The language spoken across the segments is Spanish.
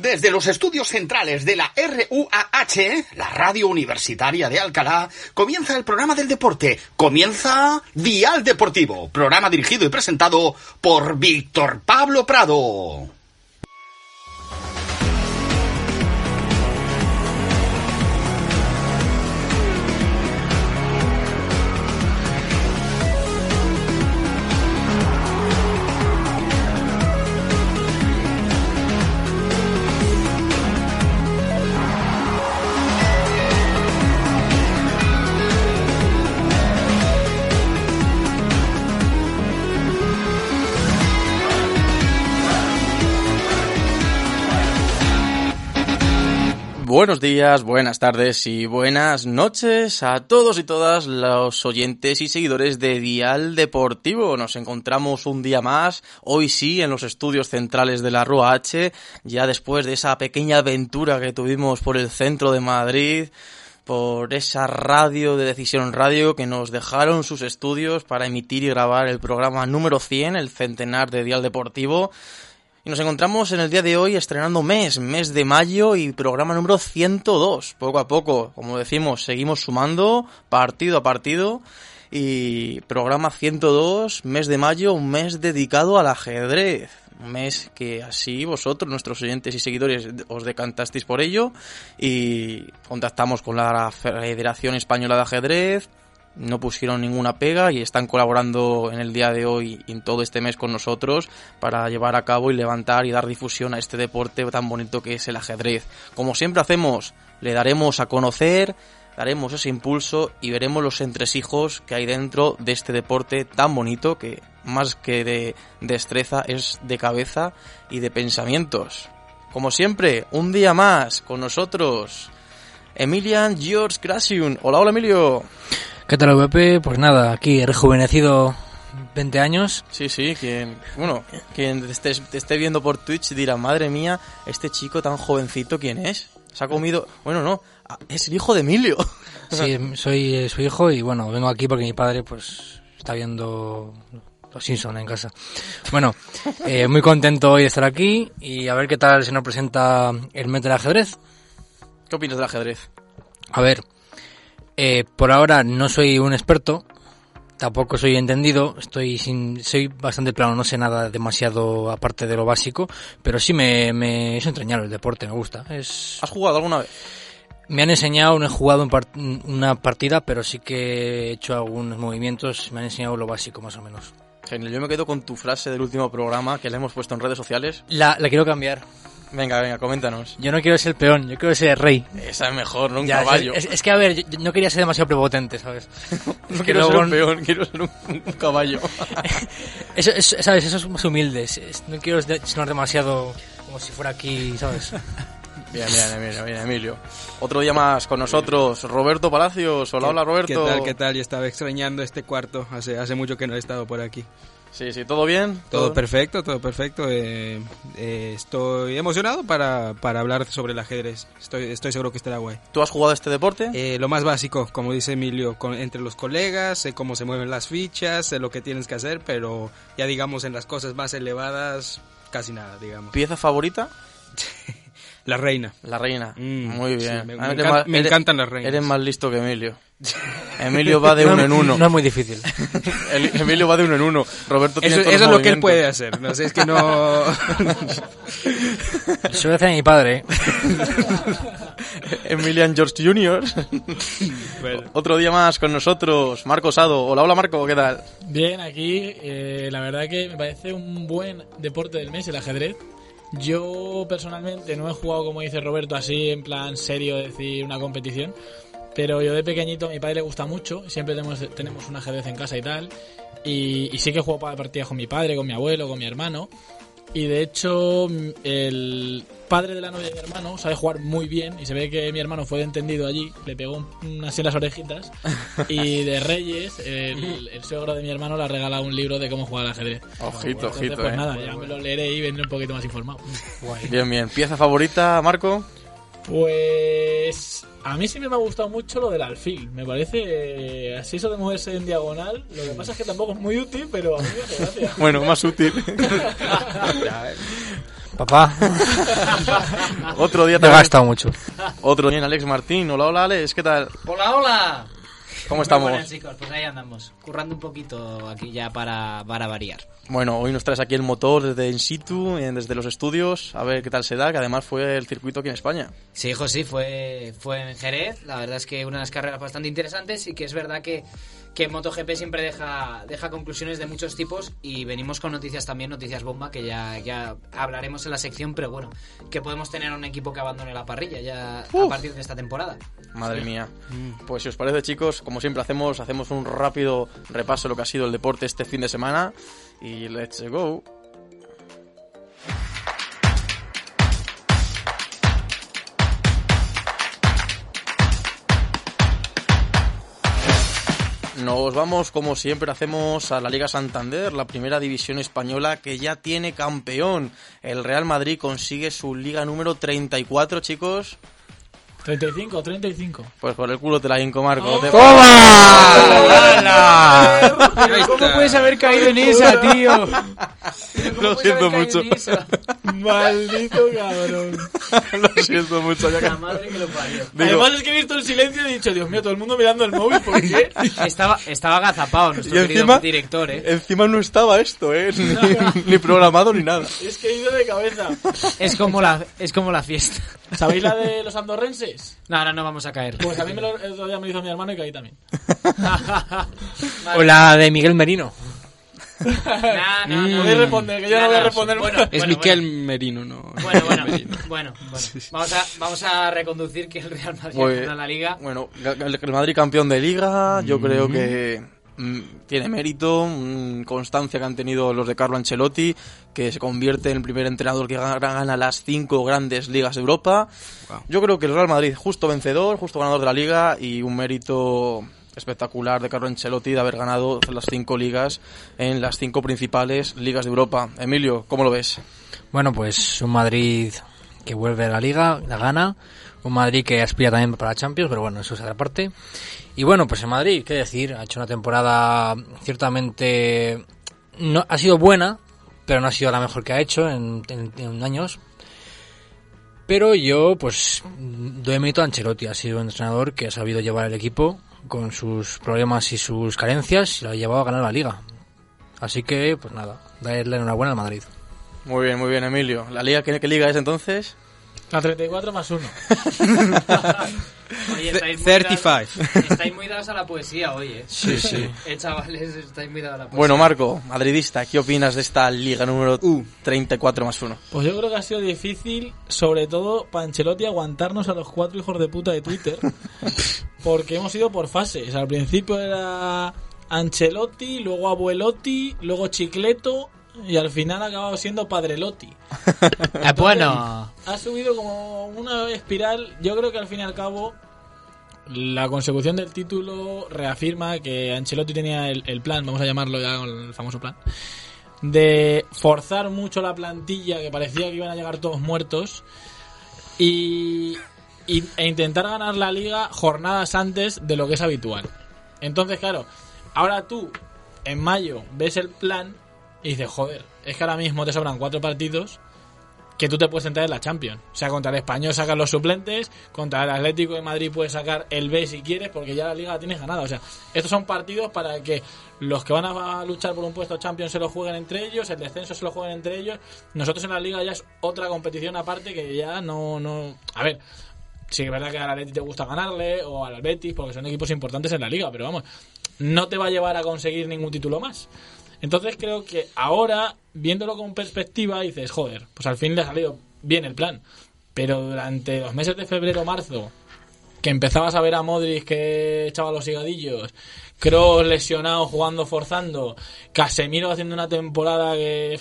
Desde los estudios centrales de la RUAH, la Radio Universitaria de Alcalá, comienza el programa del deporte. Comienza Dial Deportivo, programa dirigido y presentado por Víctor Pablo Prado. Buenos días, buenas tardes y buenas noches a todos y todas los oyentes y seguidores de Dial Deportivo. Nos encontramos un día más, hoy sí, en los estudios centrales de la Rua H, ya después de esa pequeña aventura que tuvimos por el centro de Madrid, por esa radio de Decisión Radio que nos dejaron sus estudios para emitir y grabar el programa número 100, el centenar de Dial Deportivo. Nos encontramos en el día de hoy estrenando mes, mes de mayo y programa número 102. Poco a poco, como decimos, seguimos sumando partido a partido. Y programa 102, mes de mayo, un mes dedicado al ajedrez. Un mes que así vosotros, nuestros oyentes y seguidores, os decantasteis por ello. Y contactamos con la Federación Española de Ajedrez, no pusieron ninguna pega y están colaborando en el día de hoy y en todo este mes con nosotros para llevar a cabo y levantar y dar difusión a este deporte tan bonito que es el ajedrez. Como siempre hacemos, le daremos a conocer, daremos ese impulso y veremos los entresijos que hay dentro de este deporte tan bonito que más que de destreza es de cabeza y de pensamientos. Como siempre, un día más con nosotros, Emilian George Grasiun. Hola, hola Emilio. ¿Qué tal, VP? Pues nada, aquí rejuvenecido 20 años. Sí, sí, quien, bueno, quien te esté, te esté viendo por Twitch dirá, madre mía, este chico tan jovencito, ¿quién es? Se ha comido, bueno, no, es el hijo de Emilio. Sí, soy eh, su hijo y bueno, vengo aquí porque mi padre pues está viendo los Simpson en casa. Bueno, eh, muy contento hoy de estar aquí y a ver qué tal se nos presenta el mes del ajedrez. ¿Qué opinas del ajedrez? A ver, eh, por ahora no soy un experto, tampoco soy entendido, estoy sin, soy bastante plano, no sé nada demasiado aparte de lo básico, pero sí me, me es entrañable el deporte, me gusta. Es... ¿Has jugado alguna vez? Me han enseñado, no he jugado una partida, pero sí que he hecho algunos movimientos, me han enseñado lo básico más o menos. Genial, yo me quedo con tu frase del último programa que le hemos puesto en redes sociales. La, la quiero cambiar. Venga, venga, coméntanos. Yo no quiero ser el peón, yo quiero ser el rey. Esa es mejor, no un Ya, caballo. Es, es que, a ver, yo, yo no quería ser demasiado prepotente, ¿sabes? no quiero ser un peón, quiero ser un, un caballo. Eso, es, ¿sabes? Eso es más humilde. es- es- no quiero sonar demasiado como si fuera aquí, ¿sabes? bien, bien, bien, bien, Emilio. Otro día más con nosotros, Roberto Palacios. Hola, hola, Roberto. ¿Qué tal? ¿Qué tal? Yo estaba extrañando este cuarto. Hace, hace mucho que no he estado por aquí. Sí, sí, ¿todo bien? Todo perfecto, todo perfecto. eh, eh, estoy emocionado para, para hablar sobre el ajedrez. Estoy, estoy seguro que estará guay. ¿Tú has jugado este deporte? Eh, lo más básico, como dice Emilio, con- entre los colegas, sé cómo se mueven las fichas, sé lo que tienes que hacer, pero ya digamos en las cosas más elevadas, casi nada, digamos. ¿Pieza favorita? La reina. La reina. Mm, Muy sí, bien. me- Ah, me eres encan- más- me eres- encantan las reinas. Eres más listo que Emilio. Emilio va de No- uno en uno. No es muy difícil. El- Emilio va de uno en uno. Roberto tiene Eso, eso es lo que él puede hacer. No sé, es que no. Se lo hace a mi padre. ¿eh? Emilian George Jr. Otro día más con nosotros, Marco Sado. Hola, hola Marco, ¿qué tal? Bien, aquí eh, la verdad que me parece un buen deporte del mes el ajedrez. Yo personalmente no he jugado, como dice Roberto, así en plan serio, decir una competición. Pero yo de pequeñito a mi padre le gusta mucho, siempre tenemos, tenemos un ajedrez en casa y tal. Y, y sí que juego para partidas con mi padre, con mi abuelo, con mi hermano. Y de hecho, mm, el padre de la novia de mi hermano sabe jugar muy bien. Y se ve que mi hermano fue de entendido allí, le pegó un- unas en las orejitas. Y de Reyes, el, el suegro de mi hermano le ha regalado un libro de cómo jugar al ajedrez. Ojito, Entonces, ojito, Pues eh. nada, ya me lo leeré y vendré un poquito más informado. Bien, bien. ¿Pieza favorita, Marco? Pues a mí siempre me ha gustado mucho lo del alfil. Me parece eh, así eso de moverse en diagonal. Lo que pasa es que tampoco es muy útil, pero a mí me hace gracia. Bueno, más útil. Papá, Otro día te gastado mucho. Otro día, Alex Martín. Hola, hola, Alex. ¿Qué tal? Hola, hola. ¿Cómo Muy estamos? buenas, chicos, pues ahí andamos, currando un poquito aquí ya para, para variar. Bueno, hoy nos traes aquí el motor desde in situ, desde los estudios, a ver qué tal se da, que además fue el circuito aquí en España. Sí, hijo, sí, fue, fue en Jerez. La verdad es que una de las carreras bastante interesantes y que es verdad que, que MotoGP siempre deja, deja conclusiones de muchos tipos y venimos con noticias también, noticias bomba, que ya, ya hablaremos en la sección, pero bueno, que podemos tener un equipo que abandone la parrilla ya a partir de esta temporada. Madre mía. Pues si os parece, chicos, como siempre hacemos, hacemos un rápido repaso de lo que ha sido el deporte este fin de semana. Y let's go. Nos vamos, como siempre hacemos, a la Liga Santander, la primera división española que ya tiene campeón. El Real Madrid consigue su liga número 34, chicos. 35 o 35. Pues por el culo te la hinco, Marco. Te- Ahí ¿Cómo puedes haber caído en esa, tío? Lo siento mucho. Maldito cabrón. Lo siento mucho. ya que- La madre que lo parió. Digo- Además es que he visto el silencio y he dicho, Dios mío, todo el mundo mirando el móvil, ¿por qué? Estaba, estaba agazapado nuestro Y querido encima, director, ¿eh? encima no estaba esto, ¿eh? Ni, ni programado ni nada. Es que he ido de cabeza. Es como la, es como la fiesta. ¿Sabéis la de los andorrenses? No, no, no vamos a caer. Pues a mí me lo, el otro día me hizo mi hermano y caí también. O la de Miguel Merino. Nah, no, no, Podéis responder, que yo no voy a responder. bueno, Es bueno, Miquel. Merino, no. Bueno, bueno, bueno, bueno. Vamos a, vamos a reconducir que el Real Madrid gana la liga. Bueno, el el Madrid campeón de liga, yo creo que mm, tiene mérito, mm, constancia que han tenido los de Carlo Ancelotti, que se convierte en el primer entrenador que gana, gana las cinco grandes ligas de Europa. Wow. Yo creo que el Real Madrid justo vencedor, justo ganador de la liga y un mérito espectacular de Carlo Ancelotti de haber ganado las cinco ligas en las cinco principales ligas de Europa. Emilio, ¿cómo lo ves? Bueno, pues un Madrid que vuelve a la liga, la gana. Un Madrid que aspira también para la Champions, pero bueno, eso es otra parte. Y bueno, pues el Madrid, qué decir, ha hecho una temporada ciertamente... No, ha sido buena, pero no ha sido la mejor que ha hecho en, en- en años. Pero yo, pues, doy mérito a Ancelotti. Ha sido un entrenador que ha sabido llevar el equipo con sus problemas y sus carencias y lo ha llevado a ganar la liga. Así que, pues nada, darle enhorabuena al Madrid. Muy bien, muy bien, Emilio. ¿La liga qué, qué liga es entonces? La 34 más 1. Oye, estáis muy 35. dados- Estáis muy dados a la poesía hoy, ¿eh? Sí, sí. Eh, chavales, estáis muy dados a la poesía. Bueno, Marco, madridista, ¿qué opinas de esta liga número Uh. 34 más 1? Pues yo creo que ha sido difícil, sobre todo para Ancelotti, aguantarnos a los cuatro hijos de puta de Twitter. Porque hemos ido por fases. Al principio era Ancelotti, luego Abuelotti, luego Chicleto y al final ha acabado siendo Padrelotti. Eh, bueno, Ha subido como una espiral. Yo creo que al fin y al cabo la consecución del título reafirma que Ancelotti tenía el, el plan, vamos a llamarlo ya el famoso plan, de forzar mucho la plantilla, que parecía que iban a llegar todos muertos, y, y- e intentar ganar la liga jornadas antes de lo que es habitual. Entonces, claro, ahora tú en mayo ves el plan y dices, joder, es que ahora mismo te sobran cuatro partidos que tú te puedes entrar en la Champions. O sea, contra el Español sacas los suplentes, contra el Atlético de Madrid puedes sacar el B si quieres, porque ya la liga la tienes ganada. O sea, estos son partidos para que los que van a luchar por un puesto Champions se lo jueguen entre ellos, el descenso se lo jueguen entre ellos. Nosotros en la liga ya es otra competición aparte que ya no... no... A ver, sí que es verdad que al Atleti te gusta ganarle, o al Betis, porque son equipos importantes en la liga, pero vamos, no te va a llevar a conseguir ningún título más. Entonces creo que ahora, viéndolo con perspectiva, dices, joder, pues al fin le ha salido bien el plan. Pero durante los meses de febrero, marzo, que empezabas a ver a Modric que echaba los higadillos, Kroos lesionado, jugando, forzando, Casemiro haciendo una temporada que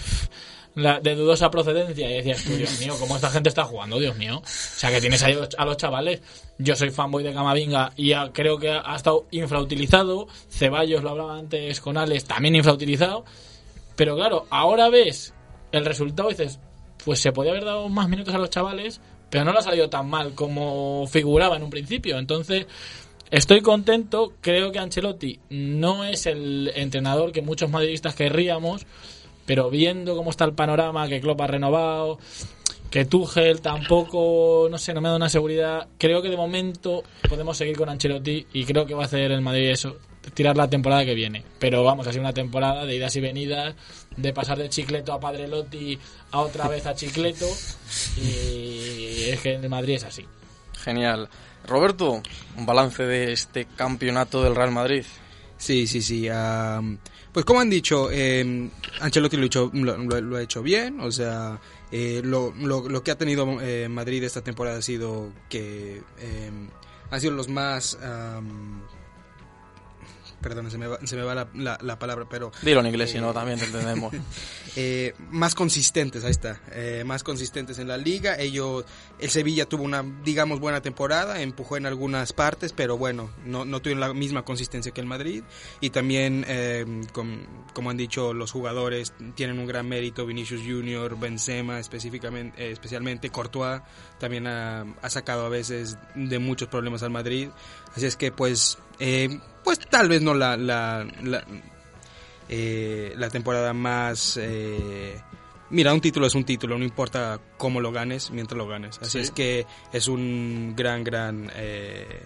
la- de dudosa procedencia y decías, Dios mío, cómo esta gente está jugando, Dios mío. O sea, que tienes ahí a los- chavales. Yo soy fanboy de Camavinga y creo que ha estado infrautilizado. Ceballos, lo hablaba antes con Alex, también infrautilizado. Pero claro, ahora ves el resultado y dices, pues se podía haber dado más minutos a los chavales, pero no le ha salido tan mal como figuraba en un principio. Entonces, estoy contento. Creo que Ancelotti no es el entrenador que muchos madridistas querríamos, pero viendo cómo está el panorama, que Klopp ha renovado, que Tuchel tampoco, no sé, no me da una seguridad. Creo que de momento podemos seguir con Ancelotti y creo que va a hacer el Madrid eso, tirar la temporada que viene. Pero vamos, ha sido una temporada de idas y venidas, de pasar de Chicleto a Padrelotti a otra vez a Chicleto y es que el Madrid es así. Genial. Roberto, un balance de este campeonato del Real Madrid. Sí, sí, sí. Pues como han dicho, eh, Ancelotti lo, lo- ha hecho bien. O sea, eh, lo, lo- que ha tenido eh, Madrid esta temporada ha sido que eh, han sido los más... perdón, se me va, se me va la, la- la palabra, pero... Dilo en inglés, si Eh, no, también te entendemos. eh, más consistentes, ahí está, eh, más consistentes en la liga. Ellos, el Sevilla tuvo una, digamos, buena temporada, empujó en algunas partes, pero bueno, no, no tuvieron la misma consistencia que el Madrid. Y también, eh, com- como han dicho los jugadores, tienen un gran mérito. Vinicius Junior, Benzema, específicamente, eh, especialmente Courtois, también ha, ha sacado a veces de muchos problemas al Madrid. Así es que, pues, eh, pues tal vez no la, la, la- eh, la temporada más... eh, mira, un título es un título, no importa cómo lo ganes, mientras lo ganes. Así Sí. es que es un gran, gran eh,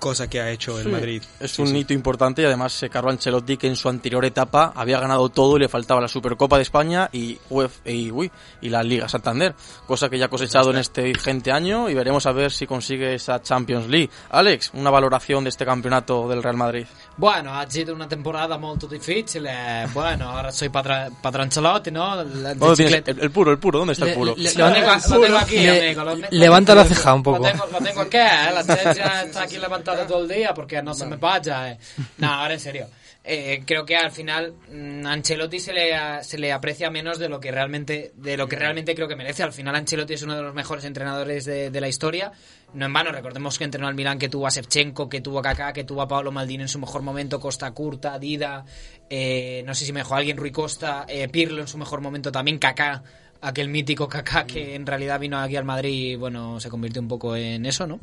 cosa que ha hecho el Sí, Madrid. Es Sí, un sí. hito importante y además se Carlo Ancelotti que en su anterior etapa había ganado todo y le faltaba la Supercopa de España y, UEF y, uy, y la Liga Santander, cosa que ya ha cosechado en este vigente año y veremos a ver si consigue esa Champions League. Alex, una valoración de este campeonato del Real Madrid. Bueno, ha sido una temporada molto difficile. Bueno, ahora soy padre, padre Ancelotti, ¿no? La- ¿Dónde tienes bicicleta- el, el puro, el puro? ¿Dónde está el puro? le- Lo tengo, lo tengo aquí, Le- amigo. lo- levanta la ceja un poco. Lo tengo, lo tengo aquí, eh. La ceja está aquí levantada todo el día porque no se me vaya. Eh. No, ahora en serio. Eh, creo que al final mm, Ancelotti se le, a- se le aprecia menos de lo que realmente de lo que realmente creo que merece. Al final Ancelotti es uno de los mejores entrenadores de, de la historia. No en vano, recordemos que entrenó al Milan, que tuvo a Shevchenko, que tuvo a Kaká, que tuvo a Pablo Maldini en su mejor momento, Costa Curta, Dida, eh, no sé si me dejó alguien, Rui Costa, eh, Pirlo en su mejor momento también, Kaká, aquel mítico Kaká que en realidad vino aquí al Madrid y bueno, se convirtió un poco en eso, ¿no?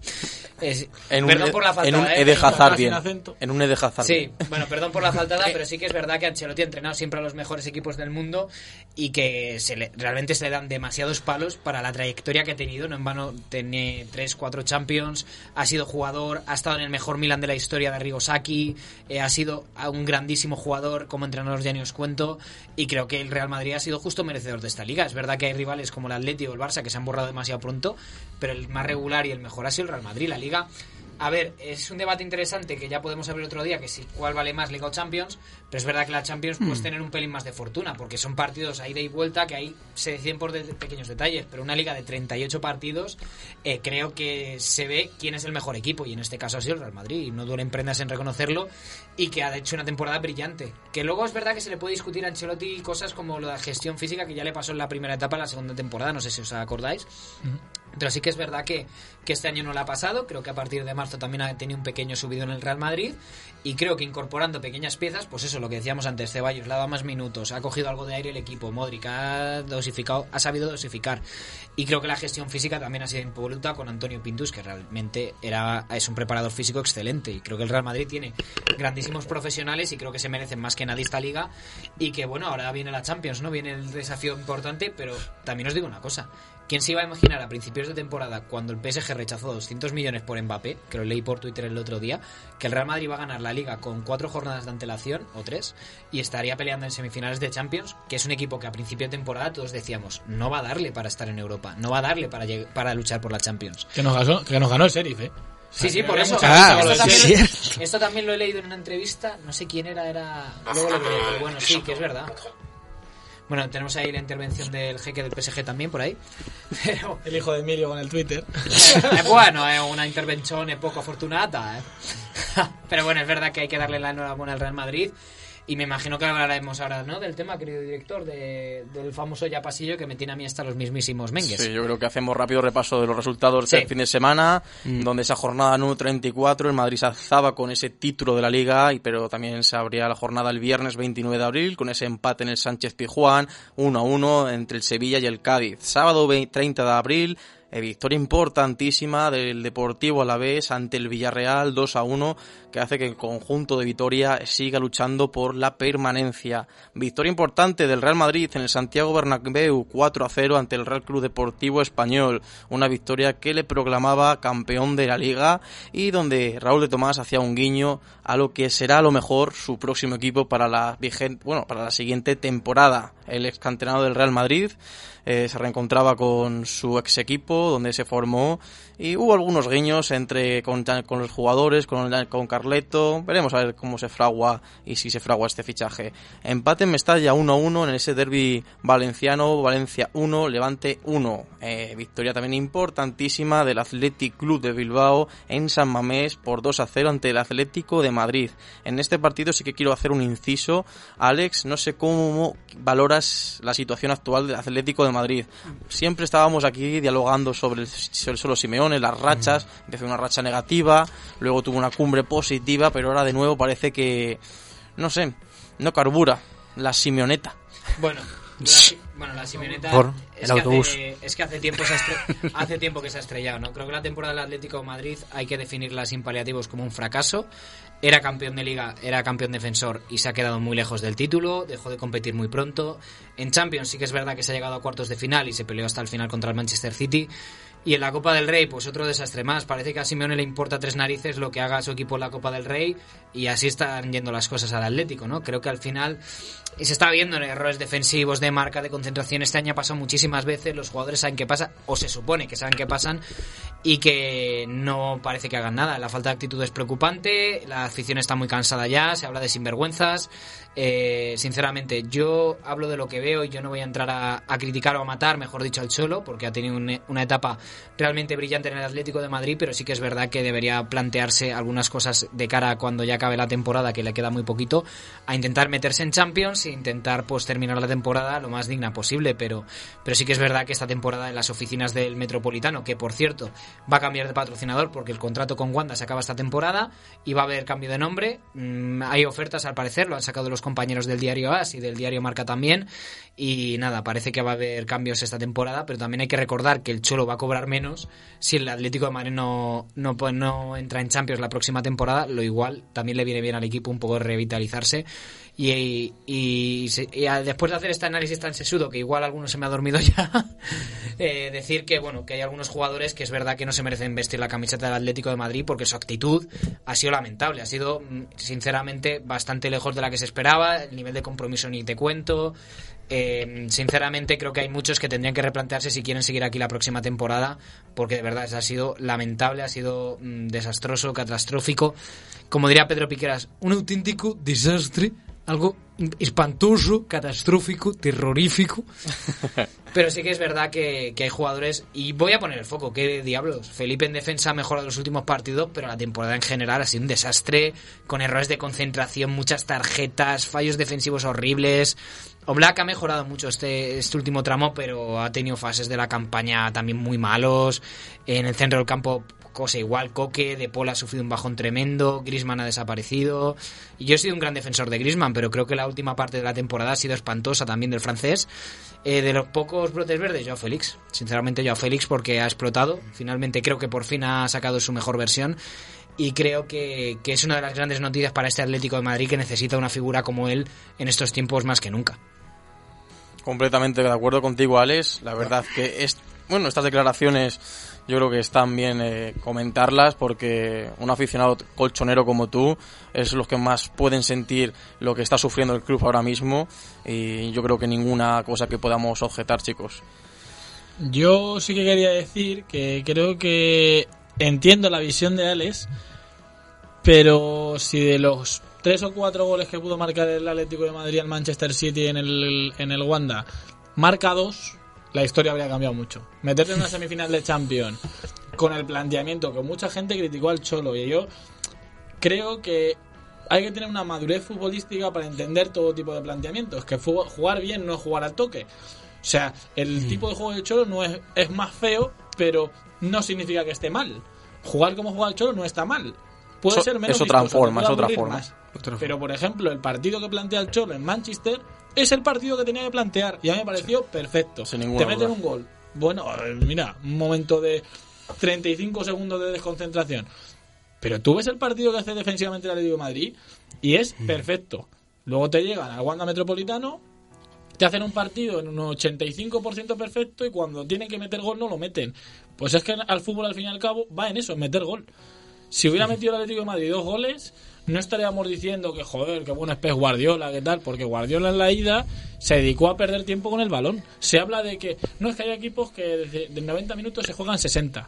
Es- En un, perdón por la faltada, en un ¿eh? Ede Perdón. Hazard sin bien. acento. En un Ede Hazard Sí, bien. bueno, perdón por la faltada, pero sí que es verdad que Ancelotti ha entrenado siempre a los mejores equipos del mundo y que se le- realmente se le dan demasiados palos para la trayectoria que ha tenido. No en vano tiene 3, 4 Champions, ha sido jugador, ha estado en el mejor Milan de la historia de Arrigo Sacchi, eh, ha sido un grandísimo jugador como entrenador, ya ni os cuento, y creo que el Real Madrid ha sido justo merecedor de esta liga. Es verdad que hay rivales como el Atleti o el Barça que se han borrado demasiado pronto, pero el más regular y el mejor ha sido el Real Madrid. La liga a ver, es un debate interesante que ya podemos abrir otro día, que si cuál vale más Liga o Champions, pero es verdad que la Champions puedes tener un pelín más de fortuna, porque son partidos a ida y vuelta que ahí se deciden por de- pequeños detalles, pero una liga de 38 partidos eh, creo que se ve quién es el mejor equipo, y en este caso ha sido el Real Madrid, y no duelen prendas en reconocerlo, y que ha hecho una temporada brillante. Que luego es verdad que se le puede discutir a Ancelotti cosas como lo de gestión física, que ya le pasó en la primera etapa, en la segunda temporada, no sé si os acordáis. Pero sí que es verdad que, que este año no lo ha pasado. Creo que a partir de marzo también ha tenido un pequeño subido en el Real Madrid. Y creo que incorporando pequeñas piezas, pues eso, lo que decíamos antes, Ceballos le ha más minutos, ha cogido algo de aire el equipo, Modric ha dosificado, ha sabido dosificar. Y creo que la gestión física también ha sido impoluta con Antonio Pintus, que realmente era, es un preparador físico excelente. Y creo que el Real Madrid tiene grandísimos profesionales y creo que se merecen más que nadie esta liga. Y que bueno, ahora viene la Champions, ¿no? Viene el desafío importante, pero también os digo una cosa. ¿Quién se iba a imaginar a principios de temporada, cuando el PSG rechazó 200 millones por Mbappé, que lo leí por Twitter el otro día, que el Real Madrid va a ganar la liga con cuatro jornadas de antelación, o tres, y estaría peleando en semifinales de Champions, que es un equipo que a principio de temporada todos decíamos, no va a darle para estar en Europa, no va a darle para, para luchar por la Champions. Que nos ganó, que nos ganó el Sheriff, ¿eh? Sí, sí, por eso. Ah, esto, también, cierto. esto también lo he leído en una entrevista, no sé quién era, era... Luego lo pero bueno, sí, que es verdad. Bueno, tenemos ahí la intervención del jeque del PSG también por ahí. Pero, El hijo de Emilio con el Twitter. bueno, es una intervención poco afortunada. ¿eh? Pero bueno, es verdad que hay que darle la enhorabuena al Real Madrid. Y me imagino que hablaremos ahora, ¿no? Del tema, querido director, de- del famoso ya pasillo que me tiene a mí hasta los mismísimos mengues. Sí, yo creo que hacemos rápido repaso de los resultados Sí. del fin de semana, donde esa jornada número 34, el Madrid se alzaba con ese título de la Liga, y pero también se abría la jornada el viernes 29 de abril, con ese empate en el Sánchez Pizjuán, 1 a 1 entre el Sevilla y el Cádiz. Sábado 20 30 de abril, Eh, victoria importantísima del Deportivo a la vez ante el Villarreal 2 a 1 que hace que el conjunto de Vitoria siga luchando por la permanencia. Victoria importante del Real Madrid en el Santiago Bernabéu 4 a 0 ante el Real Club Deportivo Español. Una victoria que le proclamaba campeón de la liga y donde Raúl de Tomás hacía un guiño a lo que será a lo mejor su próximo equipo para la vigente, bueno, para la siguiente temporada. El ex del Real Madrid eh, se reencontraba con su ex equipo donde se formó y hubo algunos guiños entre con, los jugadores, con, con, Carleto. Veremos a ver cómo se fragua y si se fragua este fichaje. Empate en Mestalla 1-1 en ese derby valenciano, Valencia 1, Levante 1. Eh, victoria también importantísima del Athletic Club de Bilbao en San Mamés por 2-0 ante el Atlético de Madrid. En este partido sí que quiero hacer un inciso. Alex, no sé cómo valoras la situación actual del Atlético de Madrid. Siempre estábamos aquí dialogando sobre el, sobre el solo Simeón las rachas, empezó una racha negativa, luego tuvo una cumbre positiva, pero ahora de nuevo parece que, no sé, no carbura la Simeoneta. Bueno, la, bueno, la Simeoneta es, que hace, es, que hace, tiempo se hace tiempo que se ha estrellado, ¿no? Creo que la temporada del Atlético de Madrid hay que definirla sin paliativos como un fracaso. Era campeón de liga, era campeón defensor y se ha quedado muy lejos del título, dejó de competir muy pronto. En Champions sí que es verdad que se ha llegado a cuartos de final y se peleó hasta el final contra el Manchester City, y en la Copa del Rey, pues otro desastre más. Parece que a Simeone le importa tres narices lo que haga su equipo en la Copa del Rey y así están yendo las cosas al Atlético, ¿no? Creo que al final se está viendo en errores defensivos, de marca, de concentración. Este año ha pasado muchísimas veces, los jugadores saben qué pasa, o se supone que saben qué pasan, y que no parece que hagan nada. La falta de actitud es preocupante, la afición está muy cansada ya, se habla de sinvergüenzas, eh, sinceramente, yo hablo de lo que veo y yo no voy a entrar a, criticar o a matar, mejor dicho, al Cholo, porque ha tenido una etapa realmente brillante en el Atlético de Madrid, pero sí que es verdad que debería plantearse algunas cosas de cara a cuando ya acabe la temporada, que le queda muy poquito, a intentar meterse en Champions e intentar pues terminar la temporada lo más digna posible, pero, pero sí que es verdad que esta temporada en las oficinas del Metropolitano, que por cierto va a cambiar de patrocinador porque el contrato con Wanda se acaba esta temporada y va a haber cambio de nombre, mm, hay ofertas al parecer, lo han sacado los compañeros del diario AS y del diario Marca también. Y nada, parece que va a haber cambios esta temporada, pero también hay que recordar que el Cholo va a cobrar menos si el Atlético de Madrid no, no, no entra en Champions la próxima temporada. Lo igual también le viene bien al equipo un poco revitalizarse y, y, después de hacer este análisis tan sesudo, que igual algunos se me ha dormido ya, eh, decir que bueno que hay algunos jugadores que es verdad que no se merecen vestir la camiseta del Atlético de Madrid porque su actitud ha sido lamentable, ha sido mm, sinceramente bastante lejos de la que se esperaba, el nivel de compromiso ni te cuento. Eh, sinceramente creo que hay muchos que tendrían que replantearse si quieren seguir aquí la próxima temporada porque de verdad ha sido lamentable, ha sido mm, desastroso, catastrófico. Como diría Pedro Piqueras, un auténtico desastre algo espantoso, catastrófico, terrorífico. Pero sí que es verdad que, hay jugadores. Y voy a poner el foco, ¿qué diablos? Felipe en defensa ha mejorado los últimos partidos, pero la temporada en general ha sido un desastre, con errores de concentración, muchas tarjetas, fallos defensivos horribles. Oblak ha mejorado mucho este, este último tramo, pero ha tenido fases de la campaña también muy malos. En el centro del campo cosa igual, Coque, De Paul ha sufrido un bajón tremendo, Grisman ha desaparecido. Y yo he sido un gran defensor de Grisman, pero creo que la última parte de la temporada ha sido espantosa también del francés. Eh, de los pocos brotes verdes, Joao Félix. Sinceramente, Joao Félix porque ha explotado. Finalmente creo que por fin ha sacado su mejor versión. Y creo que, que es una de las grandes noticias para este Atlético de Madrid que necesita una figura como él en estos tiempos más que nunca. Completamente de acuerdo contigo, Alex. La verdad que es, bueno, estas declaraciones yo creo que están bien eh, comentarlas porque un aficionado colchonero como tú es los que más pueden sentir lo que está sufriendo el club ahora mismo y yo creo que ninguna cosa que podamos objetar, chicos. Yo sí que quería decir que creo que entiendo la visión de Alex, pero si de los tres o cuatro goles que pudo marcar el Atlético de Madrid al Manchester City en el, en el Wanda, marca dos, la historia habría cambiado mucho. Meterte en una semifinal de Champions con el planteamiento que mucha gente criticó al Cholo y yo creo que hay que tener una madurez futbolística para entender todo tipo de planteamientos. Que jugar bien no es jugar al toque. O sea, el mm. tipo de juego del Cholo no es, es más feo, pero no significa que esté mal. Jugar como juega el Cholo no está mal. Puede ser menos es otra forma, es otra forma. Pero, por ejemplo, el partido que plantea el Cholo en Manchester es el partido que tenía que plantear y a mí me pareció perfecto. Te meten un gol, bueno, mira, un momento de 35 segundos de desconcentración. Pero tú ves el partido que hace defensivamente el Atlético de Madrid y es perfecto. Luego te llegan al Wanda Metropolitano, te hacen un partido en un 85% perfecto y cuando tienen que meter gol no lo meten. Pues es que al fútbol al fin y al cabo va en eso, en meter gol. Si hubiera metido el Atlético de Madrid dos goles, no estaríamos diciendo que joder, qué bueno es Pep Guardiola, qué tal, porque Guardiola en la ida se dedicó a perder tiempo con el balón. Se habla de que no es que hay equipos que desde de 90 minutos se juegan 60.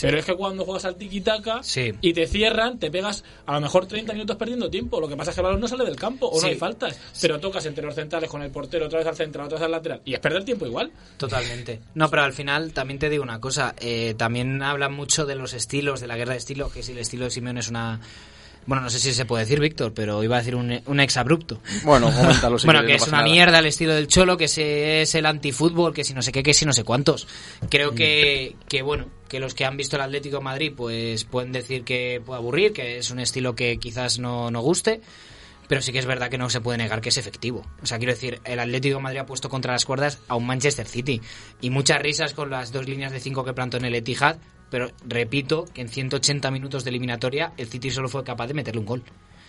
Pero es que cuando juegas al tiki-taka Sí. y te cierran, te pegas a lo mejor 30 minutos perdiendo tiempo. Lo que pasa es que el balón no sale del campo o Sí. no hay faltas. Pero tocas entre los centrales con el portero, otra vez al central, otra vez al lateral. Y es perder tiempo igual. Totalmente. No, pero al final también te digo una cosa. eh, también hablan mucho de los estilos, de la guerra de estilos, que si el estilo de Simeone es una... Bueno, no sé si se puede decir, Víctor, pero iba a decir un, un exabrupto. Bueno, coméntalo si bueno, que no es una nada. mierda el estilo del Cholo, que se- es el antifútbol, que si no sé qué, que si no sé cuántos. Creo que, que, bueno, que los que han visto el Atlético de Madrid, pues pueden decir que puede aburrir, que es un estilo que quizás no, no guste. Pero sí que es verdad que no se puede negar que es efectivo. O sea, quiero decir, el Atlético de Madrid ha puesto contra las cuerdas a un Manchester City. Y muchas risas con las dos líneas de cinco que plantó en el Etihad. Pero repito que en 180 minutos de eliminatoria el City solo fue capaz de meterle un gol.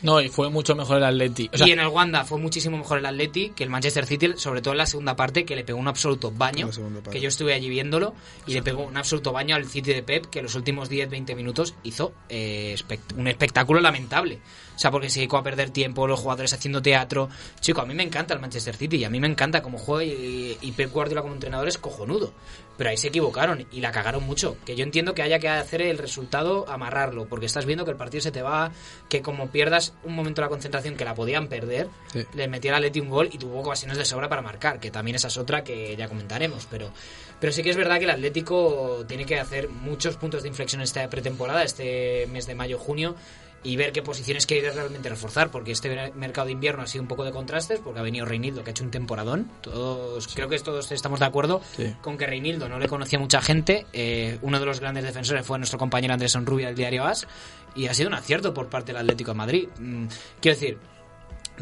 No, y fue mucho mejor el Atleti. O sea, y en el Wanda fue muchísimo mejor el Atleti que el Manchester City, sobre todo en la segunda parte, que le pegó un absoluto baño. Que yo estuve allí viéndolo y le pegó un absoluto baño al City de Pep, que los últimos 10-20 minutos hizo eh, espect- un espectáculo lamentable. O sea, porque se dedicó a perder tiempo, los jugadores haciendo teatro. Chico, a mí me encanta el Manchester City y a mí me encanta cómo juega y, y Pep Guardiola como entrenador es cojonudo. Pero ahí se equivocaron y la cagaron mucho. Que yo entiendo que haya que hacer el resultado, amarrarlo, porque estás viendo que el partido se te va, que como pierdas un momento la concentración que la podían perder, Sí. le metió al Atleti un gol y tuvo ocasiones de sobra para marcar, que también esa es otra que ya comentaremos, pero pero sí que es verdad que el Atlético tiene que hacer muchos puntos de inflexión esta pretemporada, este mes de mayo-junio, y ver qué posiciones quiere realmente reforzar, porque este mercado de invierno ha sido un poco de contrastes, porque ha venido Reinildo, que ha hecho un temporadón. Todos, Creo que todos estamos de acuerdo Sí. con que Reinildo no le conocía mucha gente. eh, uno de los grandes defensores fue nuestro compañero Andrés Onrubia del diario AS, y ha sido un acierto por parte del Atlético de Madrid. Mm, quiero decir,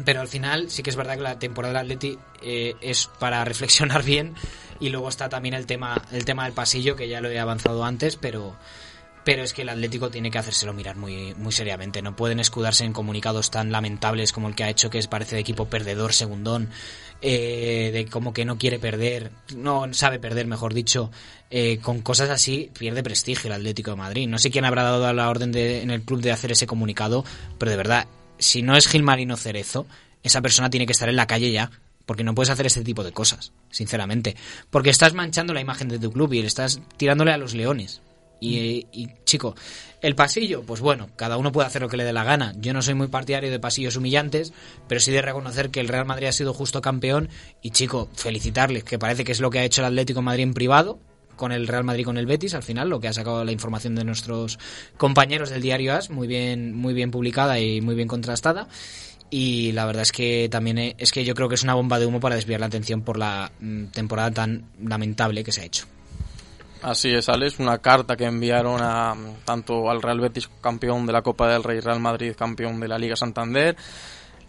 pero al final sí que es verdad que la temporada del Atleti eh, es para reflexionar bien y luego está también el tema el tema del pasillo que ya lo he avanzado antes pero pero es que el Atlético tiene que hacérselo mirar muy muy seriamente no pueden escudarse en comunicados tan lamentables como el que ha hecho que es parece de equipo perdedor segundón eh, de como que no quiere perder no sabe perder mejor dicho eh, con cosas así pierde prestigio el Atlético de Madrid no sé quién habrá dado la orden de, en el club de hacer ese comunicado pero de verdad si no es Gilmarino Cerezo, esa persona tiene que estar en la calle ya. Porque no puedes hacer este tipo de cosas, sinceramente. Porque estás manchando la imagen de tu club y le estás tirándole a los leones. Y, y, chico, el pasillo, pues bueno, cada uno puede hacer lo que le dé la gana. Yo no soy muy partidario de pasillos humillantes, pero sí de reconocer que el Real Madrid ha sido justo campeón. Y chico, felicitarles, que parece que es lo que ha hecho el Atlético Madrid en privado, con el Real Madrid con el Betis al final lo que ha sacado la información de nuestros compañeros del diario AS muy bien muy bien publicada y muy bien contrastada y la verdad es que también eh, es que yo creo que es una bomba de humo para desviar la atención por la mm, temporada tan lamentable que se ha hecho Así es, Alex, una carta que enviaron a tanto al Real Betis campeón de la Copa del Rey, Real Madrid campeón de la Liga Santander.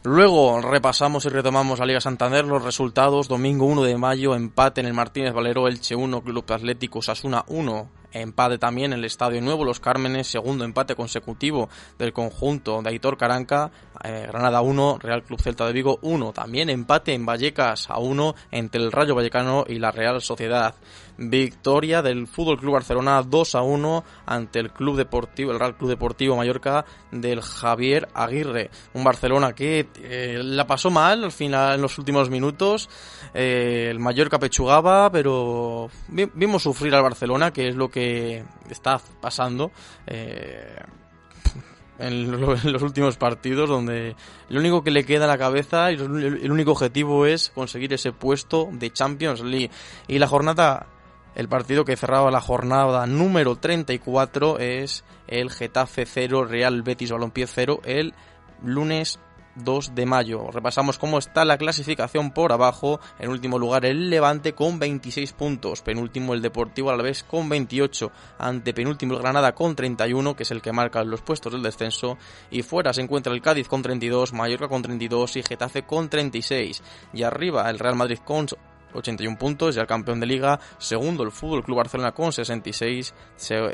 Luego repasamos y retomamos la Liga Santander, los resultados, domingo 1 de mayo, empate en el Martínez Valero, Elche 1, Club Atlético Sasuna 1, empate también en el Estadio Nuevo Los Cármenes, segundo empate consecutivo del conjunto de Aitor Caranca, eh, Granada 1, Real Club Celta de Vigo 1, también empate en Vallecas a 1 entre el Rayo Vallecano y la Real Sociedad. Victoria del Fútbol Club Barcelona 2 a 1 ante el Club Deportivo, el Real Club Deportivo Mallorca del Javier Aguirre. Un Barcelona que eh, la pasó mal al final en los últimos minutos. Eh, el Mallorca pechugaba, pero vi- vimos sufrir al Barcelona, que es lo que está pasando. eh, en, lo- en los últimos partidos donde lo único que le queda a la cabeza y el único objetivo es conseguir ese puesto de Champions League y la jornada el partido que cerraba la jornada número 34 es el Getafe 0 Real Betis Balompié 0 el lunes 2 de mayo. Repasamos cómo está la clasificación por abajo. En último lugar el Levante con 26 puntos. Penúltimo el Deportivo Alavés con 28. Ante penúltimo el Granada con 31, que es el que marca los puestos del descenso. Y fuera se encuentra el Cádiz con 32, Mallorca con 32 y Getafe con 36. Y arriba el Real Madrid con 81 puntos, ya el campeón de liga, segundo el Fútbol Club Barcelona con 66,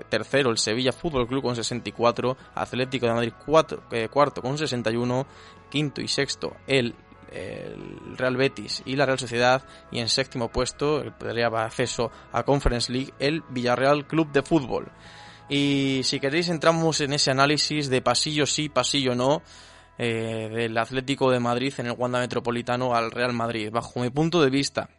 tercero el Sevilla Fútbol Club con 64, Atlético de Madrid eh, cuarto con 61, quinto y sexto el, Real Betis y la Real Sociedad y en séptimo puesto el peleaba acceso a Conference League el Villarreal Club de Fútbol. Y si queréis entramos en ese análisis de pasillo sí, pasillo no, eh, del Atlético de Madrid en el Wanda Metropolitano al Real Madrid. Bajo mi punto de vista,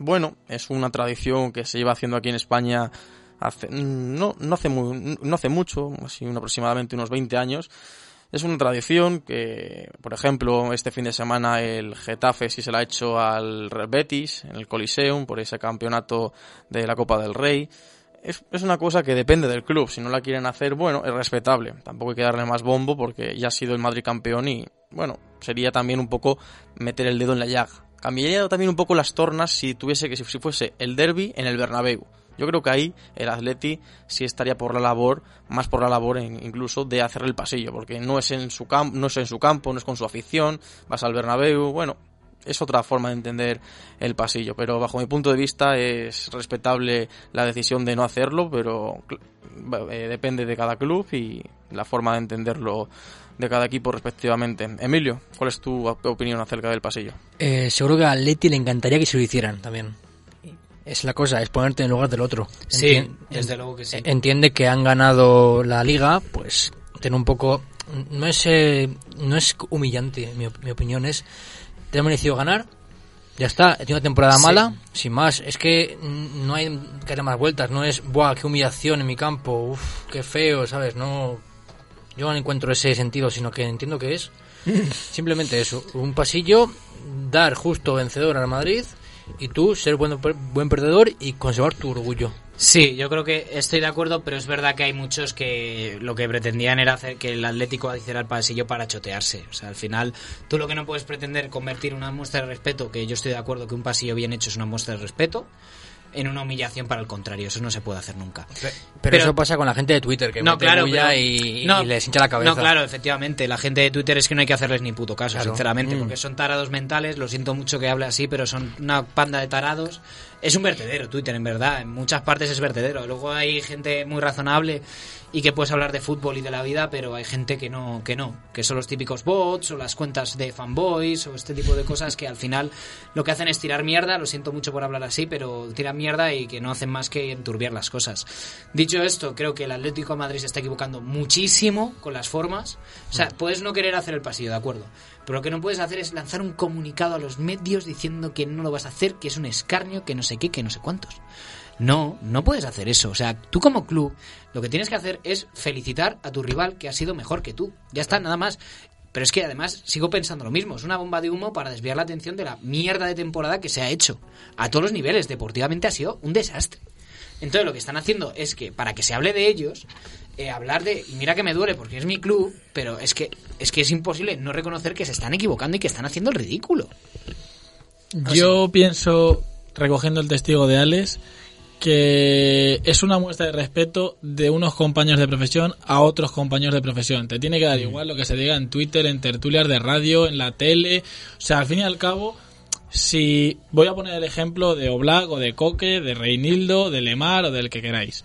bueno, es una tradición que se lleva haciendo aquí en España hace, no, no, hace, no hace mucho, así aproximadamente unos 20 años. Es una tradición que, por ejemplo, este fin de semana el Getafe sí se la ha hecho al Betis en el Coliseum por ese campeonato de la Copa del Rey. Es, es, una cosa que depende del club. Si no la quieren hacer, bueno, es respetable. Tampoco hay que darle más bombo porque ya ha sido el Madrid campeón y, bueno, sería también un poco meter el dedo en la llaga. Cambiaría también un poco las tornas si tuviese que si fuese el derby en el Bernabéu. Yo creo que ahí el Atleti sí estaría por la labor, más por la labor incluso de hacer el pasillo, porque no es en su campo, no es en su campo, no es con su afición, vas al Bernabéu, bueno, es otra forma de entender el pasillo, pero bajo mi punto de vista es respetable la decisión de no hacerlo, pero eh, depende de cada club y la forma de entenderlo de cada equipo respectivamente. Emilio, ¿cuál es tu opinión acerca del pasillo? Eh, seguro que a Leti le encantaría que se lo hicieran también. Es la cosa, es ponerte en lugar del otro. Sí, desde luego que sí. Entiende que han ganado la liga, pues tener un poco... No es, eh, no es humillante, mi, mi opinión es... Te ha merecido ganar, ya está, tiene una temporada mala, sin más. Es que no hay que dar más vueltas, no es, ¡buah, qué humillación en mi campo! ¡Uf, qué feo! ¿Sabes? No, yo no encuentro ese sentido, sino que entiendo que es simplemente eso, un pasillo, dar justo vencedor al Madrid y tú ser buen, buen perdedor y conservar tu orgullo. Sí, yo creo que estoy de acuerdo, pero es verdad que hay muchos que lo que pretendían era hacer que el Atlético hiciera el pasillo para chotearse. O sea, al final, tú lo que no puedes pretender convertir una muestra de respeto, que yo estoy de acuerdo que un pasillo bien hecho es una muestra de respeto, en una humillación para el contrario. Eso no se puede hacer nunca. Pero, eso pasa con la gente de Twitter, que no, claro, y, no, les hincha la cabeza. No, claro, efectivamente. La gente de Twitter es que no hay que hacerles ni puto caso, sinceramente, mm. porque son tarados mentales. Lo siento mucho que hable así, pero son una panda de tarados. Es un vertedero Twitter, en verdad. En muchas partes es vertedero. Luego hay gente muy razonable y que puedes hablar de fútbol y de la vida, pero hay gente que no, que no, que son los típicos bots o las cuentas de fanboys o este tipo de cosas que al final lo que hacen es tirar mierda, lo siento mucho por hablar así, pero tiran mierda y que no hacen más que enturbiar las cosas. Dicho esto, creo que el Atlético de Madrid se está equivocando muchísimo con las formas. O sea, puedes no querer hacer el pasillo, de acuerdo, pero lo que no puedes hacer es lanzar un comunicado a los medios diciendo que no lo vas a hacer, que es un escarnio, que no sé qué, que no sé cuántos. No, no puedes hacer eso. O sea, tú como club lo que tienes que hacer es felicitar a tu rival que ha sido mejor que tú. Ya está, nada más. Pero es que además sigo pensando lo mismo. Es una bomba de humo para desviar la atención de la mierda de temporada que se ha hecho. A todos los niveles. Deportivamente ha sido un desastre. Entonces lo que están haciendo es que para que se hable de ellos, eh, hablar de y mira que me duele porque es mi club, pero es que es que es imposible no reconocer que se están equivocando y que están haciendo el ridículo. Yo pienso recogiendo el testigo de Alex que es una muestra de respeto de unos compañeros de profesión a otros compañeros de profesión. Te tiene que dar mm. igual lo que se diga en Twitter, en tertulias de radio, en la tele. O sea, al fin y al cabo, si voy a poner el ejemplo de Oblak o de Coque, de Reinildo, de Lemar o del que queráis.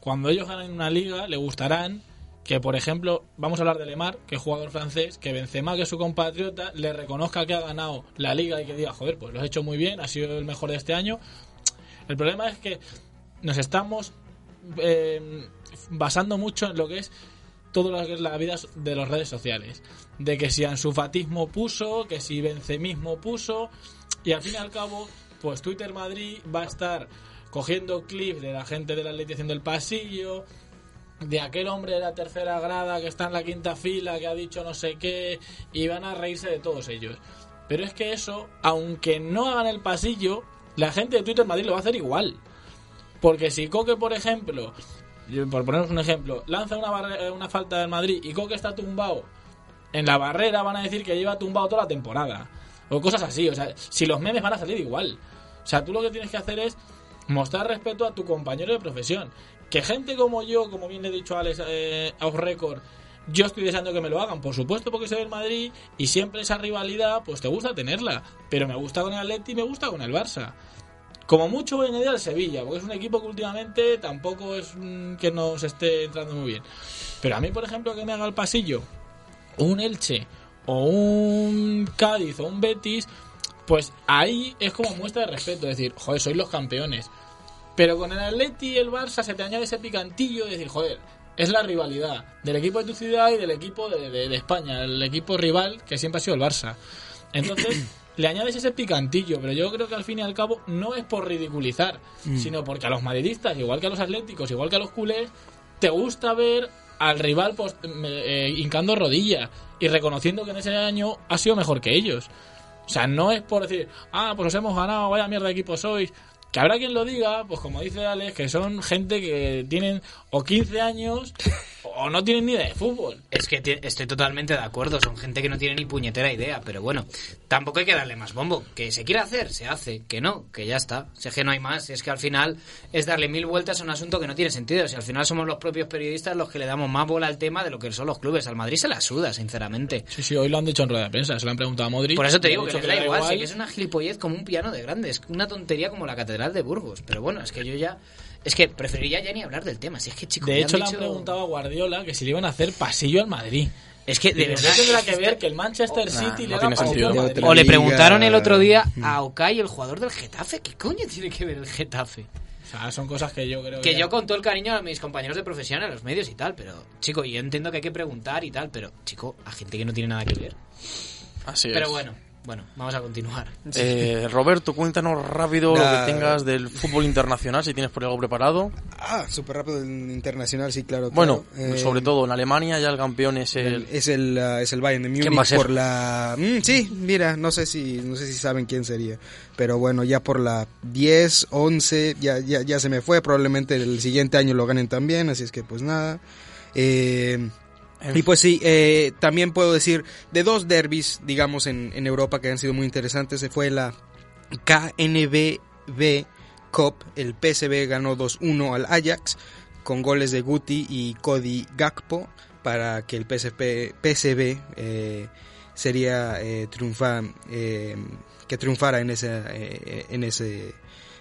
Cuando ellos ganen una liga, le gustarán que, por ejemplo, vamos a hablar de Lemar, que es jugador francés, que Benzema, que su compatriota, le reconozca que ha ganado la liga y que diga, joder, pues lo has hecho muy bien, ha sido el mejor de este año, el problema es que nos estamos eh, basando mucho en lo que es todo lo que es la vida de las redes sociales. De que si ansufatismo puso, que si bencemismo puso, y al fin y al cabo, pues Twitter Madrid va a estar cogiendo clips de la gente de la ley del pasillo, de aquel hombre de la tercera grada que está en la quinta fila, que ha dicho no sé qué, y van a reírse de todos ellos. Pero es que eso, aunque no hagan el pasillo, la gente de Twitter Madrid lo va a hacer igual. Porque si Coque, por ejemplo, por ponernos un ejemplo, lanza una, eh, una falta del Madrid y Coque está tumbado en la barrera, van a decir que lleva tumbado toda la temporada. O cosas así. O sea, si los memes van a salir igual. O sea, tú lo que tienes que hacer es mostrar respeto a tu compañero de profesión. Que gente como yo, como bien le he dicho a Alex eh, Record, Yo estoy deseando que me lo hagan, por supuesto, porque soy del Madrid y siempre esa rivalidad, pues te gusta tenerla. Pero me gusta con el Atleti y me gusta con el Barça. Como mucho voy a añadir al Sevilla, porque es un equipo que últimamente tampoco es mm, que nos esté entrando muy bien. Pero a mí, por ejemplo, que me haga el pasillo un Elche o un Cádiz o un Betis, pues ahí es como muestra de respeto, decir, joder, sois los campeones. Pero con el Atleti y el Barça se te añade ese picantillo de decir, joder, es la rivalidad del equipo de tu ciudad y del equipo de, de- de España, el equipo rival que siempre ha sido el Barça. Entonces, le añades ese picantillo, pero yo creo que al fin y al cabo no es por ridiculizar, sino porque a los madridistas, igual que a los atléticos, igual que a los culés, te gusta ver al rival pues, eh, hincando rodillas y reconociendo que en ese año ha sido mejor que ellos. O sea, no es por decir, ah, pues os hemos ganado, vaya mierda de equipo sois. Que habrá quien lo diga, pues como dice Alex, que son gente que tienen o 15 años o no tienen ni idea de fútbol. Es que estoy totalmente de acuerdo, son gente que no tiene ni puñetera idea, pero bueno, tampoco hay que darle más bombo. Que se quiere hacer, se hace, que no, que ya está. Si es que no hay más, es que al final es darle mil vueltas a un asunto que no tiene sentido. Si al final somos los propios periodistas los que le damos más bola al tema de lo que son los clubes. Al Madrid se la suda, sinceramente. Sí, sí, hoy lo han dicho en rueda de prensa, se lo han preguntado a Modric. Por eso te digo que les da igual, sí, que es una gilipollez como un piano de grande, es una tontería como la Catedral de Burgos. Pero bueno, es que yo ya... Es que preferiría ya ni hablar del tema, si es que chicos... De hecho, le han dicho- preguntado a Guardiola que si le iban a hacer pasillo al Madrid. Es que de verdad... tendrá que ver que el Manchester Nah, City no le tiene pasillo sentido. Madrid. O le preguntaron el otro día Mm. a Okay, el jugador del Getafe. ¿Qué coño tiene que ver el Getafe? O sea, son cosas que yo creo Que ya- yo con todo el cariño a mis compañeros de profesión, a los medios y tal, pero, chico, yo entiendo que hay que preguntar y tal, pero, chico, a gente que no tiene nada que ver. Así Pero es. bueno, bueno, vamos a continuar. Eh, Roberto, cuéntanos rápido lo que tengas del fútbol internacional, si tienes por algo preparado. Ah, súper rápido el internacional, sí, claro. Bueno, claro. Eh, sobre todo en Alemania ya el campeón es el... Es el, ah, es el Bayern de ¿Quién va a Múnich ser? por la... Mm, sí, mira, no sé si no sé si saben quién sería, pero bueno, ya por la 10, 11, ya, ya, ya se me fue, probablemente el siguiente año lo ganen también, así es que pues nada. Eh, y pues sí, eh, también puedo decir de dos derbis, digamos, en, en Europa que han sido muy interesantes. Se fue la KNVB Cup, el PSV ganó 2-1 al Ajax con goles de Guti y Cody Gakpo para que el PSV, PSV eh, sería eh, triunfa, eh, que triunfara en ese, eh, en ese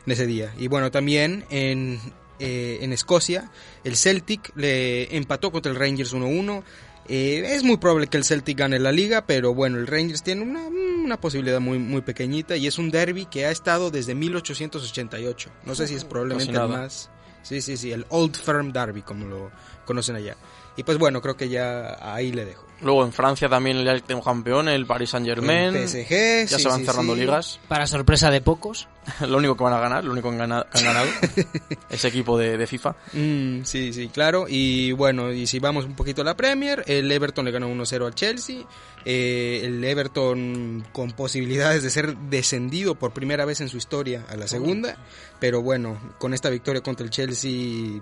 en ese día. Y bueno, también en, eh, en Escocia, el Celtic le empató contra el Rangers 1-1. Eh, es muy probable que el Celtic gane la liga, pero bueno, el Rangers tiene una, una posibilidad muy, muy pequeñita y es un derby que ha estado desde 1888. No sé si es probablemente el más. Sí, sí, sí, el Old Firm Derby, como lo conocen allá. Y pues bueno, creo que ya ahí le dejo. Luego en Francia también el tengo campeón, el Paris Saint Germain. El PSG, Ya sí, se van sí, cerrando sí. ligas. Para sorpresa de pocos, lo único que van a ganar, lo único que han gana- que han ganado. ese equipo de, de FIFA. Mm, sí, sí, claro. Y bueno, y si vamos un poquito a la Premier, el Everton le ganó 1-0 al Chelsea. Eh, el Everton con posibilidades de ser descendido por primera vez en su historia a la segunda. Pero bueno, con esta victoria contra el Chelsea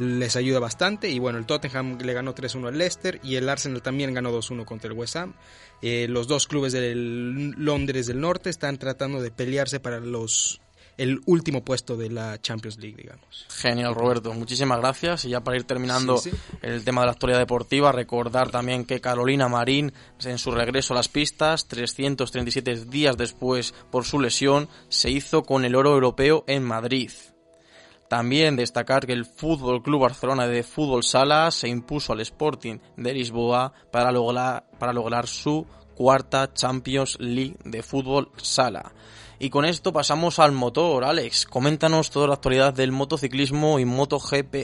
les ayuda bastante. Y bueno, el Tottenham le ganó 3-1 al Leicester y el Arsenal también ganó 2-1 contra el West Ham. Eh, los dos clubes del Londres del Norte están tratando de pelearse para los el último puesto de la Champions League, digamos. Genial, Roberto. Muchísimas gracias. Y ya para ir terminando Sí, sí. el tema de la actualidad deportiva, recordar también que Carolina Marín, en su regreso a las pistas, 337 días después por su lesión, se hizo con el oro europeo en Madrid. También destacar que el Fútbol Club Barcelona de Fútbol Sala se impuso al Sporting de Lisboa para lograr, para lograr su cuarta Champions League de Fútbol Sala. Y con esto pasamos al motor. Alex, coméntanos toda la actualidad del motociclismo y MotoGP.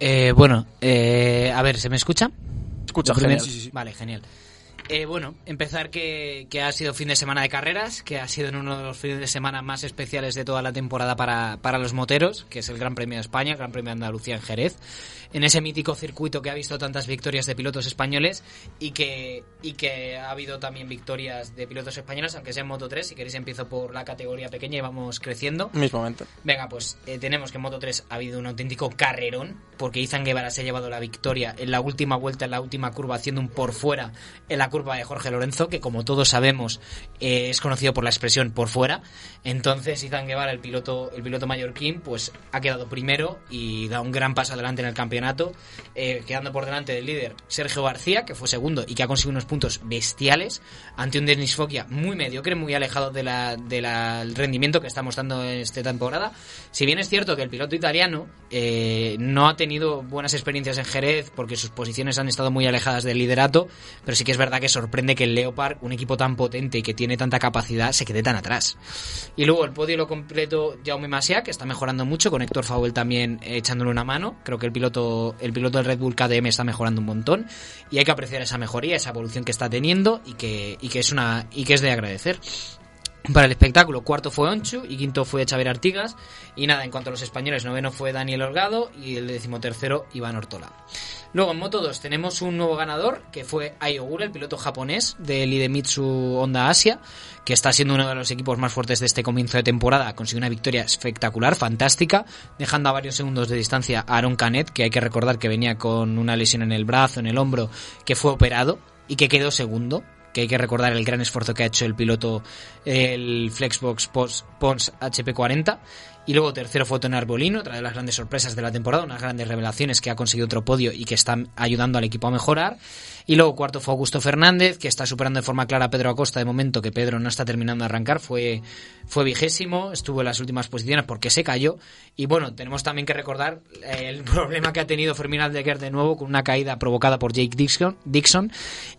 Eh, bueno, eh, a ver, ¿se me escucha? Escucha, genial. sí, sí. Vale, genial. Eh, bueno, empezar que, que ha sido fin de semana de carreras, que ha sido uno de los fines de semana más especiales de toda la temporada para, para los moteros, que es el Gran Premio de España, el Gran Premio de Andalucía en Jerez, en ese mítico circuito que ha visto tantas victorias de pilotos españoles y que, y que ha habido también victorias de pilotos españoles, aunque sea en Moto 3, si queréis empiezo por la categoría pequeña y vamos creciendo. Mismamente. Venga, pues eh, tenemos que en Moto 3 ha habido un auténtico carrerón, porque Izan Guevara se ha llevado la victoria en la última vuelta, en la última curva, haciendo un por fuera en la curva de Jorge Lorenzo, que como todos sabemos eh, es conocido por la expresión por fuera. Entonces Izan Guevara, el piloto, el piloto mallorquín, pues ha quedado primero y da un gran paso adelante en el campeonato, eh, quedando por delante del líder Sergio García, que fue segundo y que ha conseguido unos puntos bestiales ante un Denis Fokia muy mediocre, muy alejado del de la, rendimiento que está mostrando esta temporada. Si bien es cierto que el piloto italiano eh, no ha tenido buenas experiencias en Jerez porque sus posiciones han estado muy alejadas del liderato, pero sí que es verdad que sorprende que el Leopard, un equipo tan potente y que tiene tanta capacidad, se quede tan atrás. Y luego el podio lo completo Jaume Masia, que está mejorando mucho, con Héctor Faul también echándole una mano. Creo que el piloto, el piloto del Red Bull KDM está mejorando un montón y hay que apreciar esa mejoría, esa evolución que está teniendo y que, y que es una y que es de agradecer. Para el espectáculo, cuarto fue Onchu y quinto fue Xavier Artigas. Y nada, en cuanto a los españoles, noveno fue Daniel Holgado y el decimotercero Iván Ortola. Luego en Moto 2 tenemos un nuevo ganador que fue Ayogura, el piloto japonés del Idemitsu Honda Asia, que está siendo uno de los equipos más fuertes de este comienzo de temporada. Consiguió una victoria espectacular, fantástica, dejando a varios segundos de distancia a Aaron Canet, que hay que recordar que venía con una lesión en el brazo, en el hombro, que fue operado y que quedó segundo que hay que recordar el gran esfuerzo que ha hecho el piloto el Flexbox Pons HP40 y luego tercero fue Tony Arbolino, otra de las grandes sorpresas de la temporada, unas grandes revelaciones que ha conseguido otro podio y que están ayudando al equipo a mejorar. Y luego cuarto fue Augusto Fernández, que está superando de forma clara a Pedro Acosta de momento, que Pedro no está terminando de arrancar, fue, fue vigésimo, estuvo en las últimas posiciones porque se cayó. Y bueno, tenemos también que recordar eh, el problema que ha tenido Fermín Aldeguer de nuevo con una caída provocada por Jake Dixon, Dixon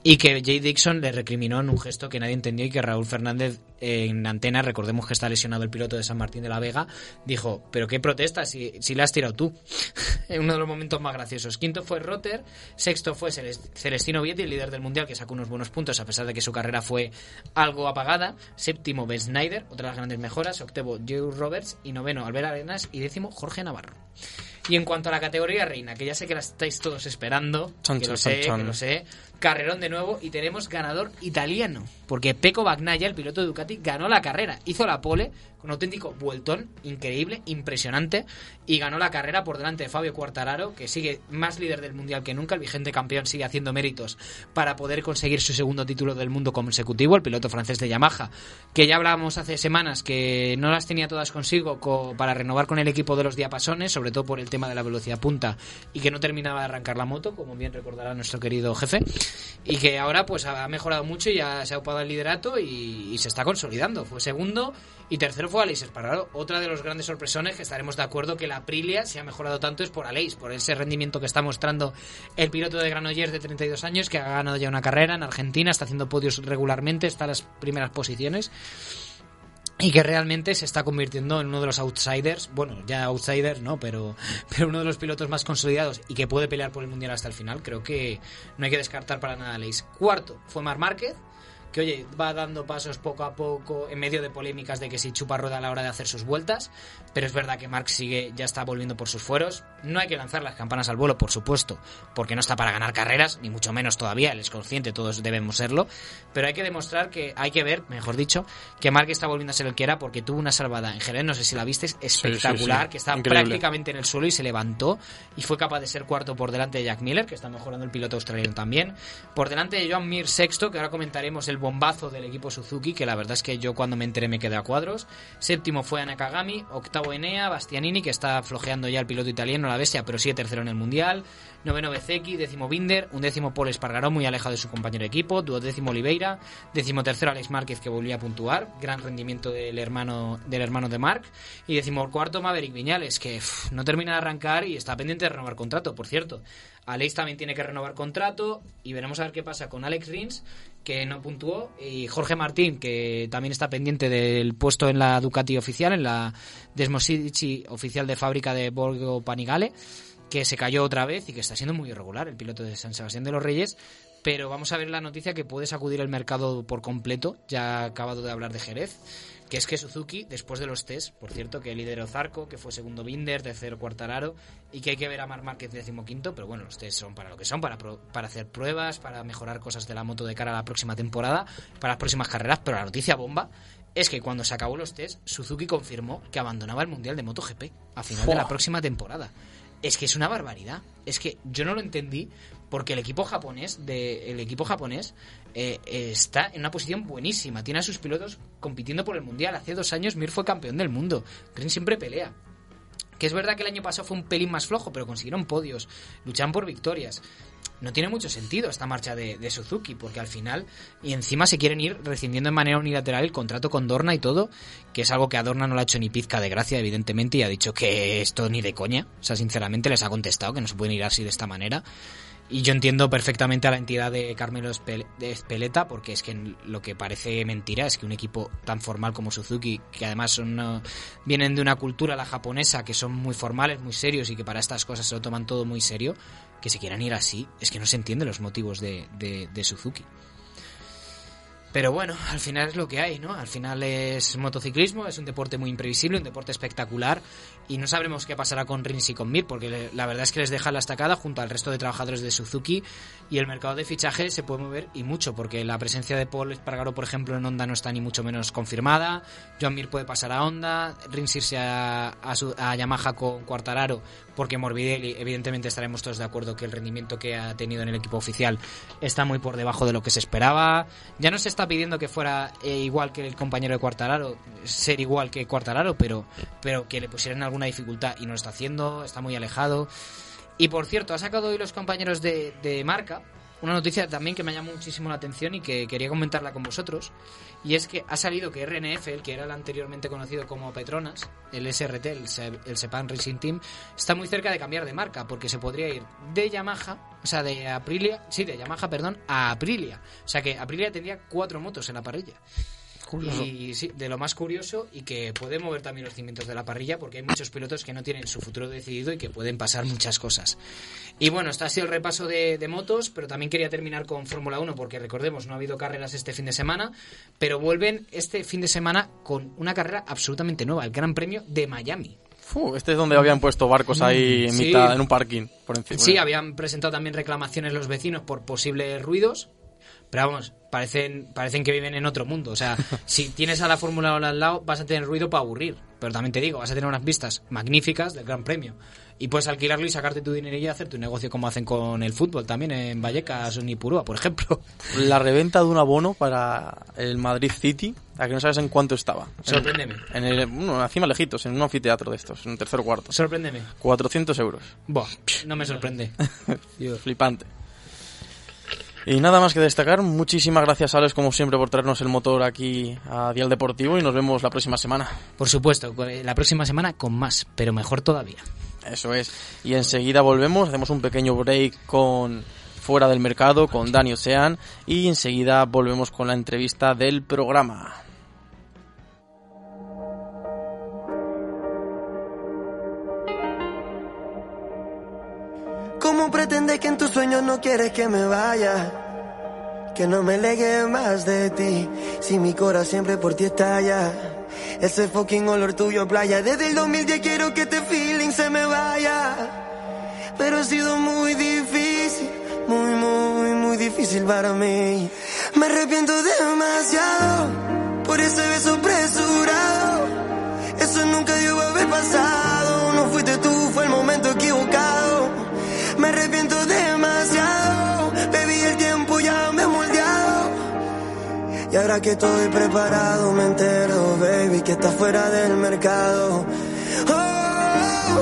y que Jake Dixon le recriminó en un gesto que nadie entendió y que Raúl Fernández en antena, recordemos que está lesionado el piloto de San Martín de la Vega, dijo, pero qué protesta si, si le has tirado tú. en uno de los momentos más graciosos. Quinto fue Rotter, sexto fue Celestino Vietti, el líder del Mundial, que sacó unos buenos puntos a pesar de que su carrera fue algo apagada. Séptimo Ben Snyder, otra de las grandes mejoras. Octavo Joe Roberts y noveno Albert Arenas y décimo Jorge Navarro. Y en cuanto a la categoría reina, que ya sé que la estáis todos esperando, que lo sé, que lo sé, carrerón de nuevo y tenemos ganador italiano, porque Pecco Bagnaia, el piloto de Ducati, ganó la carrera, hizo la pole con un auténtico vueltón increíble, impresionante, y ganó la carrera por delante de Fabio Quartararo, que sigue más líder del mundial que nunca, el vigente campeón sigue haciendo méritos para poder conseguir su segundo título del mundo consecutivo, el piloto francés de Yamaha, que ya hablábamos hace semanas que no las tenía todas consigo para renovar con el equipo de los diapasones, sobre todo por el tema de la velocidad punta, y que no terminaba de arrancar la moto, como bien recordará nuestro querido jefe, y que ahora pues ha mejorado mucho y ya se ha ocupado el liderato y, se está consolidando. Fue segundo y tercero fue Aleix Espargaro. Otra de los grandes sorpresones que estaremos de acuerdo que la Aprilia se ha mejorado tanto es por Aleix, por ese rendimiento que está mostrando el piloto de Granollers de 32 años que ha ganado ya una carrera en Argentina, está haciendo podios regularmente, está en las primeras posiciones y que realmente se está convirtiendo en uno de los outsiders, bueno, ya outsiders, no, pero, pero uno de los pilotos más consolidados y que puede pelear por el mundial hasta el final. Creo que no hay que descartar para nada a Aleix. Cuarto fue Mar Márquez, que oye, va dando pasos poco a poco en medio de polémicas de que si chupa rueda a la hora de hacer sus vueltas, pero es verdad que Marx sigue, ya está volviendo por sus fueros. No hay que lanzar las campanas al vuelo, por supuesto, porque no está para ganar carreras, ni mucho menos todavía, él es consciente, todos debemos serlo, pero hay que demostrar que, hay que ver, mejor dicho, que Mark está volviendo a ser el que era porque tuvo una salvada en Jerez, no sé si la viste, espectacular, que está prácticamente en el suelo y se levantó y fue capaz de ser cuarto por delante de Jack Miller, que está mejorando el piloto australiano también, por delante de Joan Mir sexto, que ahora comentaremos el bombazo del equipo Suzuki, que la verdad es que yo cuando me enteré me quedé a cuadros. Séptimo fue Anakagami, octavo Enea, Bastianini, que está flojeando ya el piloto italiano, la bestia, pero sigue tercero en el Mundial. Noveno Bezeki, décimo Binder, un décimo Paul Espargaró, muy alejado de su compañero de equipo, duodécimo Oliveira, décimo tercero Alex Márquez, que volvía a puntuar, gran rendimiento del hermano, del hermano de Marc, y décimo cuarto Maverick Viñales, que no termina de arrancar y está pendiente de renovar contrato, por cierto. Alex también tiene que renovar contrato y veremos a ver qué pasa con Alex Rins, que no puntuó, y Jorge Martín, que también está pendiente del puesto en la Ducati oficial, en la Desmosici oficial de fábrica de Borgo Panigale que se cayó otra vez y que está siendo muy irregular el piloto de San Sebastián de los Reyes. Pero vamos a ver la noticia que puede sacudir el mercado por completo. Ya acabado de hablar de Jerez. Que es que Suzuki, después de los test, por cierto, que lideró Zarco, que fue segundo Binder, tercero Cuartararo, y que hay que ver a Mar Márquez decimoquinto, pero bueno, los test son para lo que son, para, para hacer pruebas, para mejorar cosas de la moto de cara a la próxima temporada, para las próximas carreras, pero la noticia bomba es que cuando se acabó los test, Suzuki confirmó que abandonaba el Mundial de MotoGP a final de la próxima temporada. es que es una barbaridad. Es que yo no lo entendí porque el equipo japonés, de, el equipo japonés eh, está en una posición buenísima. Tiene a sus pilotos compitiendo por el mundial. Hace dos años Mir fue campeón del mundo. Rin siempre pelea. Que es verdad que el año pasado fue un pelín más flojo, pero consiguieron podios, luchan por victorias. No tiene mucho sentido esta marcha de Suzuki, porque al final, y encima se quieren ir rescindiendo de manera unilateral el contrato con Dorna y todo, que es algo que a Dorna no le ha hecho ni pizca de gracia, evidentemente, y ha dicho que esto ni de coña. O sea, sinceramente les ha contestado que no se pueden ir así de esta manera. Y yo entiendo perfectamente a la entidad de Carmelo Espeleta, porque es que lo que parece mentira es que un equipo tan formal como Suzuki, que además son vienen de una cultura, la japonesa, que son muy formales, muy serios y que para estas cosas se lo toman todo muy serio, que se quieran ir así, es que no se entienden los motivos de Suzuki. Pero bueno, al final es lo que hay, ¿no? Al final es motociclismo, es un deporte muy imprevisible, un deporte espectacular y no sabremos qué pasará con Rins y con Mir porque la verdad es que les deja la estacada junto al resto de trabajadores de Suzuki y el mercado de fichaje se puede mover y mucho porque la presencia de Paul Espargaro, por ejemplo, en Honda no está ni mucho menos confirmada, Joan Mir puede pasar a Honda, Rins irse a, a, su- a Yamaha con Quartararo porque Morbidelli, evidentemente estaremos todos de acuerdo que el rendimiento que ha tenido en el equipo oficial está muy por debajo de lo que se esperaba. Ya no se está pidiendo que fuera eh, igual que el compañero de Cuartararo, ser igual que Cuartararo, pero, pero que le pusieran alguna dificultad y no lo está haciendo, está muy alejado. Y por cierto, ha sacado hoy los compañeros de, de marca una noticia también que me llama muchísimo la atención y que quería comentarla con vosotros. Y es que ha salido que RNF, el que era el anteriormente conocido como Petronas, el SRT, el, Se- el Sepan Racing Team, está muy cerca de cambiar de marca porque se podría ir de Yamaha, o sea, de Aprilia, sí, de Yamaha, perdón, a Aprilia. O sea que Aprilia tendría cuatro motos en la parrilla. Y sí, de lo más curioso y que puede mover también los cimientos de la parrilla porque hay muchos pilotos que no tienen su futuro decidido y que pueden pasar muchas cosas. Y bueno, este ha sido el repaso de, de motos, pero también quería terminar con Fórmula 1 porque recordemos, no ha habido carreras este fin de semana, pero vuelven este fin de semana con una carrera absolutamente nueva, el Gran Premio de Miami. Este es donde habían puesto barcos ahí en Sí. mitad, en un parking, por encima. Sí, habían presentado también reclamaciones los vecinos por posibles ruidos, pero vamos, parecen, parecen que viven en otro mundo. O sea, si tienes a la Fórmula 1 al lado, vas a tener ruido para aburrir. Pero también te digo, vas a tener unas vistas magníficas del Gran Premio. Y puedes alquilarlo y sacarte tu dinerillo y hacer tu negocio como hacen con el fútbol también en Vallecas o en Ipurúa, por ejemplo. La reventa de un abono para el Madrid City, a que no sabes en cuánto estaba. Sorpréndeme. En el, bueno, encima lejitos, en un anfiteatro de estos, en un tercer cuarto. Sorpréndeme. 400 euros. Buah, no me sorprende. Flipante. Y nada más que destacar, muchísimas gracias Alex como siempre por traernos el motor aquí a Dial Deportivo y nos vemos la próxima semana. Por supuesto, la próxima semana con más, pero mejor todavía. Eso es. Y enseguida volvemos, hacemos un pequeño break con Fuera del Mercado, con Dani Ocean, y enseguida volvemos con la entrevista del programa. ¿Cómo pretendes que en tus sueños no quieres que me vaya? Que no me legue más de ti, si mi corazón siempre por ti estalla. Ese fucking olor tuyo a playa, desde el 2010 quiero que este feeling se me vaya. Pero ha sido muy difícil, muy, muy, muy difícil para mí. Me arrepiento demasiado por ese beso apresurado. Eso nunca debió haber pasado. No fuiste tú, fue el momento equivocado. Me arrepiento demasiado. Baby, el tiempo ya me ha moldeado. Y ahora que estoy preparado, me entero, baby, que está fuera del mercado. Oh.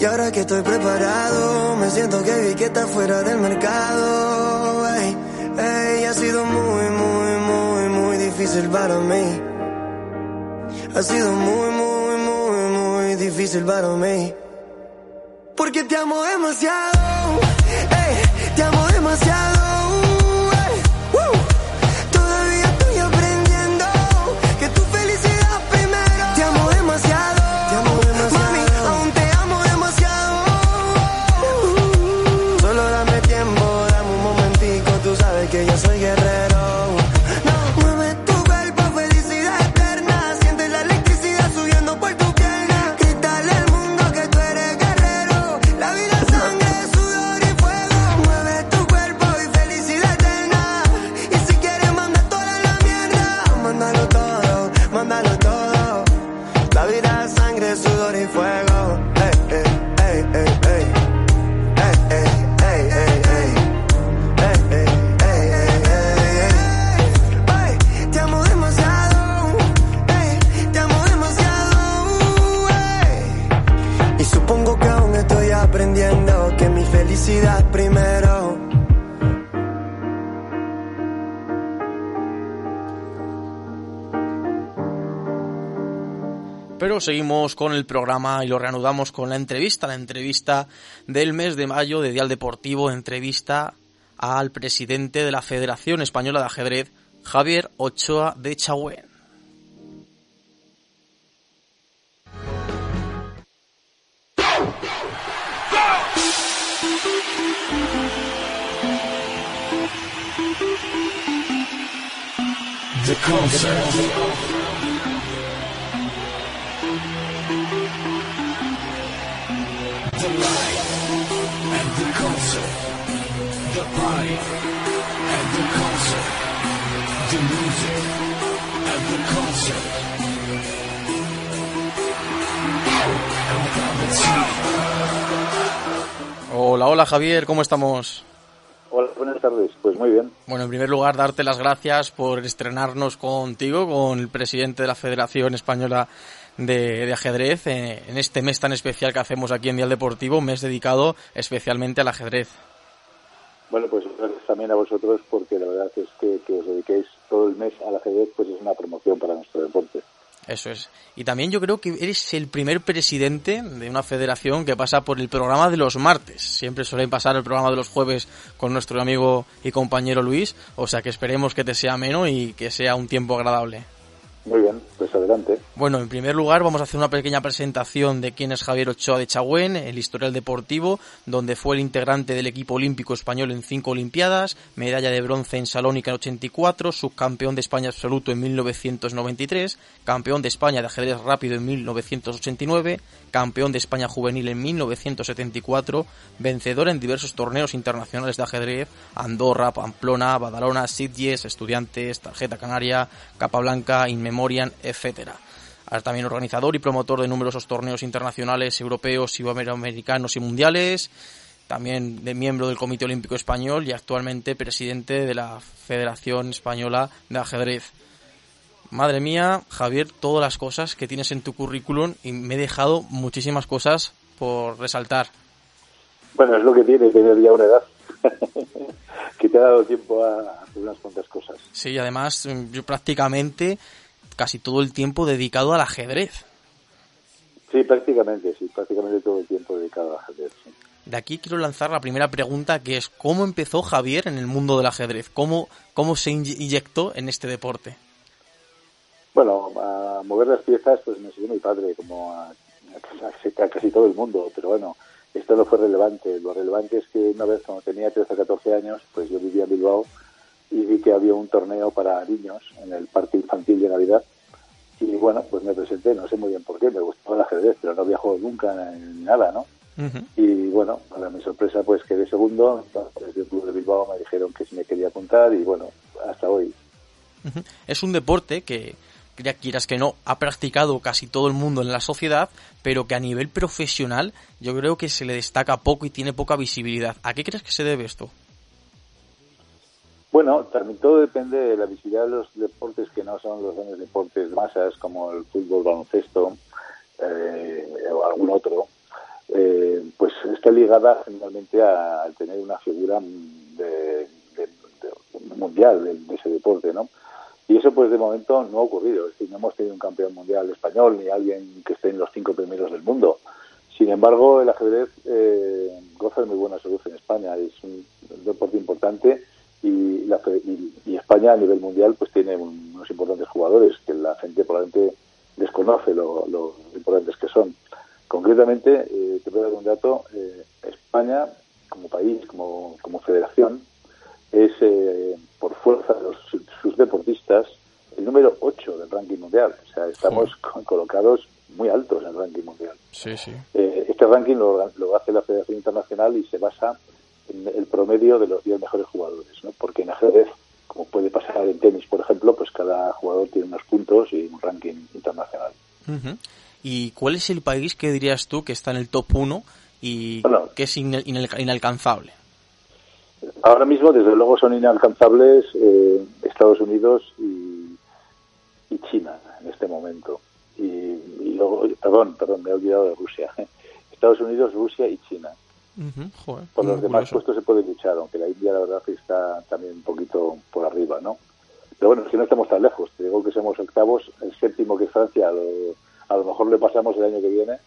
Y ahora que estoy preparado, me siento que vi que está fuera del mercado. Ey, ey, ha sido muy, muy, muy, muy difícil para mí. Ha sido muy, muy, muy difícil para mí. Porque te amo demasiado. ey, te amo demasiado. Seguimos con el programa y lo reanudamos con la entrevista, la entrevista del mes de mayo de Dial Deportivo, entrevista al presidente de la Federación Española de Ajedrez, Javier Ochoa de Chahuén. The light and the concert. The party and the concert. The music and the concert. Hola, hola Javier, ¿cómo estamos? Hola, buenas tardes. Pues muy bien. Bueno, en primer lugar, darte las gracias por estrenarnos contigo, con el presidente de la Federación Española de, de Ajedrez, eh, en este mes tan especial que hacemos aquí en Dial Deportivo, un mes dedicado especialmente al ajedrez. Bueno, pues gracias también a vosotros porque la verdad es que, que os dediquéis todo el mes al ajedrez, pues es una promoción para nuestro deporte. Eso es. Y también yo creo que eres el primer presidente de una federación que pasa por el programa de los martes. Siempre suelen pasar el programa de los jueves con nuestro amigo y compañero Luis, o sea que esperemos que te sea menos y que sea un tiempo agradable. Muy bien, pues adelante. Bueno, en primer lugar vamos a hacer una pequeña presentación de quién es Javier Ochoa de Chagüén, el historial deportivo, donde fue el integrante del equipo olímpico español en cinco Olimpiadas, medalla de bronce en Salónica en 84, subcampeón de España absoluto en 1993, campeón de España de ajedrez rápido en 1989, campeón de España juvenil en 1974, vencedor en diversos torneos internacionales de ajedrez, Andorra, Pamplona, Badalona, Sitges, Estudiantes, Tarjeta Canaria, Capablanca, In Memoriam, etcétera. También organizador y promotor de numerosos torneos internacionales, europeos, iberoamericanos y mundiales. También de miembro del Comité Olímpico Español y actualmente presidente de la Federación Española de Ajedrez. Madre mía, Javier, todas las cosas que tienes en tu currículum y me he dejado muchísimas cosas por resaltar. Bueno, es lo que tiene tener ya una edad. que te ha dado tiempo a hacer unas cuantas cosas. Sí, además yo prácticamente casi todo el tiempo dedicado al ajedrez. Sí, prácticamente, sí, prácticamente todo el tiempo dedicado al ajedrez. Sí. De aquí quiero lanzar la primera pregunta que es ¿cómo empezó Javier en el mundo del ajedrez? ¿Cómo, cómo se inyectó en este deporte? Bueno, a mover las piezas pues me enseñó mi padre, como a, a, a casi todo el mundo, pero bueno, esto no fue relevante. Lo relevante es que una vez cuando tenía 13 o 14 años, pues yo vivía en Bilbao y vi que había un torneo para niños en el parque infantil de Navidad. Y bueno, pues me presenté, no sé muy bien por qué, me gustaba el ajedrez, pero no había jugado nunca ni nada, ¿no? Uh -huh. Y bueno, para mi sorpresa, pues quedé segundo. Desde el club de Bilbao me dijeron que si me quería apuntar y bueno, hasta hoy. Uh -huh. Es un deporte que, ya quieras que no, ha practicado casi todo el mundo en la sociedad, pero que a nivel profesional yo creo que se le destaca poco y tiene poca visibilidad. ¿A qué crees que se debe esto? Bueno, también todo depende de la visibilidad de los deportes que no son los grandes deportes de masas, como el fútbol, baloncesto eh, o algún otro. Eh, pues está ligada generalmente a, tener una figura de, de, mundial de, ese deporte, ¿no? Y eso pues de momento no ha ocurrido, es decir, no hemos tenido un campeón mundial español ni alguien que esté en los cinco primeros del mundo. Sin embargo, el ajedrez eh, goza de muy buena salud en España, es un deporte importante y, la, y, y, España a nivel mundial pues tiene unos importantes jugadores que la gente probablemente desconoce lo, importantes que son. Concretamente, eh, te puedo dar un dato, eh, España como país, como, como federación, es eh, por fuerza de los, sus deportistas el número 8 del ranking mundial. O sea, estamos con, colocados muy altos en el ranking mundial. Sí, sí. Eh, este ranking lo, lo, hace la Federación Internacional y se basa en el promedio de los 10 mejores jugadores, ¿no? Porque en ajedrez, como puede pasar en tenis, por ejemplo, pues cada jugador tiene unos puntos y un ranking internacional. Uh -huh. ¿Y cuál es el país que dirías tú que está en el top 1 y bueno, que es inal inalcanzable? Ahora mismo, desde luego, son inalcanzables eh, Estados Unidos y, y, China en este momento. Y, y, luego, perdón, perdón, me he olvidado de Rusia. Estados Unidos, Rusia y China. Uh -huh. Joder, por los demás curioso. puestos se puede luchar, aunque la India, la verdad, está también un poquito por arriba, ¿no? Pero bueno, si no estamos tan lejos, te digo que somos octavos, el séptimo que es Francia lo, A lo mejor le pasamos el año que viene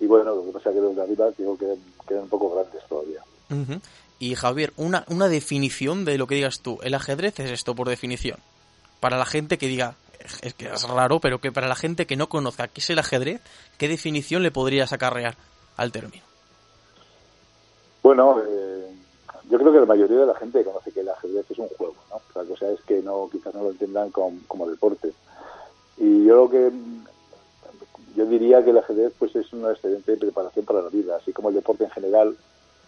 y bueno, lo que pasa es que los de arriba digo que quedan un poco grandes todavía. Ujú. Y Javier, una, una definición de lo que digas tú. El ajedrez es esto por definición. Para la gente que diga, es que es raro, pero que para la gente que no conozca qué es el ajedrez, ¿qué definición le podrías acarrear al término? Bueno, eh, yo creo que la mayoría de la gente conoce que el ajedrez es un juego, ¿no? La cosa es que no, quizás no lo entiendan como, como deporte. Y yo lo que yo diría que el ajedrez pues es una excelente preparación para la vida, así como el deporte en general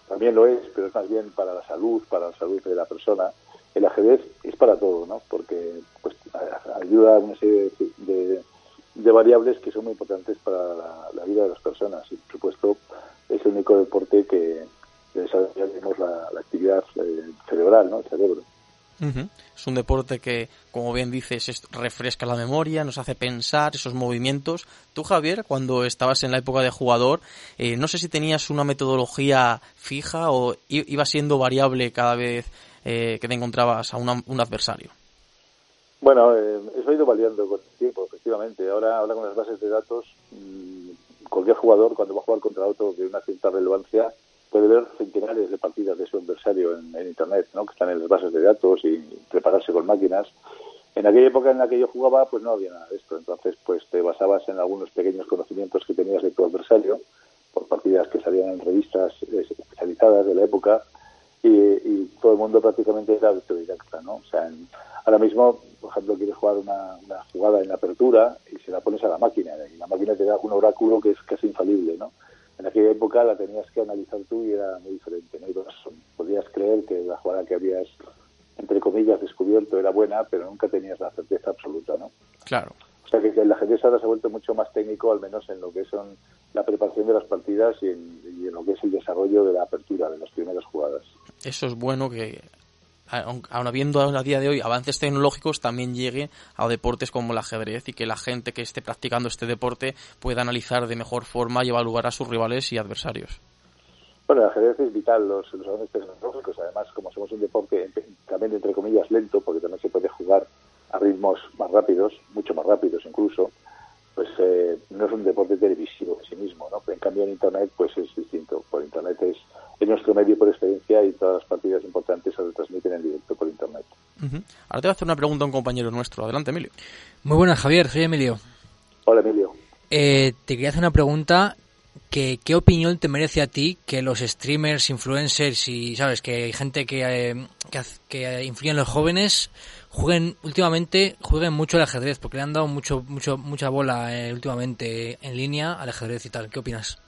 también lo es, pero es más bien para la salud, para la salud de la persona. El ajedrez es para todo, ¿no? Porque pues ayuda a una serie de, de- variables que son muy importantes para la, vida de las personas. Y por supuesto es el único deporte que desarrolla la actividad eh, cerebral, ¿no? El cerebro. Es un deporte que, como bien dices, es- refresca la memoria, nos hace pensar esos movimientos. Tú, Javier, cuando estabas en la época de jugador, eh, no sé si tenías una metodología fija o i- iba siendo variable cada vez eh, que te encontrabas a una- un adversario. Bueno, eh, eso ha ido variando con el tiempo, efectivamente. Ahora, ahora con las bases de datos, mmm, cualquier jugador, cuando va a jugar contra otro de una cierta relevancia, puede ver centenares de partidas de su adversario en, Internet, ¿no? que están en las bases de datos y prepararse con máquinas. En aquella época en la que yo jugaba, pues no había nada de esto. Entonces, pues te basabas en algunos pequeños conocimientos que tenías de tu adversario, por partidas que salían en revistas especializadas de la época, y, todo el mundo prácticamente era autodidacta, ¿no? O sea, ahora mismo, por ejemplo, quieres jugar una, una jugada en apertura y se la pones a la máquina, y la máquina te da un oráculo que es casi infalible, ¿no? En aquella época la tenías que analizar tú y era muy diferente, ¿no? Podías creer que la jugada que habías, entre comillas, descubierto era buena, pero nunca tenías la certeza absoluta, ¿no? Claro. O sea que, que el ajedrez ahora se ha vuelto mucho más técnico, al menos en lo que son la preparación de las partidas y en, y en lo que es el desarrollo de la apertura de las primeras jugadas. Eso es bueno que, aun habiendo a día de hoy avances tecnológicos, también llegue a deportes como el ajedrez y que la gente que esté practicando este deporte pueda analizar de mejor forma y evaluar a sus rivales y adversarios. Bueno, el ajedrez es vital, los, los avances tecnológicos, además, como somos un deporte también, entre comillas, lento, porque también se puede jugar a ritmos más rápidos, mucho más rápidos incluso, pues eh, no es un deporte televisivo en sí mismo, ¿no? En cambio en Internet pues es distinto. Por Internet es, es nuestro medio por excelencia y todas las partidas importantes se retransmiten en directo por Internet. Ahora te voy a hacer una pregunta a un compañero nuestro. Adelante, Emilio. Muy buenas, Javier. Soy Emilio. Hola Emilio. Eh, te quería hacer una pregunta. Que, ¿Qué opinión te merece a ti que los streamers, influencers y, sabes, que hay gente que, eh, que, que influye en los jóvenes jueguen últimamente jueguen mucho al ajedrez? Porque le han dado mucho, mucho mucha bola eh, últimamente en línea al ajedrez y tal. ¿Qué opinas?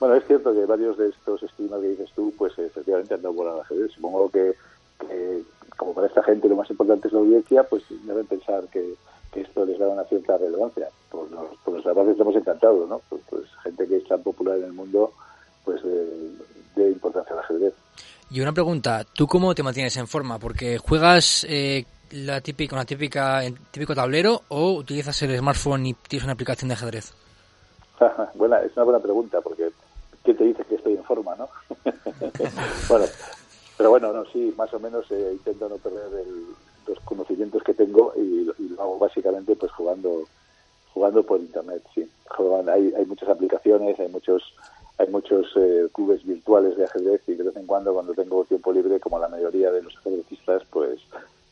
Bueno, es cierto que varios de estos streamers que dices tú, pues efectivamente han dado bola al ajedrez. Supongo que, que, como para esta gente lo más importante es la audiencia, pues deben pensar que, que esto les da una cierta relevancia. Por, los, por parte estamos encantados, ¿no? Pues, pues gente que es tan popular en el mundo, pues de, de importancia al ajedrez. Y una pregunta, ¿tú cómo te mantienes en forma? Porque juegas eh, la típica, una típica, el típico tablero o utilizas el smartphone y tienes una aplicación de ajedrez. Buena, es una buena pregunta, porque ¿quién te dice que estoy en forma, no? bueno, pero bueno, no, sí, más o menos eh, intento no perder el- los conocimientos que tengo y, lo- hago básicamente pues jugando jugando por internet, sí. Hay, hay muchas aplicaciones, hay muchos hay muchos eh, clubes virtuales de ajedrez y de vez en cuando cuando tengo tiempo libre, como la mayoría de los ajedrecistas, pues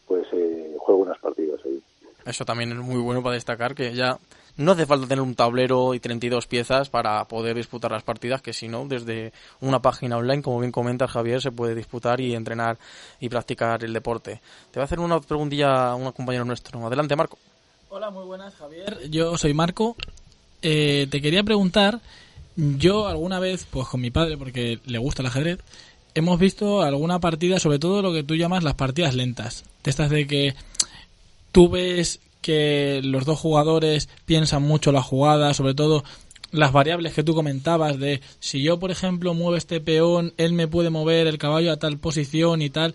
pues eh, juego unas partidas ahí. Eso también es muy bueno para destacar que ya no hace falta tener un tablero y 32 piezas para poder disputar las partidas, que si no, desde una página online, como bien comenta Javier, se puede disputar y entrenar y practicar el deporte. Te voy a hacer una preguntilla a un compañero nuestro. Adelante, Marco. Hola, muy buenas, Javier. Yo soy Marco. Eh, te quería preguntar, yo alguna vez, pues con mi padre, porque le gusta el ajedrez, hemos visto alguna partida, sobre todo lo que tú llamas las partidas lentas. De estas de que tú ves que los dos jugadores piensan mucho la jugada, sobre todo las variables que tú comentabas de si yo, por ejemplo, muevo este peón, él me puede mover el caballo a tal posición y tal.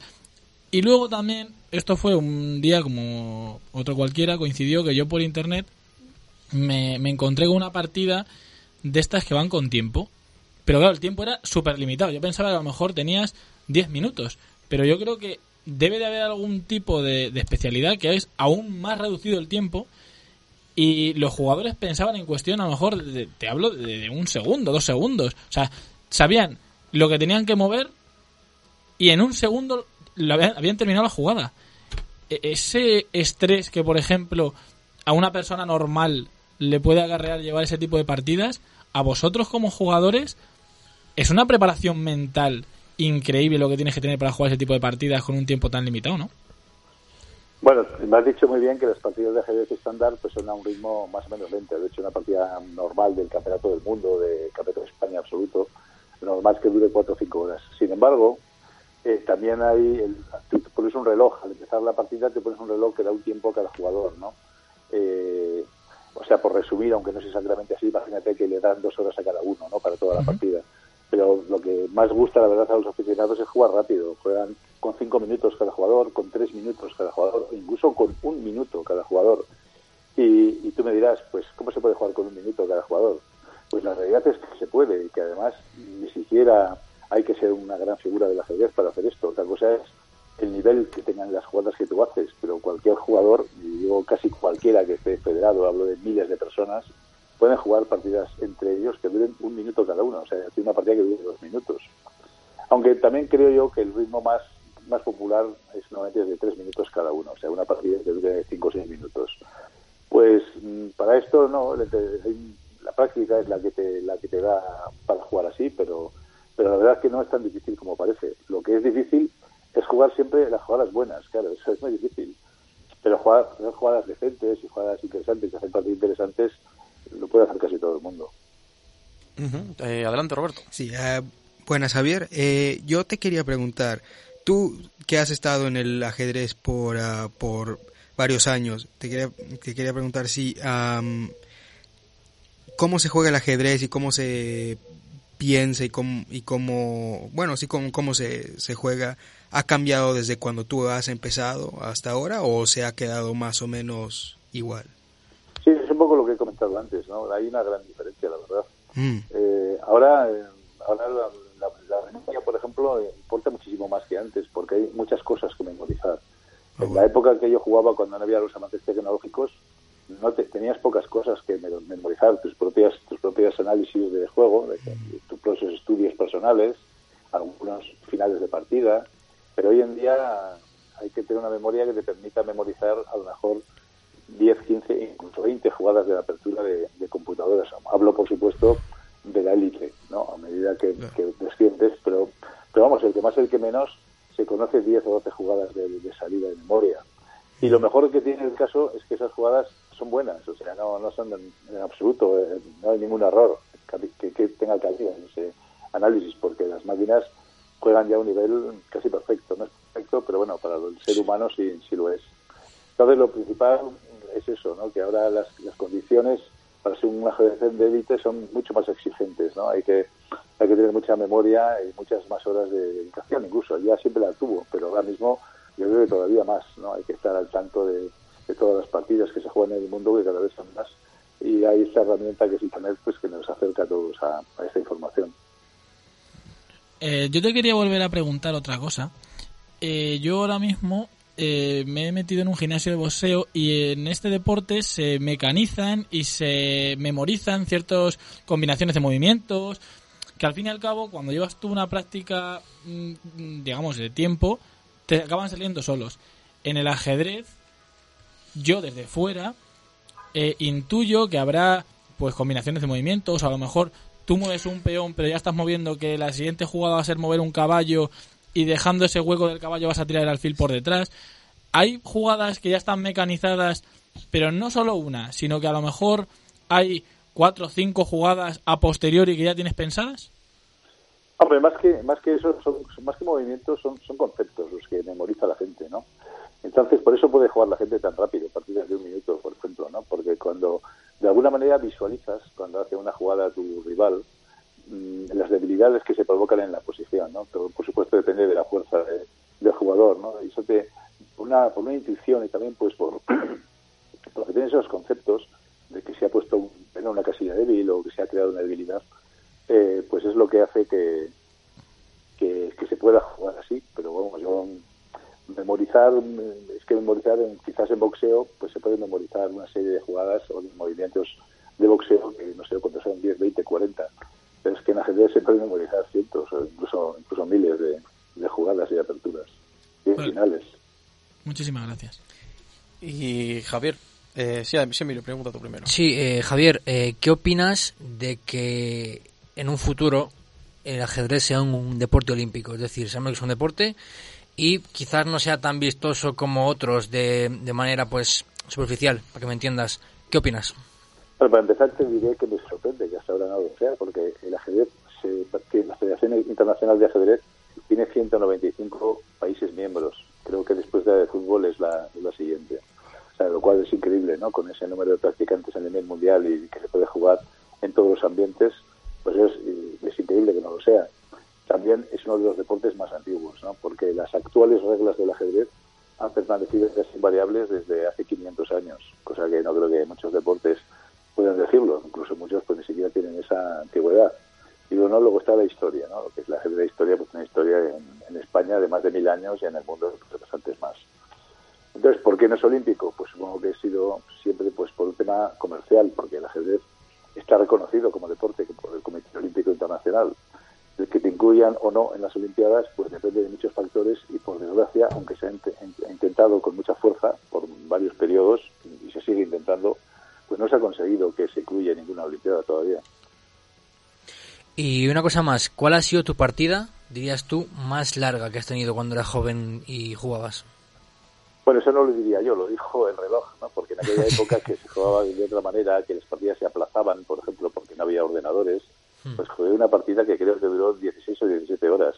Y luego también, esto fue un día como otro cualquiera, coincidió que yo por internet me, me encontré con una partida de estas que van con tiempo. Pero claro, el tiempo era súper limitado. Yo pensaba que a lo mejor tenías 10 minutos. Pero yo creo que debe de haber algún tipo de, especialidad que es aún más reducido el tiempo y los jugadores pensaban en cuestión, a lo mejor, de- te hablo de, de un segundo, dos segundos. O sea, sabían lo que tenían que mover y en un segundo lo habían, habían terminado la jugada. E- Ese estrés que, por ejemplo, a una persona normal le puede agarrear llevar ese tipo de partidas, a vosotros como jugadores es una preparación mental increíble lo que tienes que tener para jugar ese tipo de partidas con un tiempo tan limitado, ¿no? Bueno, me has dicho muy bien que las partidas de ajedrez estándar pues son a un ritmo más o menos lento. De hecho, una partida normal del Campeonato del Mundo, de Campeonato de España absoluto, normal es que dure 4 o 5 horas. Sin embargo, eh, también hay, el, tú te pones un reloj, al empezar la partida te pones un reloj que da un tiempo a cada jugador, ¿no? Eh, o sea, por resumir, aunque no es exactamente así, imagínate que le dan dos horas a cada uno, ¿no? Para toda la partida. Pero lo que más gusta, la verdad, a los aficionados es jugar rápido. Juegan con cinco minutos cada jugador, con tres minutos cada jugador, incluso con un minuto cada jugador. Y, y tú me dirás, pues, ¿cómo se puede jugar con un minuto cada jugador? Pues la realidad es que se puede y que además ni siquiera hay que ser una gran figura del ajedrez para hacer esto. Otra cosa es el nivel que tengan las jugadas que tú haces, pero cualquier jugador, y digo casi cualquiera que esté federado, hablo de miles de personas, pueden jugar partidas entre ellos que duren un minuto cada uno, o sea, hacer una partida que dure dos minutos. Aunque también creo yo que el ritmo más, más popular es normalmente de tres minutos cada uno, o sea, una partida que dure cinco o seis minutos. Pues mm, para esto no, la práctica es la que te, la que te da para jugar así, pero, pero la verdad es que no es tan difícil como parece. Lo que es difícil es jugar siempre las jugadas buenas, claro, eso es muy difícil. Pero jugar, jugadas decentes y jugadas interesantes hacer partidas interesantes lo puede hacer casi todo el mundo. Eh, adelante, Roberto. Sí, eh, buenas Javier. Eh, yo te quería preguntar, tú que has estado en el ajedrez por, ah, por varios años, te quería, te quería preguntar si cómo se juega el ajedrez y cómo se piensa y cómo, y cómo bueno, sí, cómo, cómo se, se juega, ¿ha cambiado desde cuando tú has empezado hasta ahora o se ha quedado más o menos igual? Poco lo que he comentado antes, ¿no? Hay una gran diferencia, la verdad. Mm, Eh, ahora, eh, ahora la, la- la memoria, por ejemplo, eh, importa muchísimo más que antes, porque hay muchas cosas que memorizar. En la época que yo jugaba, cuando no había los avances tecnológicos, no te- tenías pocas cosas que me- memorizar, tus propias tus propias análisis de juego, de, de tus propios estudios personales, algunos finales de partida, pero hoy en día hay que tener una memoria que te permita memorizar a lo mejor 10, 15, incluso 20 jugadas de la apertura de, de computadoras. Hablo, por supuesto, de la élite, ¿no? A medida que, que desciendes, pero, pero vamos, el que más, el que menos, se conoce 10 o 12 jugadas de, de salida de memoria. Y lo mejor que tiene el caso es que esas jugadas son buenas, o sea, no, no son en, en absoluto, eh, no hay ningún error que, que- que tenga cabida en ese análisis, porque las máquinas juegan ya a un nivel casi perfecto, no es perfecto, pero bueno, para el ser humano sí, sí lo es. Entonces lo principal es eso, ¿no? que ahora las, las condiciones para ser un ajedrez de élite son mucho más exigentes, ¿no? Hay que, hay que tener mucha memoria y muchas más horas de dedicación, incluso ya siempre la tuvo, pero ahora mismo yo creo que todavía más, ¿no? Hay que estar al tanto de, de todas las partidas que se juegan en el mundo, que cada vez son más, y hay esta herramienta que es Internet, pues que nos acerca a todos a, a esta información. Eh, yo te quería volver a preguntar otra cosa. Eh, yo ahora mismo eh, me he metido en un gimnasio de boxeo y en este deporte se mecanizan y se memorizan ciertas combinaciones de movimientos que al fin y al cabo cuando llevas tú una práctica mm, digamos de tiempo te acaban saliendo solos. En el ajedrez yo desde fuera eh, intuyo que habrá pues combinaciones de movimientos, a lo mejor tú mueves un peón, pero ya estás moviendo que la siguiente jugada va a ser mover un caballo y dejando ese hueco del caballo vas a tirar el alfil por detrás. Hay jugadas que ya están mecanizadas, pero no solo una, sino que a lo mejor hay cuatro o cinco jugadas a posteriori que ya tienes pensadas. Hombre, más que, más que eso, son, más que movimientos, son, son conceptos los que memoriza la gente, ¿no? Entonces, por eso puede jugar la gente tan rápido, partidas de un minuto, por ejemplo, ¿no? Porque cuando de alguna manera visualizas, cuando hace una jugada tu rival, las debilidades que se provocan en la posición, ¿no? Pero, por supuesto, depende de la fuerza de- del jugador, ¿no? Y eso te, una, por una intuición y también, pues, por, porque tienes esos conceptos de que se ha puesto en una casilla débil o que se ha creado una debilidad, eh, pues es lo que hace que, que, se pueda jugar así. Pero vamos, yo mm, memorizar, mm, es que memorizar en- quizás en boxeo, pues puede memorizar una serie de jugadas o de movimientos de boxeo que no sé cuántos son, 10, 20, 40. Pero es que en ajedrez se pueden memorizar cientos o incluso, incluso miles de, de jugadas y de aperturas y de finales. Muchísimas gracias. Y Javier, eh, sí, sí, Emilio, pregunta tú primero. Sí, eh, Javier, eh, ¿qué opinas de que en un futuro el ajedrez sea un, un deporte olímpico? Es decir, sabemos que es un deporte y quizás no sea tan vistoso como otros de, de manera pues superficial, para que me entiendas. ¿Qué opinas? Bueno, para empezar te diré que me sorprende ahora no lo sea, porque el ajedrez, se, la Federación Internacional de Ajedrez tiene 195 países miembros. Creo que después de la de fútbol es la, siguiente. Lo cual es increíble, ¿no? Con ese número de practicantes a nivel mundial y que se puede jugar en todos los ambientes, pues es, es increíble que no lo sea. También es uno de los deportes más antiguos, ¿no? Porque las actuales reglas del ajedrez han permanecido casi invariables desde hace 500 años, cosa que no creo que muchos deportes puedan decirlo, incluso muchos pues ni siquiera tienen esa antigüedad. Y luego, ¿no? luego está la historia, ¿no? Lo que es la de historia, pues una historia en, España de más de mil años y en el mundo de bastantes más. Entonces, ¿por qué no es olímpico? Pues supongo que ha sido siempre pues por un tema comercial, porque el ajedrez está reconocido como deporte por el Comité Olímpico Internacional. El que te incluyan o no en las Olimpiadas, pues depende de muchos factores y por desgracia, aunque se ha intentado con mucha fuerza por varios periodos y se sigue intentando, pues no se ha conseguido que se incluya ninguna Olimpiada todavía. Y una cosa más, ¿cuál ha sido tu partida, dirías tú, más larga que has tenido cuando eras joven y jugabas? Bueno, eso no lo diría yo, lo dijo el reloj, ¿no? Porque en aquella época que se jugaba de otra manera, que las partidas se aplazaban, por ejemplo, porque no había ordenadores, pues jugué una partida que creo que duró 16 o 17 horas.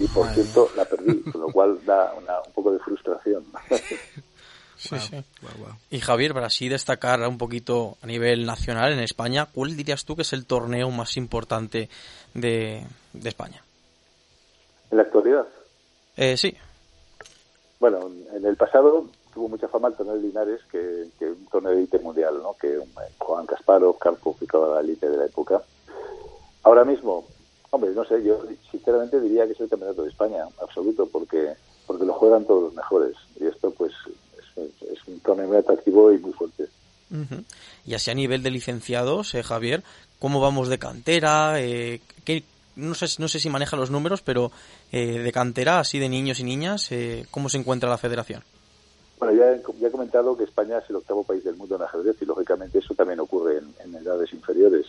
Y por cierto, la perdí, con lo cual da una- un poco de frustración. Sí, sí. Y Javier, para así destacar un poquito a nivel nacional en España, ¿cuál dirías tú que es el torneo más importante de, de España? en la actualidad, Eh, sí, bueno, en el pasado tuvo mucha fama el torneo de Linares, que, que un torneo de élite mundial, ¿no? Que um, Juan Kasparov, Karpov y toda la élite de la época. Ahora mismo, hombre, no sé, yo sinceramente diría que es el campeonato de España, absoluto, porque porque lo juegan todos los mejores. Y esto, pues, es, es un torneo muy atractivo y muy fuerte. Y así a nivel de licenciados, eh, Javier, ¿cómo vamos de cantera? Eh, ¿qué- no, sé, no sé si maneja los números, pero eh, de cantera, así de niños y niñas, eh, ¿cómo se encuentra la federación? Bueno, ya, he- ya he comentado que España es el octavo país del mundo en ajedrez y, lógicamente, eso también ocurre en, en edades inferiores.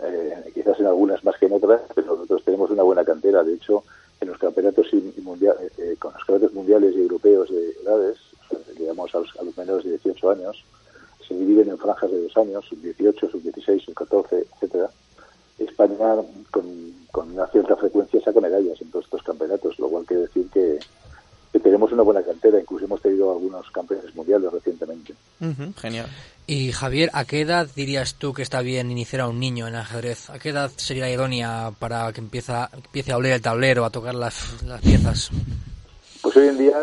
Eh, quizás en algunas más que en otras, pero nosotros tenemos una buena cantera. De hecho, en los campeonatos y- y mundia- eh, con los campeonatos mundiales y europeos de edades, digamos a los, a los menores de 18 años, se dividen en franjas de dos años, sub 18, sub 16, sub 14, etcétera. España con, con una cierta frecuencia saca medallas en todos estos campeonatos, lo cual quiere decir que, que tenemos una buena cantera, incluso hemos tenido algunos campeones mundiales recientemente. Ujú, Genial. Y Javier, ¿a qué edad dirías tú que está bien iniciar a un niño en ajedrez? ¿A qué edad sería idónea para que empieza, empiece a oler el tablero, a tocar las, las piezas? Pues hoy en día,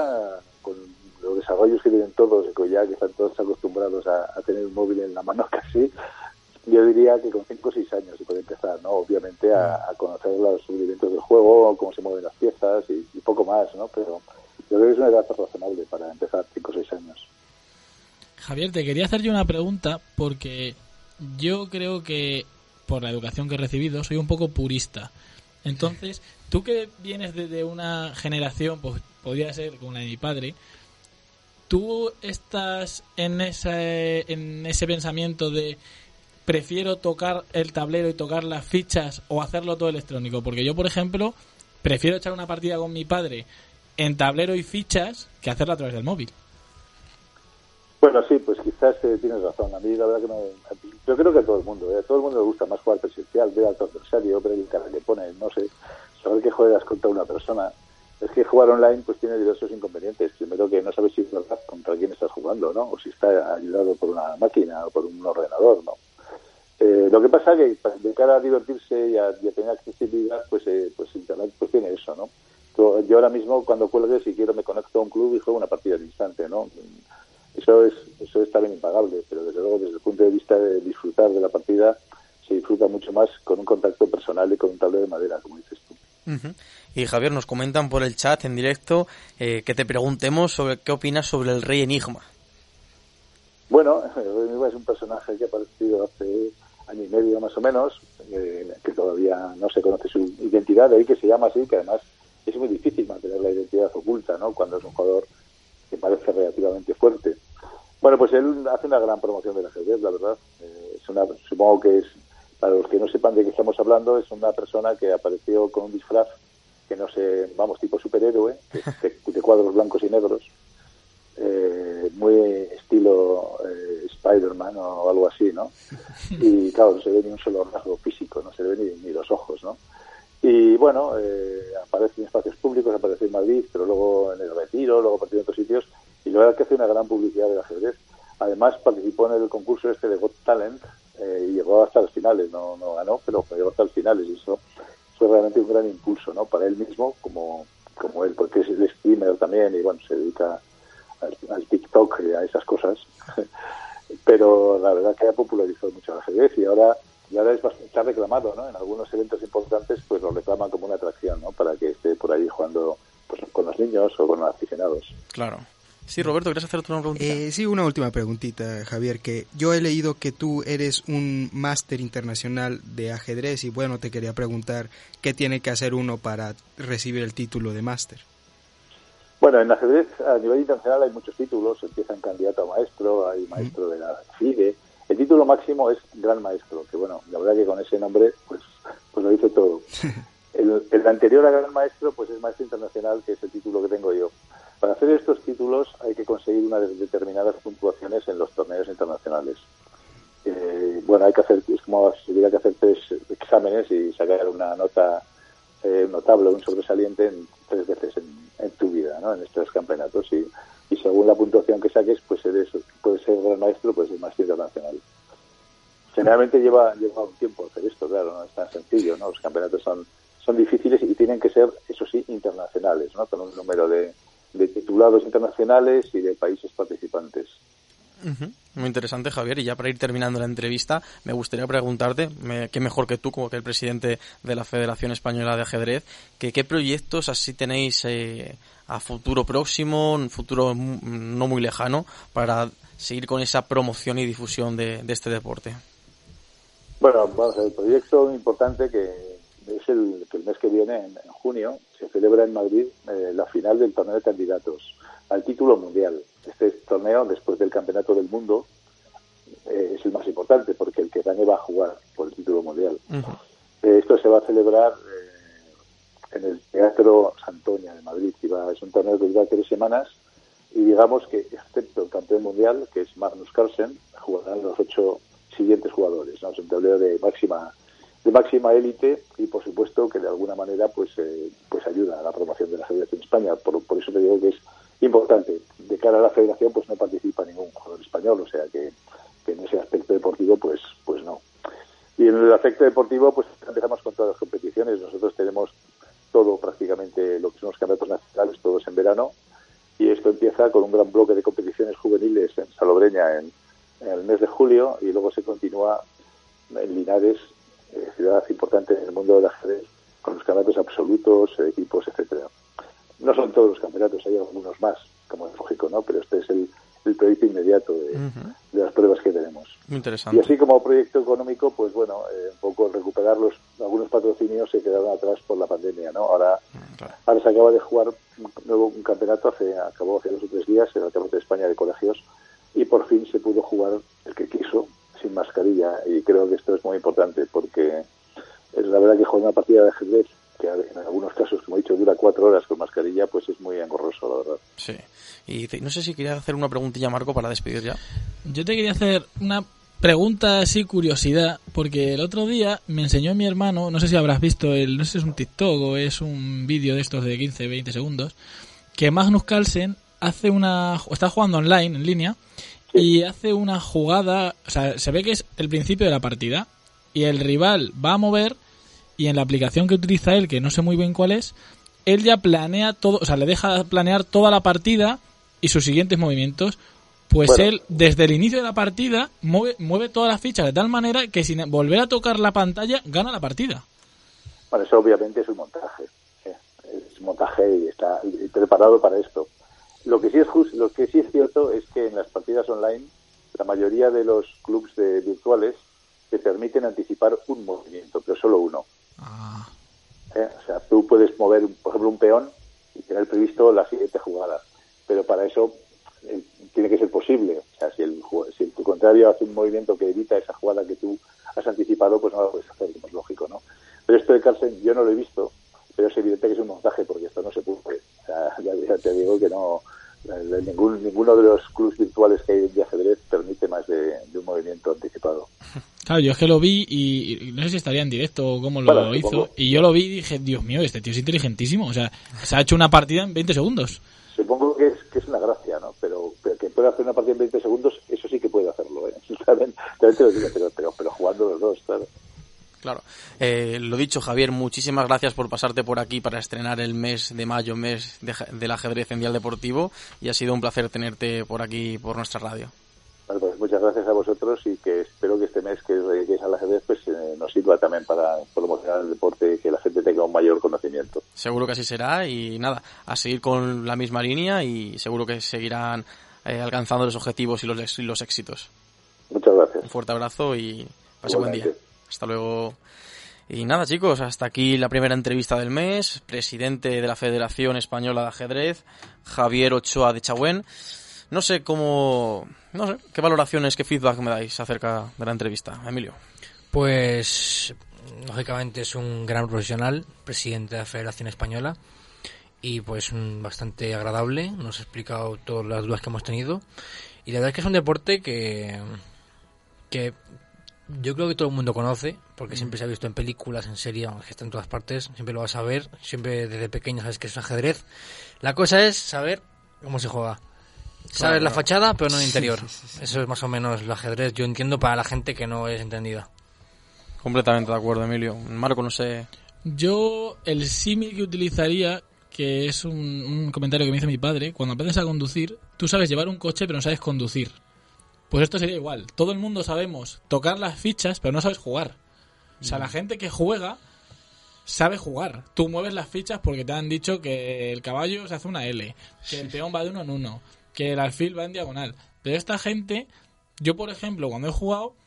desarrollos que tienen todos, ya que están todos acostumbrados a, a tener un móvil en la mano casi, yo diría que con 5 o 6 años se puede empezar, ¿no? Obviamente a, a conocer los rudimentos del juego, cómo se mueven las piezas y, y poco más, ¿no? Pero yo creo que es una edad razonable para empezar 5 o 6 años. Javier, te quería hacer yo una pregunta porque yo creo que por la educación que he recibido soy un poco purista. Entonces, tú que vienes de, de una generación, pues podría ser como la de mi padre, ¿tú estás en ese, en ese pensamiento de prefiero tocar el tablero y tocar las fichas o hacerlo todo electrónico? Porque yo, por ejemplo, prefiero echar una partida con mi padre en tablero y fichas que hacerlo a través del móvil. Bueno, sí, pues quizás eh, tienes razón. A mí la verdad que no... Yo creo que a todo el mundo, ¿eh? todo el mundo le gusta más jugar presencial, ver a tu adversario, ver el cara que pone, no sé, saber que juegas contra una persona. Es que jugar online pues tiene diversos inconvenientes. Primero que no sabes si es verdad contra quién estás jugando, ¿no? O si está ayudado por una máquina o por un ordenador, ¿no? Eh, lo que pasa que de cara a divertirse y a, tener accesibilidad, pues, eh, pues Internet pues tiene eso, ¿no? Yo, ahora mismo cuando cuelgue, si quiero, me conecto a un club y juego una partida al instante, ¿no? Eso es, eso es también impagable, pero desde luego desde el punto de vista de disfrutar de la partida, se disfruta mucho más con un contacto personal y con un tablero de madera, como dices tú. Ujú. Y Javier, nos comentan por el chat en directo eh, que te preguntemos sobre qué opinas sobre el rey Enigma. Bueno, Remy es un personaje que ha aparecido hace año y medio más o menos, eh, que todavía no se conoce su identidad, de ahí que se llama así, que además es muy difícil mantener la identidad oculta, ¿no? Cuando es un jugador que parece relativamente fuerte. Bueno, pues él hace una gran promoción del ajedrez, la verdad. Eh, es una, supongo que es, para los que no sepan de qué estamos hablando, es una persona que apareció con un disfraz que no sé, vamos, tipo superhéroe, de, de cuadros blancos y negros, eh, muy estilo eh, Spider-Man o algo así, ¿no? Y claro, no se ve ni un solo rasgo físico, no se ve ni, ni los ojos, ¿no? Y bueno, eh, aparece en espacios públicos, aparece en Madrid, pero luego en el Retiro, luego aparece en otros sitios, y la verdad es que hace una gran publicidad del ajedrez. Además, participó en el concurso este de Got Talent eh, llegó hasta las finales, no, no ganó, pero llegó hasta las finales, y eso fue realmente un gran impulso, ¿no? Para él mismo, como, como él, porque es el streamer también, y bueno, se dedica al, TikTok y a esas cosas. pero la verdad que ha popularizado mucho el ajedrez y ahora y es bastante, está reclamado, ¿no? En algunos eventos importantes, pues lo reclaman como una atracción, ¿no? Para que esté por ahí jugando pues, con los niños o con los aficionados. Claro. Sí, Roberto, ¿quieres hacer una preguntita? Eh, sí, una última preguntita, Javier, que yo he leído que tú eres un máster internacional de ajedrez y bueno, te quería preguntar qué tiene que hacer uno para recibir el título de máster. Bueno, en ajedrez a nivel internacional hay muchos títulos, empiezan candidato a maestro, hay maestro de la FIDE, el título máximo es Gran Maestro, que bueno, la verdad que con ese nombre pues, pues lo dice todo. El, el, anterior a Gran Maestro pues es Maestro Internacional, que es el título que tengo yo. Para hacer estos títulos hay que conseguir unas determinadas puntuaciones en los torneos internacionales. Eh, bueno, hay que hacer, es como si hubiera que hacer tres exámenes y sacar una nota eh, notable, un sobresaliente en, tres veces en, en tu vida, ¿no? En estos campeonatos y según la puntuación que saques, pues eres, puedes ser gran maestro, puedes ser maestro internacional. Generalmente lleva, lleva un tiempo hacer esto, claro, no es tan sencillo, ¿no? Los campeonatos son, son difíciles y tienen que ser, eso sí, internacionales, ¿no? Con un número de, de titulados internacionales y de países participantes. Uh -huh. Muy interesante, Javier. Y ya para ir terminando la entrevista, me gustaría preguntarte, me, qué mejor que tú, como que el presidente de la Federación Española de Ajedrez, que qué proyectos así tenéis eh, a futuro próximo, un futuro no muy lejano, para seguir con esa promoción y difusión de, de este deporte. Bueno, vamos a ver, el proyecto importante que es el que el mes que viene, en, en junio, se celebra en Madrid eh, la final del torneo de candidatos al título mundial. Este torneo, después del Campeonato del Mundo, eh, es el más importante porque el que gane va a jugar por el título mundial. Uh -huh. eh, esto se va a celebrar eh, en el Teatro Santoña de Madrid. Y va, es un torneo que dura tres semanas y digamos que, excepto el campeón mundial, que es Magnus Carlsen, jugarán los ocho siguientes jugadores. ¿no? Es un tablero de máxima de máxima élite y por supuesto que de alguna manera pues eh, pues ayuda a la promoción de la federación en España. Por, por eso te digo que es importante. De cara a la federación pues no participa ningún jugador español o sea que, en ese aspecto deportivo pues pues no. Y en el aspecto deportivo pues empezamos con todas las competiciones. Nosotros tenemos todo prácticamente lo que son los campeonatos nacionales todos en verano. Y esto empieza con un gran bloque de competiciones juveniles en Salobreña en, en el mes de julio y luego se continúa en Linares eh, ciudad importante en el mundo del ajedrez, con los campeonatos absolutos, eh, equipos, etcétera. No son todos los campeonatos, hay algunos más, como es lógico, ¿no? Pero este es el, el proyecto inmediato de, uh -huh. de, las pruebas que tenemos. Muy interesante. Y así como proyecto económico, pues bueno, eh, un poco recuperar los, algunos patrocinios se quedaron atrás por la pandemia, ¿no? Ahora, claro. ahora se acaba de jugar un, nuevo, un campeonato, hace, acabó hace dos o tres días, el Campeonato de España de Colegios, y por fin se pudo jugar el que quiso, sin mascarilla y creo que esto es muy importante porque es la verdad que jugar una partida de ajedrez que en algunos casos, como he dicho, dura cuatro horas con mascarilla, pues es muy engorroso, la verdad. Sí. Y te, no sé si quería hacer una preguntilla, Marco, para despedir ya. Yo te quería hacer una pregunta así, curiosidad, porque el otro día me enseñó mi hermano, no sé si habrás visto, el, no sé si es un TikTok o es un vídeo de estos de 15, 20 segundos, que Magnus Carlsen hace una... está jugando online, en línea, y hace una jugada, o sea, se ve que es el principio de la partida y el rival va a mover y en la aplicación que utiliza él, que no sé muy bien cuál es, él ya planea todo, o sea, le deja planear toda la partida y sus siguientes movimientos. Pues bueno. él, desde el inicio de la partida, mueve, mueve todas las fichas de tal manera que sin volver a tocar la pantalla, gana la partida. Bueno, eso obviamente es un montaje. ¿eh? Es un montaje y está preparado para esto. Lo que sí es justo, lo que sí es cierto es que en las partidas online la mayoría de los clubes de virtuales te permiten anticipar un movimiento, pero solo uno. Ah, ¿eh? O sea, tú puedes mover, por ejemplo, un peón y tener previsto la siguiente jugada, pero para eso eh, tiene que ser posible. O sea, si el, si tu contrario hace un movimiento que evita esa jugada que tú has anticipado, pues no lo puedes hacer, como es lógico, ¿no? Pero esto de Carlsen yo no lo he visto, pero es evidente que es un montaje porque esto no se puede. O sea, ya te digo que no. Ningún, ninguno de los clubes virtuales que hay de ajedrez permite más de, de un movimiento anticipado. Claro, yo es que lo vi y, y no sé si estaría en directo o cómo lo Bueno, hizo. supongo. Y yo lo vi y dije, Dios mío, este tío es inteligentísimo. O sea, se ha hecho una partida en 20 segundos. Supongo que es, que es una gracia, ¿no? Pero, pero que puede hacer una partida en 20 segundos, eso sí que puede hacerlo, ¿eh? También, también te lo digo, pero, pero, pero jugando los dos, claro. Claro. Eh, lo dicho, Javier, muchísimas gracias por pasarte por aquí para estrenar el mes de mayo, mes de del ajedrez en Dial Deportivo, y ha sido un placer tenerte por aquí, por nuestra radio. Bueno, pues muchas gracias a vosotros y que espero que este mes que dediquéis al ajedrez pues, eh, nos sirva también para promocionar el deporte y que la gente tenga un mayor conocimiento. Seguro que así será y nada, a seguir con la misma línea y seguro que seguirán eh, alcanzando los objetivos y los, y los éxitos. Muchas gracias. Un fuerte abrazo y pase buen día. Hasta luego. Y nada, chicos, hasta aquí la primera entrevista del mes. Presidente de la Federación Española de Ajedrez, Javier Ochoa de Chagüén. No sé cómo. No sé, ¿qué valoraciones, qué feedback me dais acerca de la entrevista, Emilio? Pues, lógicamente es un gran profesional, presidente de la Federación Española, y pues mm, bastante agradable, nos ha explicado todas las dudas que hemos tenido, y la verdad es que es un deporte que, que yo creo que todo el mundo conoce, porque siempre se ha visto en películas, en series, que está en todas partes, siempre lo vas a ver, siempre desde pequeño sabes que es ajedrez. La cosa es saber cómo se juega. Saber la fachada, pero no el interior. Eso es más o menos el ajedrez, yo entiendo, para la gente que no es entendida. Completamente de acuerdo, Emilio. Marco, no sé. Yo, el símil que utilizaría, que es un, un comentario que me hizo mi padre, cuando aprendes a conducir, tú sabes llevar un coche, pero no sabes conducir. Pues esto sería igual. Todo el mundo sabemos tocar las fichas, pero no sabes jugar. O sea, la gente que juega sabe jugar. Tú mueves las fichas porque te han dicho que el caballo se hace una L, que el peón va de uno en uno, que el alfil va en diagonal. Pero esta gente, yo por ejemplo, cuando he jugado,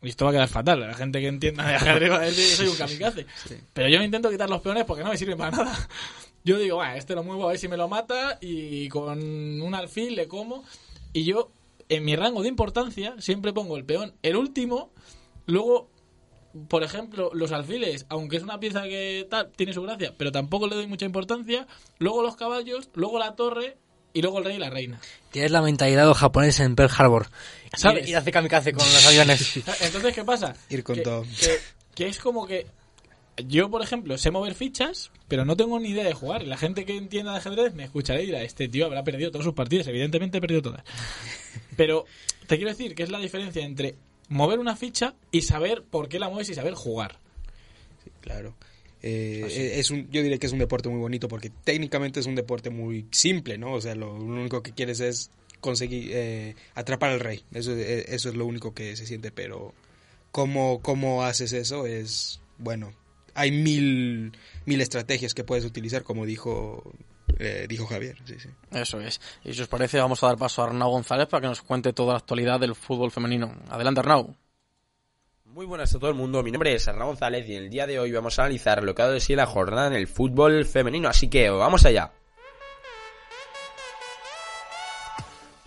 y esto va a quedar fatal, la gente que entienda de ajedrez va a decir que soy un kamikaze. Pero yo me intento quitar los peones porque no me sirven para nada. Yo digo, va, este lo muevo a ver si me lo mata y con un alfil le como. Y yo, en mi rango de importancia, siempre pongo el peón el último, luego, por ejemplo, los alfiles, aunque es una pieza que tal, tiene su gracia, pero tampoco le doy mucha importancia, luego los caballos, luego la torre y luego el rey y la reina. Tienes la mentalidad de los japoneses en Pearl Harbor. ¿Sabes? A hacer kamikaze con los aviones. Entonces, ¿qué pasa? Ir con que, todo. Que, que es como que yo, por ejemplo, sé mover fichas, pero no tengo ni idea de jugar. Y la gente que entienda de ajedrez me escuchará y dirá, este tío habrá perdido todas sus partidas. Evidentemente he perdido todas. Pero te quiero decir que es la diferencia entre mover una ficha y saber por qué la mueves y saber jugar. Claro. Eh, es un, yo diría que es un deporte muy bonito porque técnicamente es un deporte muy simple, ¿no? O sea, lo, lo único que quieres es conseguir eh, atrapar al rey. Eso, eh, eso es lo único que se siente, pero cómo, cómo haces eso es, bueno, hay mil, mil estrategias que puedes utilizar, como dijo, eh, dijo Javier. Sí, sí. Eso es. Y si os parece, vamos a dar paso a Arnau González para que nos cuente toda la actualidad del fútbol femenino. Adelante, Arnau. Muy buenas a todo el mundo, mi nombre es Arnau González y en el día de hoy vamos a analizar lo que ha dado de sí la jornada en el fútbol femenino, así que vamos allá.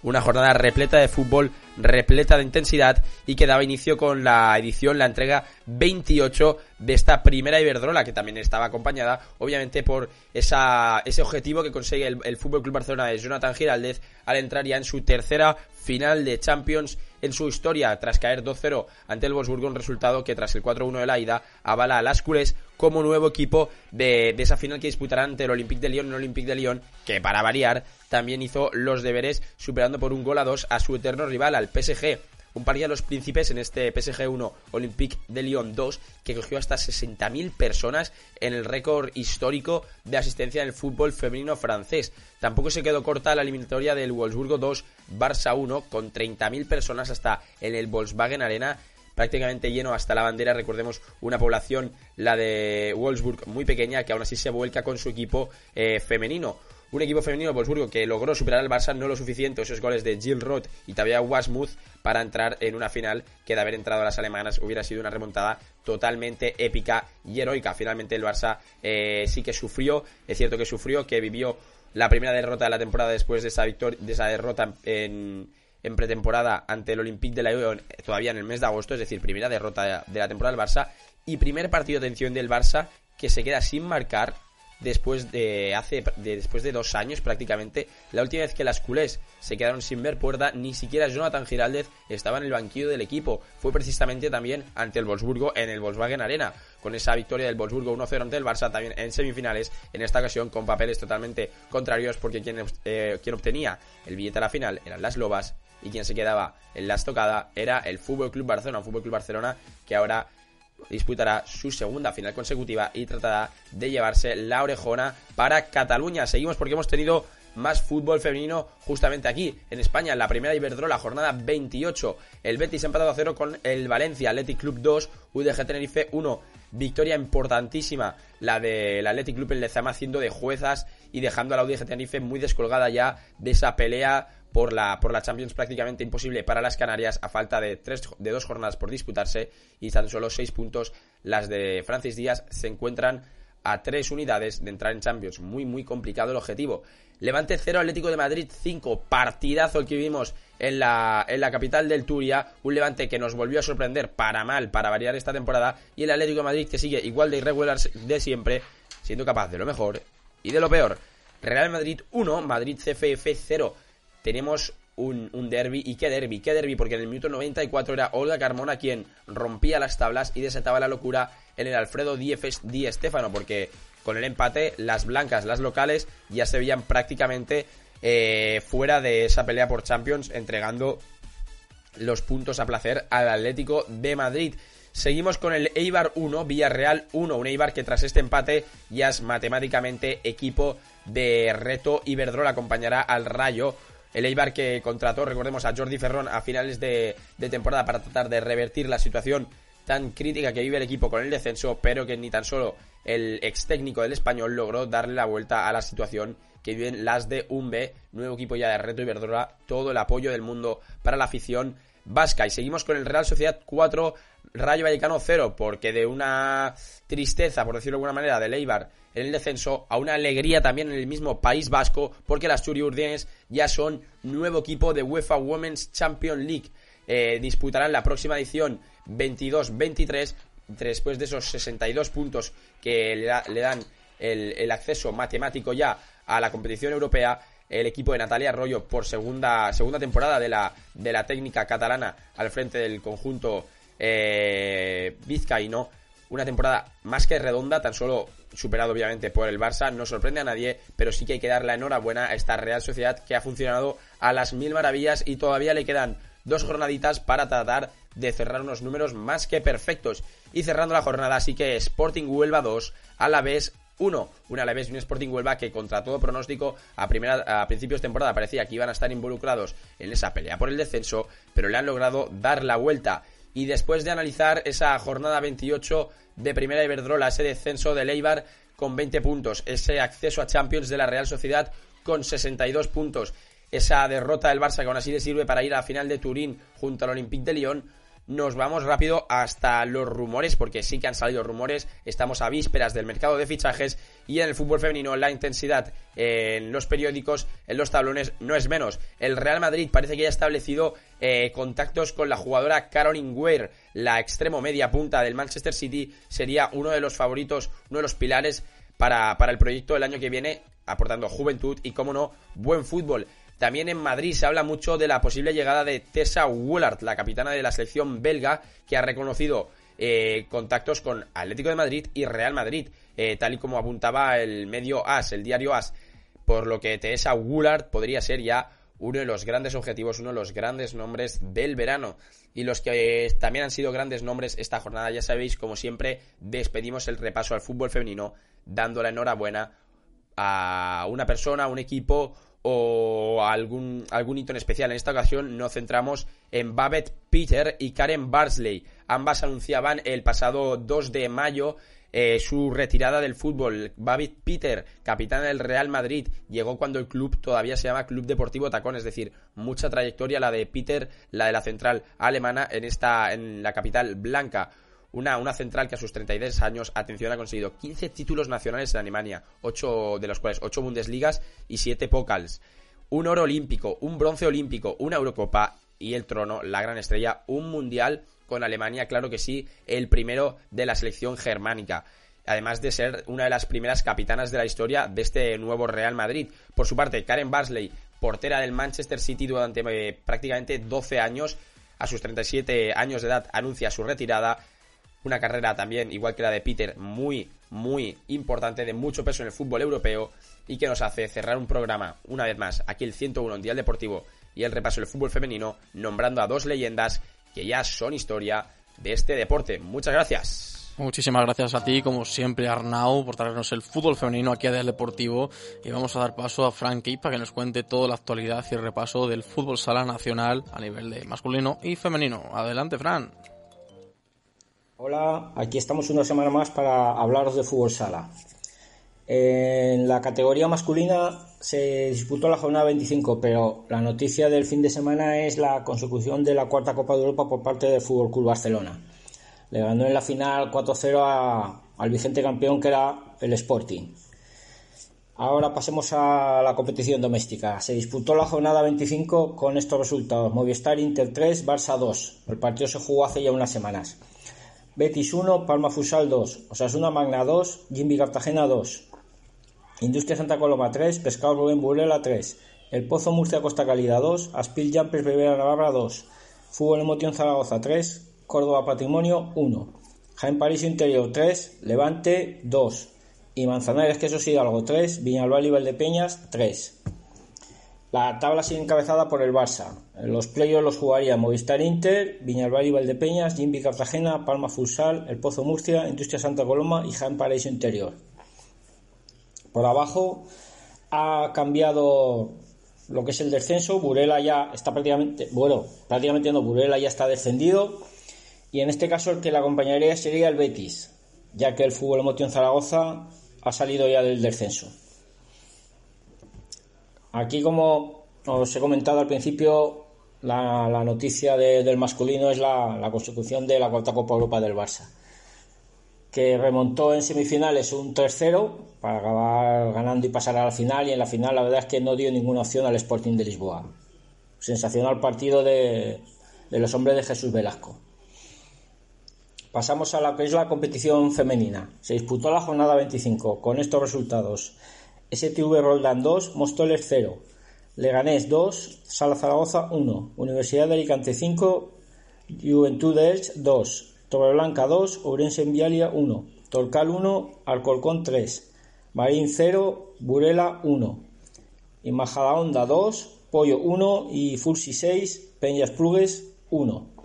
Una jornada repleta de fútbol, repleta de intensidad y que daba inicio con la edición, la entrega 28 de esta primera Iberdrola, que también estaba acompañada, obviamente, por esa, ese objetivo que consigue el, el Fútbol Club Barcelona de Jonathan Giraldez al entrar ya en su tercera final de Champions en su historia, tras caer 2-0 ante el Wolfsburgo, un resultado que tras el 4-1 de la ida avala a las culés como nuevo equipo de, de esa final que disputarán ante el Olympique de Lyon, el Olympique de Lyon, que para variar también hizo los deberes superando por un gol a dos a su eterno rival, al PSG. Un par de los príncipes en este PSG 1 Olympique de Lyon 2 que cogió hasta 60.000 personas en el récord histórico de asistencia en el fútbol femenino francés. Tampoco se quedó corta la eliminatoria del Wolfsburgo 2 Barça 1 con 30.000 personas hasta en el Volkswagen Arena prácticamente lleno hasta la bandera. Recordemos una población, la de Wolfsburg, muy pequeña, que aún así se vuelca con su equipo eh, femenino. Un equipo femenino, Wolfsburgo, que logró superar al Barça, no lo suficiente, esos goles de Jill Roth y Tabea Wasmuth para entrar en una final que de haber entrado a las alemanas hubiera sido una remontada totalmente épica y heroica. Finalmente el Barça eh, sí que sufrió, es cierto que sufrió, que vivió la primera derrota de la temporada después de esa de esa derrota en, pretemporada ante el Olympique de la Lyon todavía en el mes de agosto, es decir, primera derrota de la temporada del Barça y primer partido de atención del Barça que se queda sin marcar después de hace de, después de dos años prácticamente. La última vez que las culés se quedaron sin ver puerta ni siquiera Jonathan Giraldez estaba en el banquillo del equipo. Fue precisamente también ante el Wolfsburgo en el Volkswagen Arena. Con esa victoria del Wolfsburgo 1-0 ante el Barça también en semifinales en esta ocasión con papeles totalmente contrarios porque quien, eh, quien obtenía el billete a la final eran las Lobas y quien se quedaba en la estocada era el Fútbol Barcelona, Fútbol Club Barcelona que ahora disputará su segunda final consecutiva y tratará de llevarse la orejona para Cataluña. Seguimos porque hemos tenido más fútbol femenino justamente aquí, en España, en la primera Iberdrola, jornada 28. El Betis empatado a cero con el Valencia, Athletic Club 2, UDG Tenerife 1. Victoria importantísima, la del Athletic Club en Lezama haciendo de juezas y dejando a la UDG Tenerife muy descolgada ya de esa pelea por la, por la Champions prácticamente imposible para las Canarias a falta de, tres, de dos jornadas por disputarse y tan solo seis puntos las de Francis Díaz se encuentran a tres unidades de entrar en Champions. Muy, muy complicado el objetivo. Levante 0, Atlético de Madrid 5. Partidazo el que vivimos en la, en la capital del Turia. Un Levante que nos volvió a sorprender para mal, para variar esta temporada. Y el Atlético de Madrid que sigue igual de irregular de siempre, siendo capaz de lo mejor y de lo peor. Real Madrid 1, Madrid CFF 0 tenemos un, un derby. ¿Y qué derby? ¿Qué derby? Porque en el minuto 94 era Olga Carmona quien rompía las tablas y desataba la locura en el Alfredo Di Stéfano, porque con el empate las blancas, las locales, ya se veían prácticamente eh, fuera de esa pelea por Champions, entregando los puntos a placer al Atlético de Madrid. Seguimos con el Eibar 1, Villarreal 1, un Eibar que tras este empate ya es matemáticamente equipo de reto. Iberdrola acompañará al Rayo el Eibar que contrató, recordemos, a Jordi Ferrón a finales de, temporada para tratar de revertir la situación tan crítica que vive el equipo con el descenso, pero que ni tan solo el ex técnico del español logró darle la vuelta a la situación que viven las de Umbe, nuevo equipo ya de Reto Iberdrola, todo el apoyo del mundo para la afición vasca. Y seguimos con el Real Sociedad 4, Rayo Vallecano 0, porque de una tristeza, por decirlo de alguna manera, de Eibar en el descenso a una alegría también en el mismo País Vasco porque las Churiurdienes ya son nuevo equipo de UEFA Women's Champions League. Eh, disputarán la próxima edición 22-23 después de esos 62 puntos que le, dan el, acceso matemático ya a la competición europea el equipo de Natalia Arroyo por segunda, segunda temporada de la, de la técnica catalana al frente del conjunto eh, vizcaíno una temporada más que redonda, tan solo superado obviamente por el Barça, no sorprende a nadie, pero sí que hay que dar la enhorabuena a esta Real Sociedad que ha funcionado a las mil maravillas y todavía le quedan dos jornaditas para tratar de cerrar unos números más que perfectos. Y cerrando la jornada, así que Sporting Huelva 2, a la vez 1. Un Alavés y un Sporting Huelva que contra todo pronóstico a, primera, a principios de temporada parecía que iban a estar involucrados en esa pelea por el descenso, pero le han logrado dar la vuelta y después de analizar esa jornada 28 de Primera Iberdrola, ese descenso de Leibar con 20 puntos, ese acceso a Champions de la Real Sociedad con 62 puntos, esa derrota del Barça que aún así le sirve para ir a la final de Turín junto al Olympique de Lyon, nos vamos rápido hasta los rumores, porque sí que han salido rumores, estamos a vísperas del mercado de fichajes y en el fútbol femenino la intensidad en los periódicos, en los tablones, no es menos. El Real Madrid parece que ya ha establecido eh, contactos con la jugadora Caroline Weir, la extremo media punta del Manchester City, sería uno de los favoritos, uno de los pilares para, para el proyecto del año que viene, aportando juventud y, como no, buen fútbol. También en Madrid se habla mucho de la posible llegada de Tessa Woolard, la capitana de la selección belga, que ha reconocido eh, contactos con Atlético de Madrid y Real Madrid, eh, tal y como apuntaba el medio AS, el diario AS, por lo que Tessa Woolard podría ser ya uno de los grandes objetivos, uno de los grandes nombres del verano. Y los que también han sido grandes nombres esta jornada, ya sabéis, como siempre, despedimos el repaso al fútbol femenino, dando la enhorabuena a una persona, a un equipo o algún, algún hito en especial. En esta ocasión nos centramos en Babette Peter y Karen Barsley. Ambas anunciaban el pasado 2 de mayo eh, su retirada del fútbol. David Peter, capitán del Real Madrid, llegó cuando el club todavía se llama Club Deportivo Tacón, es decir, mucha trayectoria la de Peter, la de la central alemana en esta en la capital blanca. Una, una central que a sus 33 años, atención, ha conseguido 15 títulos nacionales en Alemania, 8 de los cuales 8 Bundesligas y 7 Pokals. Un oro olímpico, un bronce olímpico, una Eurocopa y el trono, la gran estrella, un mundial con Alemania, claro que sí, el primero de la selección germánica. Además de ser una de las primeras capitanas de la historia de este nuevo Real Madrid. Por su parte, Karen Barsley, portera del Manchester City durante eh, prácticamente 12 años, a sus 37 años de edad anuncia su retirada una carrera también, igual que la de Peter, muy, muy importante, de mucho peso en el fútbol europeo y que nos hace cerrar un programa, una vez más, aquí el 101 en Dial Deportivo y el repaso del fútbol femenino, nombrando a dos leyendas que ya son historia de este deporte. Muchas gracias. Muchísimas gracias a ti, como siempre, Arnau, por traernos el fútbol femenino aquí a Dial Deportivo. Y vamos a dar paso a Frank para que nos cuente toda la actualidad y el repaso del fútbol sala nacional a nivel de masculino y femenino. Adelante, Fran. Hola, aquí estamos una semana más para hablaros de fútbol sala. En la categoría masculina se disputó la jornada 25, pero la noticia del fin de semana es la consecución de la cuarta Copa de Europa por parte del Fútbol Club Barcelona. Le ganó en la final 4-0 al vigente campeón que era el Sporting. Ahora pasemos a la competición doméstica. Se disputó la jornada 25 con estos resultados: Movistar Inter 3, Barça 2. El partido se jugó hace ya unas semanas. Betis 1, Palma Fusal 2, Osasuna Magna 2, Jimby Cartagena 2, Industria Santa Coloma 3, Pescado Rubén Burela 3, El Pozo Murcia Costa Calida 2, Aspil Jumpers Rivera Navarra 2, Fútbol Emoción Zaragoza 3, Córdoba Patrimonio 1, Jaén París Interior 3, Levante 2 y Manzanares Quesos Hidalgo 3, Viñalbal y Valdepeñas 3. La tabla sigue encabezada por el Barça. Los playoffs los jugaría Movistar Inter, Viñalbal y Valdepeñas, Jimby Cartagena, Palma Futsal, El Pozo Murcia, Industria Santa Coloma y Jaén Paraíso Interior. Por abajo ha cambiado lo que es el descenso. Burela ya está prácticamente, bueno, prácticamente no, Burela ya está descendido. Y en este caso el que la acompañaría sería el Betis, ya que el Fútbol Emoción Zaragoza ha salido ya del descenso. Aquí, como os he comentado al principio, la, la noticia de- del masculino es la, consecución de la cuarta Copa Europa del Barça, que remontó en semifinales un 3-0 para acabar ganando y pasar a la final, y en la final la verdad es que no dio ninguna opción al Sporting de Lisboa. Sensacional partido de, de los hombres de Jesús Velasco. Pasamos a lo que es la competición femenina. Se disputó la jornada 25 con estos resultados. STV Roldán 2, Móstoles 0, Leganés 2, Sala Zaragoza 1, Universidad de Alicante 5, Juventud de Elche 2, Torreblanca 2, Ourense en Vialia 1, Torcal 1, Alcorcón 3, Marín 0, Burela 1, y Majadahonda 2, Pollo 1 y Fulsi 6, Peñas Plugues 1.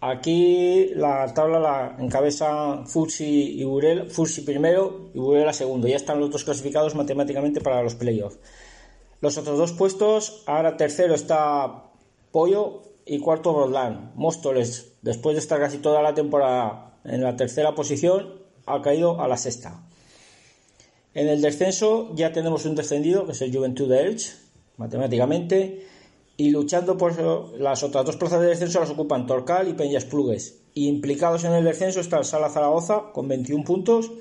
Aquí la tabla la encabeza Futsi y Burela, Futsi primero y Burela segundo. Ya están los dos clasificados matemáticamente para los playoffs. Los otros dos puestos, ahora tercero está Pollo y cuarto Rodlán. Móstoles, después de estar casi toda la temporada en la tercera posición, ha caído a la sexta. En el descenso ya tenemos un descendido, que es el Juventud de Elche, matemáticamente, y luchando por las otras dos plazas de descenso las ocupan Torcal y Peñas Plugues. Y implicados en el descenso está el Sala Zaragoza con 21 puntos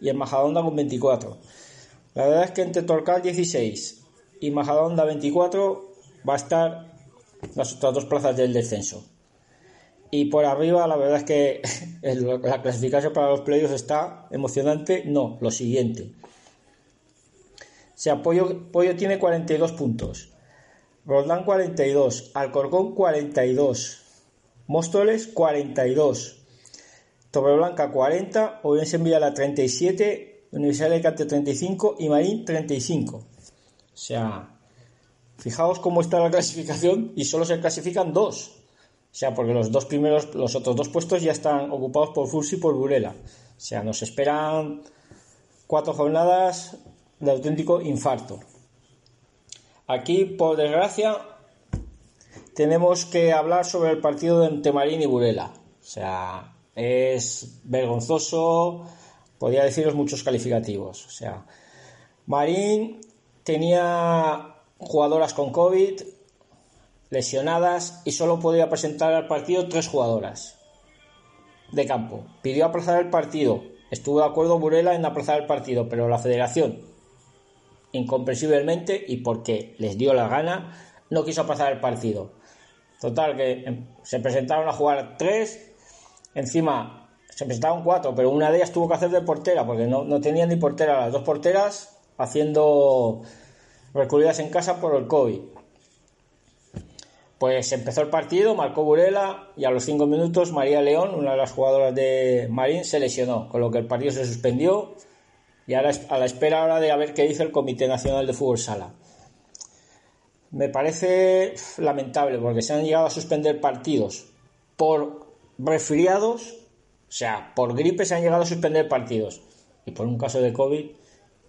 y el Majadahonda con 24. La verdad es que entre Torcal 16 y Majadahonda 24 va a estar las otras dos plazas del descenso. Y por arriba la verdad es que la clasificación para los playoffs está emocionante. No, lo siguiente. O sea, Pollo, tiene 42 puntos. Roldán 42, Alcorcón 42, Móstoles 42, Torreblanca 40, Orense en Villalba 37, Universidad de Alicante 35 y Marín 35. O sea, fijaos cómo está la clasificación y solo se clasifican dos. O sea, porque los dos primeros, los otros dos puestos ya están ocupados por Fursi y por Burela. O sea, nos esperan cuatro jornadas de auténtico infarto. Aquí, por desgracia, tenemos que hablar sobre el partido de entre Marín y Burela. O sea, es vergonzoso, podría deciros muchos calificativos. O sea, Marín tenía jugadoras con COVID, lesionadas y solo podía presentar al partido tres jugadoras de campo. Pidió aplazar el partido. Estuvo de acuerdo Burela en aplazar el partido, pero la federación, incomprensiblemente y porque les dio la gana, no quiso aplazar el partido. Total, que em, se presentaron a jugar tres, encima se presentaron cuatro, pero una de ellas tuvo que hacer de portera, porque no, no tenían ni portera, las dos porteras haciendo recluidas en casa por el COVID. Pues empezó el partido, marcó Burela y a los cinco minutos María León, una de las jugadoras de Marín, se lesionó, con lo que el partido se suspendió y ahora a la espera ahora de a ver qué dice el Comité Nacional de Fútbol Sala. Me parece lamentable porque se han llegado a suspender partidos por resfriados, o sea, por gripe se han llegado a suspender partidos y por un caso de COVID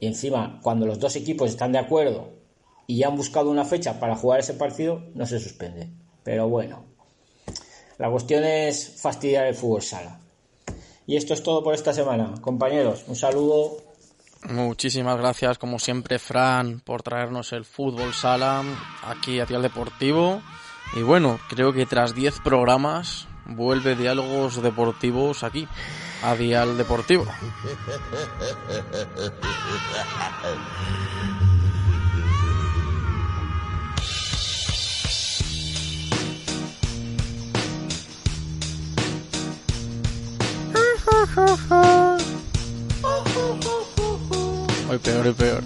y encima cuando los dos equipos están de acuerdo y ya han buscado una fecha para jugar ese partido, no se suspende. Pero bueno, la cuestión es fastidiar el fútbol sala. Y esto es todo por esta semana. Compañeros, un saludo. Muchísimas gracias, como siempre, Fran, por traernos el fútbol sala aquí a Dial Deportivo. Y bueno, creo que tras 10 programas vuelve Diálogos Deportivos aquí, a Dial Deportivo. Hoy peor y peor.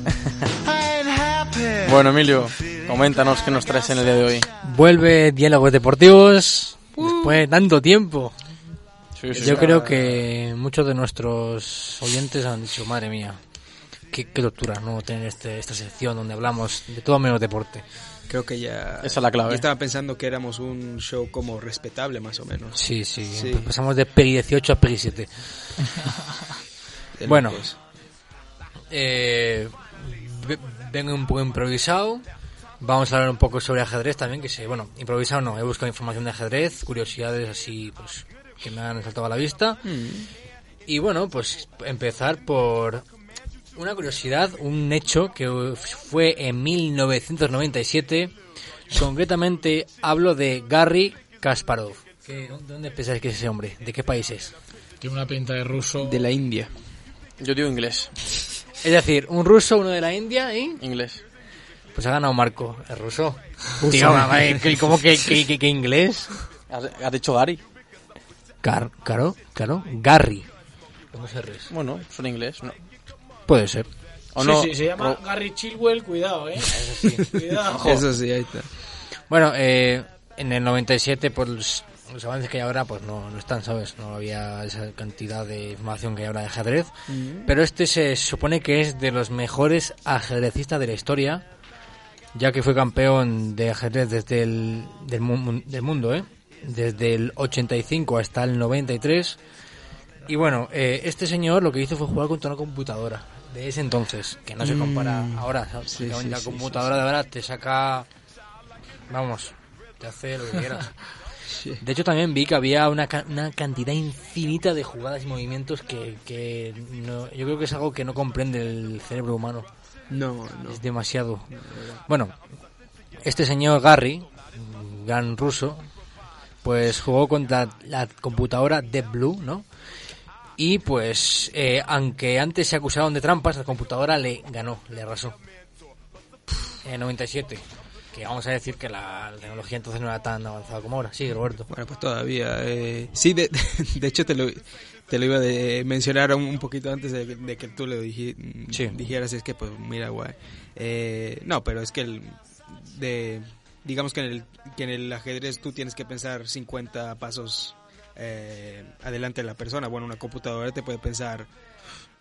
bueno, Emilio, coméntanos qué nos traes en el día de hoy. Vuelve Diálogos Deportivos después de tanto tiempo. Sí, sí, Yo sí. creo que muchos de nuestros oyentes han dicho, madre mía, qué, qué tortura no tener este, esta sección donde hablamos de todo menos deporte. Creo que ya... Esa es la clave. Yo estaba pensando que éramos un show como respetable, más o menos. Sí, sí, Sí. pues pasamos de PEGI 18 a PEGI 7. De bueno, eh, ve- vengo un poco improvisado. Vamos a hablar un poco sobre ajedrez también, que sé, bueno, improvisado no, he buscado información de ajedrez, curiosidades así, pues, que me han saltado a la vista. Y bueno, pues empezar por una curiosidad, un hecho que fue en 1997. Concretamente hablo de Garry Kasparov. ¿Qué- ¿De dónde pensáis que es ese hombre? ¿De qué país es? Tiene una pinta de ruso. De la India. Yo digo inglés. Es decir, un ruso, uno de la India y... Inglés. Pues ha ganado Marco, el ruso. Tío, vale, ¿qué- ¿cómo que, que, que- que inglés? ¿Has, has dicho Gary? Car, claro, claro, Garry. ¿Cómo se res? Bueno, son inglés. ¿no? Puede ser. ¿O sí, no? sí, se llama Gary Chilwell, cuidado, eh. Cuidado. Eso sí, ahí está. Bueno, eh, en el 97, pues los, los avances que hay ahora, pues no, no están, ¿sabes? No había esa cantidad de información que hay ahora de ajedrez. Pero este se supone que es de los mejores ajedrecistas de la historia, ya que fue campeón de ajedrez desde el del, mu- del mundo, ¿eh? Desde el 85 hasta el 93. Y bueno, eh, este señor lo que hizo fue jugar contra una computadora de ese entonces, que no se compara ahora. ¿sabes? sí, Porque sí, la sí, computadora de ahora te saca Vamos, te hace lo que quieras. De hecho, también vi que había una, una cantidad infinita de jugadas y movimientos que, que no- yo creo que es algo que no comprende el cerebro humano. No, no. Es demasiado. Bueno, este señor Garry, gran ruso, pues jugó contra la computadora Deep Blue, ¿no? Y pues, eh, aunque antes se acusaron de trampas, la computadora le ganó, le arrasó. En el 97. Que vamos a decir que la tecnología entonces no era tan avanzada como ahora. Sí, Roberto. Bueno, pues todavía. eh, sí, de, de hecho te lo, te lo iba a mencionar un, un poquito antes de, que- de que tú lo diji- Sí. dijeras. Es que, pues, mira, guay. Eh, no, pero es que el, de, digamos que en, el, que en el ajedrez tú tienes que pensar 50 pasos eh, adelante de la persona. Bueno, una computadora te puede pensar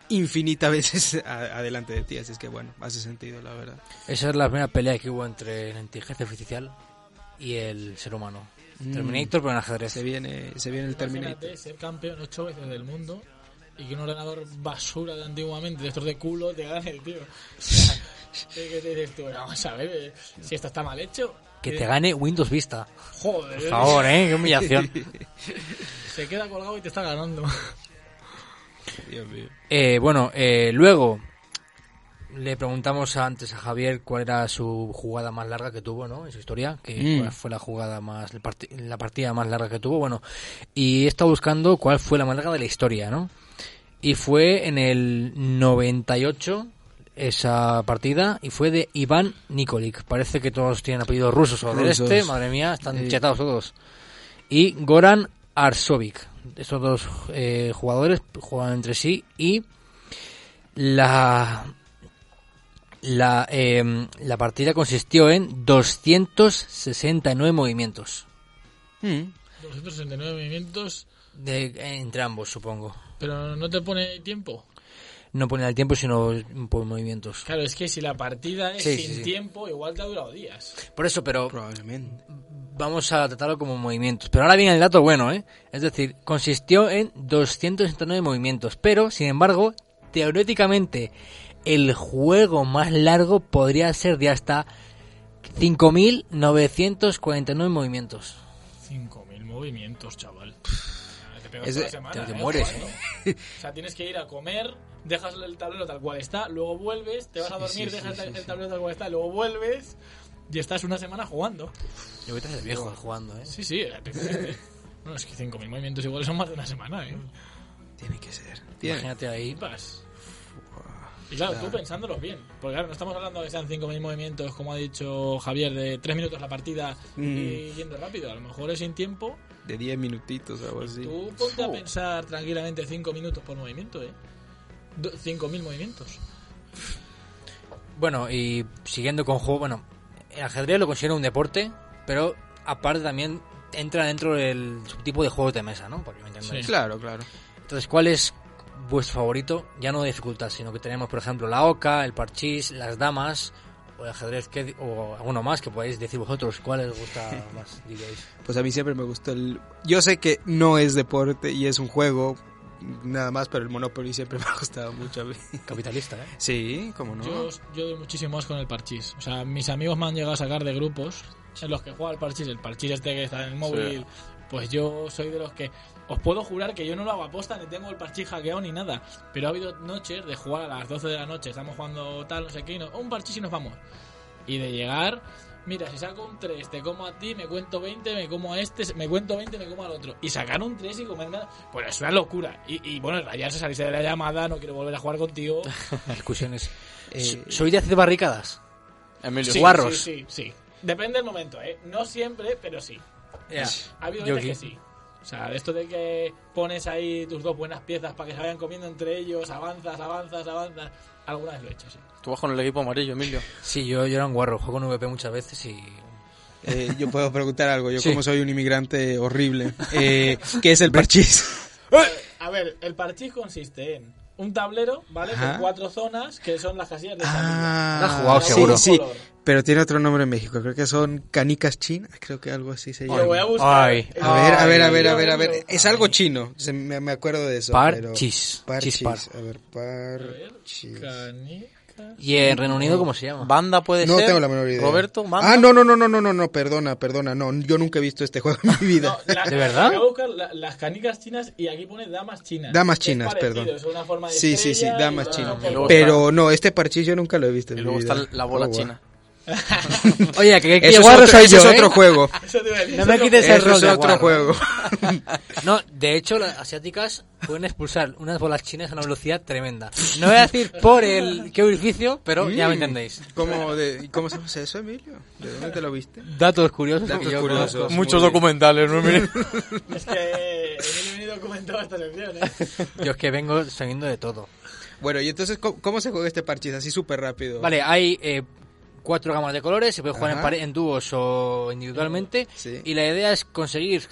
infinitas veces a- adelante de ti. Así es que, bueno, hace sentido, la verdad. Esa es la primera pelea que hubo entre la inteligencia artificial y el ser humano. Terminator, pero en ajedrez. Se viene, se viene el Terminator. Imagínate ser campeón ocho veces del mundo y que un ordenador basura de antiguamente, de estos de culo, te gane, tío. O sea, ¿qué qué te dices tú? Vamos a ver, eh, si esto está mal hecho. Que te gane Windows Vista. Joder. Por favor, ¿eh? Qué humillación. Se queda colgado y te está ganando. Eh, bueno, eh, luego le preguntamos antes a Javier cuál era su jugada más larga que tuvo, ¿no? En su historia, que Mm. cuál fue la jugada más, la partida más larga que tuvo, bueno, y he estado buscando cuál fue la más larga de la historia, ¿no? Y fue en el 98 esa partida y fue de Iván Nikolic. Parece que todos tienen apellidos rusos o del Rusos. este, madre mía, están Sí. chetados todos. Y Goran Arsovic. Estos dos eh, jugadores juegan entre sí y la la, eh, la partida consistió en 269 movimientos. Mm. 269 movimientos, De, entre ambos, supongo. pero no te pone tiempo. No ponen el tiempo, sino por movimientos. Claro, es que si la partida es Sí, sin sí, sí. tiempo, igual te ha durado días. Por eso, pero Probablemente. vamos a tratarlo como movimientos. Pero ahora viene el dato bueno, ¿eh? Es decir, consistió en 269 movimientos. Pero, sin embargo, teóricamente, el juego más largo podría ser de hasta 5.949 movimientos. 5.000 movimientos, chaval. Te pegas Es toda de- la semana, te- te ¿eh? mueres, Jugando. O sea, tienes que ir a comer, dejas el tablero tal cual está, luego vuelves, te vas a dormir, sí, dejas sí, el sí, tablero tal cual está, luego vuelves y estás una semana jugando. Yo voy a ser viejo jugando, ¿eh? Sí, sí, efectivamente. No, es que 5.000 movimientos igual son más de una semana, ¿eh? Tiene que ser. Tiene. Imagínate ahí. Flipas. Y claro, tú pensándolos bien. Porque claro, no estamos hablando de que sean 5.000 movimientos, como ha dicho Javier, de 3 minutos la partida y yendo rápido. A lo mejor es sin tiempo. De 10 minutitos, algo así. Tú ponte a pensar tranquilamente 5 minutos por movimiento, ¿eh? Do- 5.000 movimientos. Bueno, y siguiendo con juego, bueno, el ajedrez lo considero un deporte, pero aparte también entra dentro del subtipo de juegos de mesa, ¿no? Porque me entendáis. Claro, claro. Entonces, ¿cuál es vuestro favorito? Ya no de dificultad, sino que tenemos, por ejemplo, la oca, el parchís, las damas, o el ajedrez, ¿qué- o alguno más que podáis decir vosotros. ¿Cuál os gusta más, diríais? Pues a mí siempre me gustó el... Yo sé que no es deporte y es un juego, nada más, pero el Monopoly siempre me ha gustado mucho a mí. Capitalista, ¿eh? Sí, cómo no. Yo, yo doy muchísimo más con el parchís. O sea, mis amigos me han llegado a sacar de grupos en los que juega el parchís. El parchís este que está en el móvil. Pues yo soy de los que... Os puedo jurar que yo no lo hago aposta, ni tengo el parchís hackeado ni nada. Pero ha habido noches de jugar a las 12 de la noche, estamos jugando tal, no sé qué, y no, un parchís y nos vamos. Y de llegar, mira, si saco un 3, te como a ti, me cuento 20, me como a este, me cuento 20, me como al otro. Y sacar un 3 y comerme... Pues es una locura. Y, y bueno, rayarse, salirse de la llamada, no quiero volver a jugar contigo. Discusiones. Eh, ¿Soy de hacer barricadas? Emilio. Sí, Guarros. Sí, sí, sí. Depende del momento, ¿eh? No siempre, pero sí. Ha habido Yo veces que sí. O sea, de esto de que pones ahí tus dos buenas piezas para que se vayan comiendo entre ellos, avanzas, avanzas, avanzas. Alguna vez lo he hecho, sí. Tú vas con el equipo amarillo, Emilio. Sí, yo, yo era un guarro, juego con VP muchas veces y... Eh, yo puedo preguntar algo, yo Sí. como soy un inmigrante horrible. Eh, ¿Qué es el parchís? A ver, el parchís consiste en un tablero, ¿vale? Ajá. Con cuatro zonas que son las casillas de Ah, salida. Has jugado, sí, seguro. sí, Color. Pero tiene otro nombre en México, creo que son canicas chinas, creo que algo así se Lo llama. voy a buscar. Ay. A ver, a ver, a ver, a ver, a ver. Es algo chino, se- me, me acuerdo de eso. Parchís. pero- Parchís. Chispar. A ver. Canica. ¿Y en Reino Unido cómo se llama? Banda puede No ser. tengo la menor idea. Roberto, banda. Ah, no, no, no, no, no, no, no, perdona, perdona, no, yo nunca he visto este juego en mi vida. No, la- ¿De verdad? Acabo de buscar la- las canicas chinas y aquí pone damas chinas. Damas Es chinas, parecido, perdón. Es una forma de Sí, sí, sí, damas chinas. Pero no, este parchís yo nunca lo he visto en Y mi luego vida. está la bola Oh, wow. china. Oye, que, que Eso es otro, soy ese yo, es ¿eh? otro juego. Eso te decir, No me eso quites el Eso rol es de otro guarro. juego. No, de hecho, las asiáticas pueden expulsar unas bolas chinas a una velocidad tremenda. No voy a decir por el qué orificio, pero ya me Mm. entendéis. ¿Cómo, de, ¿y ¿Cómo se hace eso, Emilio? ¿De dónde te lo viste? Datos curiosos. Datos curiosos. conozco. Muchos documentales, ¿no? Emilio? Es que Emilio venido documentado esta sección, ¿eh? Yo es que vengo sabiendo de todo. Bueno, y entonces, ¿cómo, cómo se juega este parchís? Así súper rápido. Vale, hay eh, cuatro gamas de colores, se puede jugar en, Ajá. pare- en dúos o individualmente. Sí. Y la idea es conseguir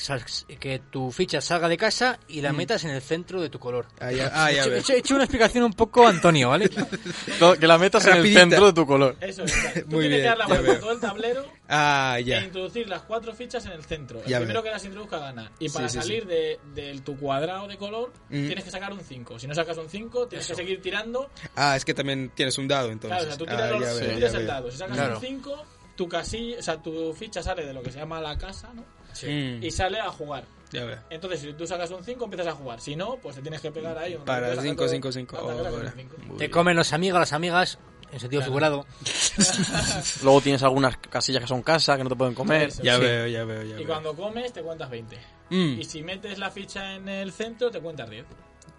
que tu ficha salga de casa y la metas en el centro de tu color. Ah, ya, ah, ya He hecho- he ves. hecho, he hecho una explicación un poco Antonio, ¿vale? Que la metas en el centro de tu color. Eso es. Muy bien, que dar la ya vuelta veo. a todo el tablero Ah, e ya. introducir las cuatro fichas en el centro. El Ya primero veo. que las introduzca gana. Y Sí, para sí, salir de, de tu cuadrado de color, Mm. tienes que sacar un 5. Si no sacas un 5, tienes que seguir tirando. Ah, es que también tienes un dado, entonces. Claro, o sea, tú tiras, ah, los- ya tú veo, tiras ya el veo. dado. Si sacas Claro. un 5, tu casilla, o sea, tu ficha sale de lo que se llama la casa, ¿no? Mm. y sale a jugar. Ya veo. Entonces, si tú sacas un 5, empiezas a jugar. Si no, pues te tienes que pegar ahí. Para rato, 5, sacando 5, 5. hasta que saques un cinco. Te comen los amigos, las amigas, en sentido figurado. Luego tienes algunas casillas que son casa, que no te pueden comer. Eso. Ya Sí. veo, ya veo, ya Y veo. cuando comes, te cuentas 20. Mm, Y si metes la ficha en el centro, te cuentas 10.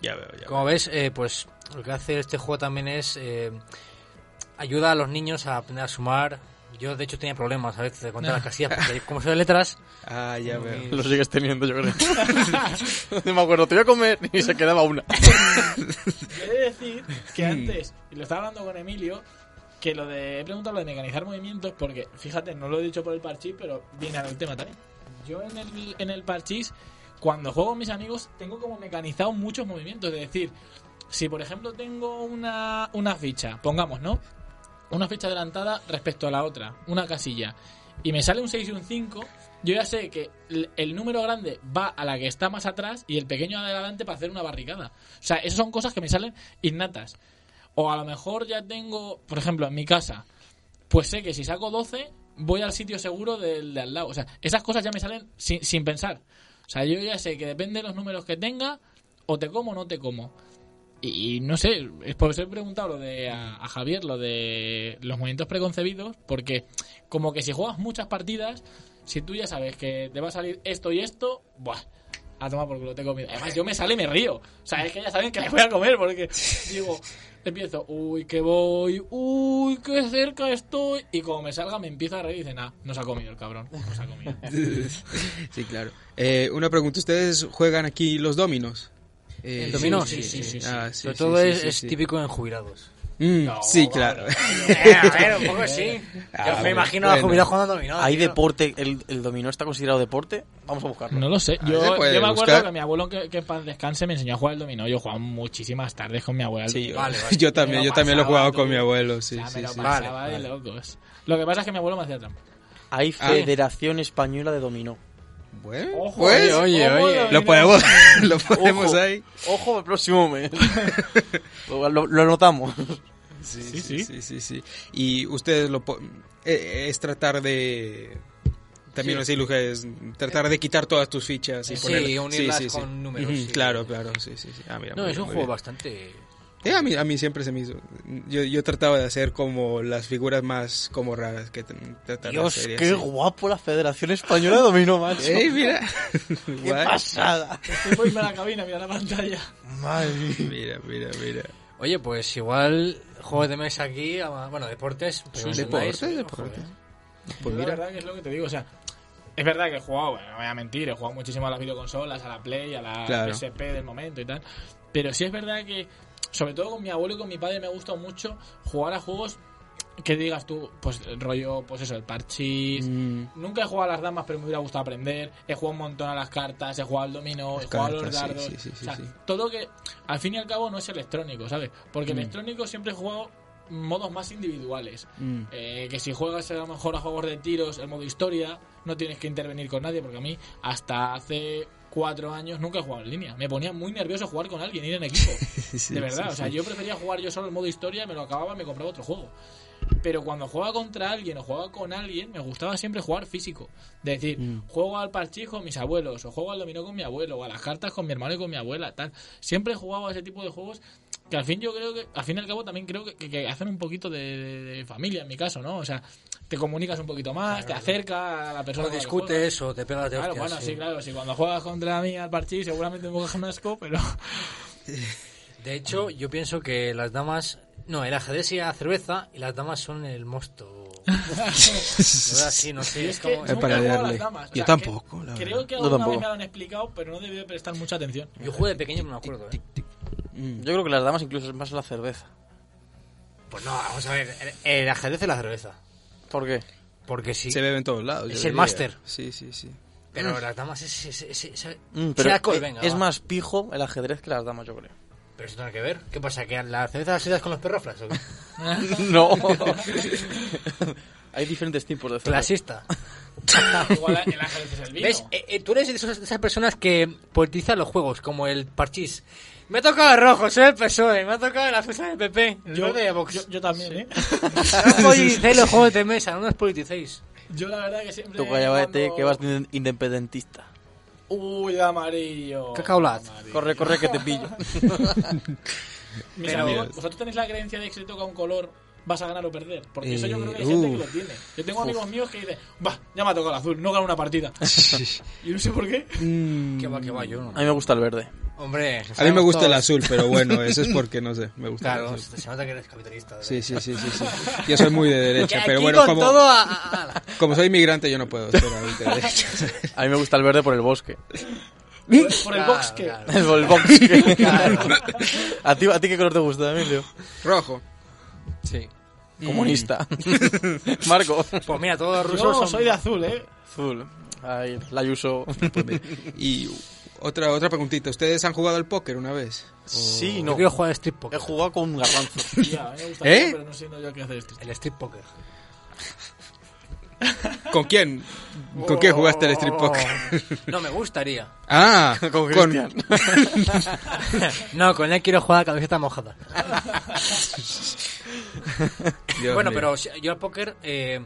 Ya veo, ya Como ves, eh, pues lo que hace este juego también es eh, ayuda a los niños a aprender a sumar. Yo, de hecho, tenía problemas a veces de contar las casillas, porque como soy de letras, Ah, ya veo. Lo sigues teniendo, yo creo. no me acuerdo, te voy a comer y se quedaba una. He de decir que antes, y lo estaba hablando con Emilio, que lo de. He preguntado lo de mecanizar movimientos, porque fíjate, no lo he dicho por el parchís, pero viene al tema también. Yo en el, en el parchís, cuando juego con mis amigos, tengo como mecanizado muchos movimientos. Es decir, si por ejemplo tengo una, una ficha, pongamos, ¿no? Una ficha adelantada respecto a la otra, una casilla, y me sale un 6 y un 5, yo ya sé que el, el número grande va a la que está más atrás y el pequeño adelante para hacer una barricada. O sea, esas son cosas que me salen innatas. O a lo mejor ya tengo, por ejemplo, en mi casa, pues sé que si saco 12, voy al sitio seguro del de al lado. O sea, esas cosas ya me salen sin, sin pensar. O sea, yo ya sé que depende de los números que tenga, o te como o no te como. Y, no sé, por eso he preguntado lo de a, Javier, lo de los movimientos preconcebidos, porque como que si juegas muchas partidas, si tú ya sabes que te va a salir esto y esto, buah, a tomar por culo, te he comido. Además, yo me sale y me río. O sea, es que ya saben que me voy a comer, porque digo, empiezo, uy, que voy, uy, que cerca estoy. Y como me salga, me empieza a reír y dice, nah, no se ha comido el cabrón, no se ha comido. Sí, claro. Eh, una pregunta, ¿ustedes juegan aquí los dominos? Eh, el dominó, sí, sí, sí, sí. sí, Ah, sí, Sobre sí, todo sí, es, sí, es sí. típico en jubilados. Mm, No, sí, claro. claro. Eh, a ver, un poco sí. Ah, Yo me bueno, imagino a bueno. jubilados jugando dominó. ¿Hay tío. deporte? ¿El, ¿El dominó está considerado deporte? Vamos a buscarlo. No lo sé. Ah, Yo, me acuerdo buscar. que mi abuelo, que, que en paz descanse, me enseñó a jugar al dominó. Yo jugaba muchísimas tardes con mi abuelo. al Sí, dominó. Vale, vale. yo también, yo también lo he jugado tú. con mi abuelo, sí, O sea, sí, me lo sí. pasaba Vale, de vale. locos. Lo que pasa es que mi abuelo me hacía trampa. Hay Ah. Federación Española de Dominó. Bueno, Ojo, pues, oye, oye. lo podemos, lo ponemos Ojo. ahí. Ojo, el próximo mes. lo, lo- lo anotamos. Sí, Sí, sí, sí. sí, sí, sí. Y ustedes lo po- eh, es tratar de también Sí. así, Luja, es tratar de quitar todas tus fichas y Sí, ponerlas- unirlas con números, sí. Claro, claro, sí, sí, sí. Ah, mira, No, es un juego bien. bastante... Eh, a mí a mí siempre se me hizo. Yo yo trataba de hacer como las figuras más como raras que de Dios, hacer y qué así. guapo la Federación Española de Dominó, macho. Ey, mira. ¡Qué Guay. pasada! Estoy a la cabina, mira la pantalla. Madre mía. Mira, mira, mira. Oye, pues igual juegos de mesa aquí, bueno, deportes. pues os Deportes, andáis. deportes. Pues Pues la mira. verdad que es lo que te digo, o sea, es verdad que he jugado, bueno, no voy a mentir, he jugado muchísimo a las videoconsolas, a la Play, a la Claro. PSP del momento y tal. Pero sí es verdad que, sobre todo con mi abuelo y con mi padre, me ha gustado mucho jugar a juegos que digas tú, pues el rollo, pues eso, el parchís. Mm, Nunca he jugado a las damas, pero me hubiera gustado aprender. He jugado un montón a las cartas, he jugado al dominó, he jugado a los dardos. sí, sí, sí, o sea, todo que al fin y al cabo no es electrónico, ¿sabes? Porque Mm. electrónico siempre he jugado modos más individuales. mm. Eh, que si juegas a lo mejor a juegos de tiros, el modo historia, no tienes que intervenir con nadie, porque a mí hasta hace cuatro años nunca he jugado en línea. Me ponía muy nervioso jugar con alguien, ir en equipo. Sí, de verdad, sí, o sea, sí. yo prefería jugar yo solo el modo historia, me lo acababa y me compraba otro juego. Pero cuando jugaba contra alguien o jugaba con alguien, me gustaba siempre jugar físico. De decir, Mm. juego al parchís con mis abuelos, o juego al dominó con mi abuelo, o a las cartas con mi hermano y con mi abuela, tal. Siempre he jugado a ese tipo de juegos que al fin yo creo que, al fin y al cabo también creo que, que- que hacen un poquito de, de- de familia en mi caso, ¿no? O sea, te comunicas un poquito más, te acerca a la persona O con la que juegas. discutes o te pegas de Claro, hostias. bueno, sí. sí. claro, si cuando juegas contra mí al parchís seguramente me coges un asco, pero... De hecho, yo pienso que las damas... No, el ajedrez y la cerveza y las damas son el mosto. La verdad, sí, no sé. Es es que como... Es nunca para he jugado a darle. las damas. O Yo sea, tampoco, la Creo verdad. que alguna vez tampoco. me lo han explicado, pero no debí prestar mucha atención. Yo jugué de pequeño, no me acuerdo, ¿eh? Mm. Yo creo que las damas incluso es más la cerveza. Pues no, vamos a ver. El, el ajedrez y la cerveza. ¿Por qué? Porque sí. Se bebe en todos lados. Es el máster. Sí, sí, sí. Pero las damas es... es, es, es- es- Mm, es pero alcohol, es, venga, es va. más pijo el ajedrez que las damas, yo creo. Pero eso tiene que ver. ¿Qué pasa? ¿Que la cerveza la sidas con los perroflas? ¿o qué? no. Hay diferentes tipos de cerveza. Clasista. Igual el ajedrez es el vino. ¿Ves? Eh, eh, tú eres de, esos- de esas personas que politizan los juegos, como el parchís. Me ha tocado el rojo, soy el PSOE. Me ha tocado la fiesta del PP. El Yo, verde de Vox. yo, yo también, ¿eh? No politicéis los juegos de mesa, no los politicéis. Yo la verdad que siempre... Tú cállate cuando- que vas de independentista. Uy, de amarillo. Cacaulat. Corre, corre que te pillo. Mis Pero- amigos, ¿vosotros tenéis la creencia de que si te toca un color vas a ganar o perder? Porque eso yo Eh, creo que hay gente que lo tiene. Yo tengo amigos míos que dicen, va, ya me ha tocado el azul, no gano una partida. y no sé por qué. Mm, Que va, que va, yo no. A mí me gusta el verde. Hombre, a mí me gusta el azul, pero bueno, eso es porque no sé, me gusta Claro, el azul. se nota que eres capitalista. Sí, sí, sí, sí, sí. Yo soy muy de derecha, pero bueno, como, todo a- a- a- como soy inmigrante yo no puedo ser de derecha. A mí me gusta el verde por el bosque. Por, por el Claro, box que... claro. El, el bosque. ¿A, ti, ¿A ti qué color te gusta, Emilio? Rojo. Sí. Comunista. Marco. Pues mira, todos los rusos Yo son... soy de azul, ¿eh? Azul. Ahí, la Ayuso. Y otra otra preguntita, ¿ustedes han jugado al póker una vez? Sí, Yo no. quiero jugar al strip He poker. jugado con un garbanzo. Ya, a mí me gusta ¿Eh? pero no sé yo qué hacer esto. El strip poker. ¿Con quién? ¿Con quién jugaste el strip poker? No, me gustaría. Ah, Con Cristian. No, con él quiero jugar a camiseta mojada. Dios bueno, mío. pero yo al póker... Eh,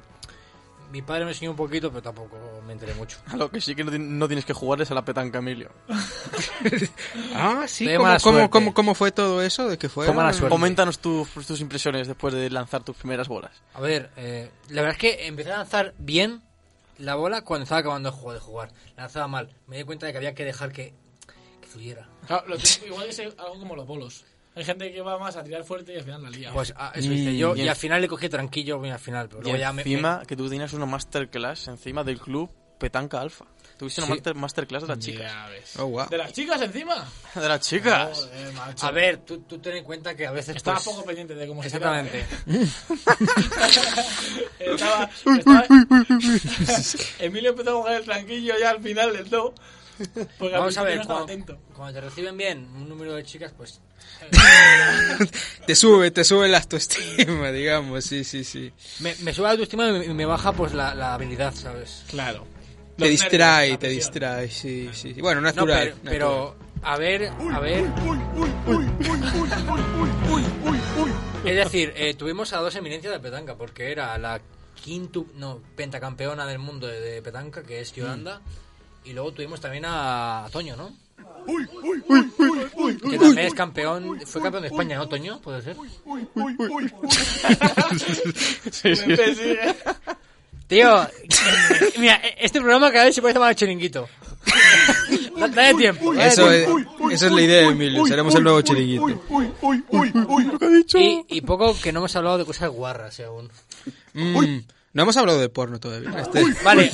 mi padre me enseñó un poquito, pero tampoco me enteré mucho. A lo que sí que no, no tienes que jugar es a la petanca, Emilio. Ah, sí, ¿cómo, cómo, cómo, cómo fue todo eso? ¿De qué fue? Coméntanos tus, tus impresiones después de lanzar tus primeras bolas. A ver, eh, la verdad es que empecé a lanzar bien la bola cuando estaba acabando de jugar. De jugar. La lanzaba mal. Me di cuenta de que había que dejar que, que fluyera. Claro, lo típico- igual es algo como los bolos. Hay gente que va más a tirar fuerte y al final la lía. Pues ah, eso hice yo. y Y al final le cogí tranquillo al final. Pero Y luego ya me, encima que tú tenías una masterclass encima del club Petanca Alfa. Tuviste una Sí. master- masterclass de las chicas. Ya ves. Oh, wow. ¿De las chicas encima? De las chicas. Joder, macho. me- A ver, tú, tú ten en cuenta que a veces. Estaba pues, poco pendiente de cómo se Exactamente. tiraba. estaba, estaba- Emilio empezó a coger el tranquillo ya al final del todo. Porque Vamos a ver, cuando, cuando te reciben bien un número de chicas, pues. Te sube, te sube la autoestima, digamos, sí, sí, sí. Me, me sube la autoestima y me, baja pues la, la habilidad, ¿sabes? Claro. Te Los distrae, nervios, te distrae, sí, sí. sí. Bueno, No, natural. pero, pero, a ver, a ver. Es decir, eh, tuvimos a dos eminencias de petanca, porque era la quinto, no, pentacampeona del mundo de, de petanca, que es Yolanda, y luego tuvimos también a, a Toño, ¿no? Que también es campeón, fue campeón de España, ¿no, Toño? ¿Puede ser? Sí, sí. Tío, mira, este programa cada vez se más al chiringuito. Da- Dale tiempo. dale Eso es, esa es la idea, Emilio. Seremos el nuevo chiringuito. Y, y poco que no hemos hablado de cosas guarras eh, aún. Mm, no hemos hablado de porno todavía. Este- Vale.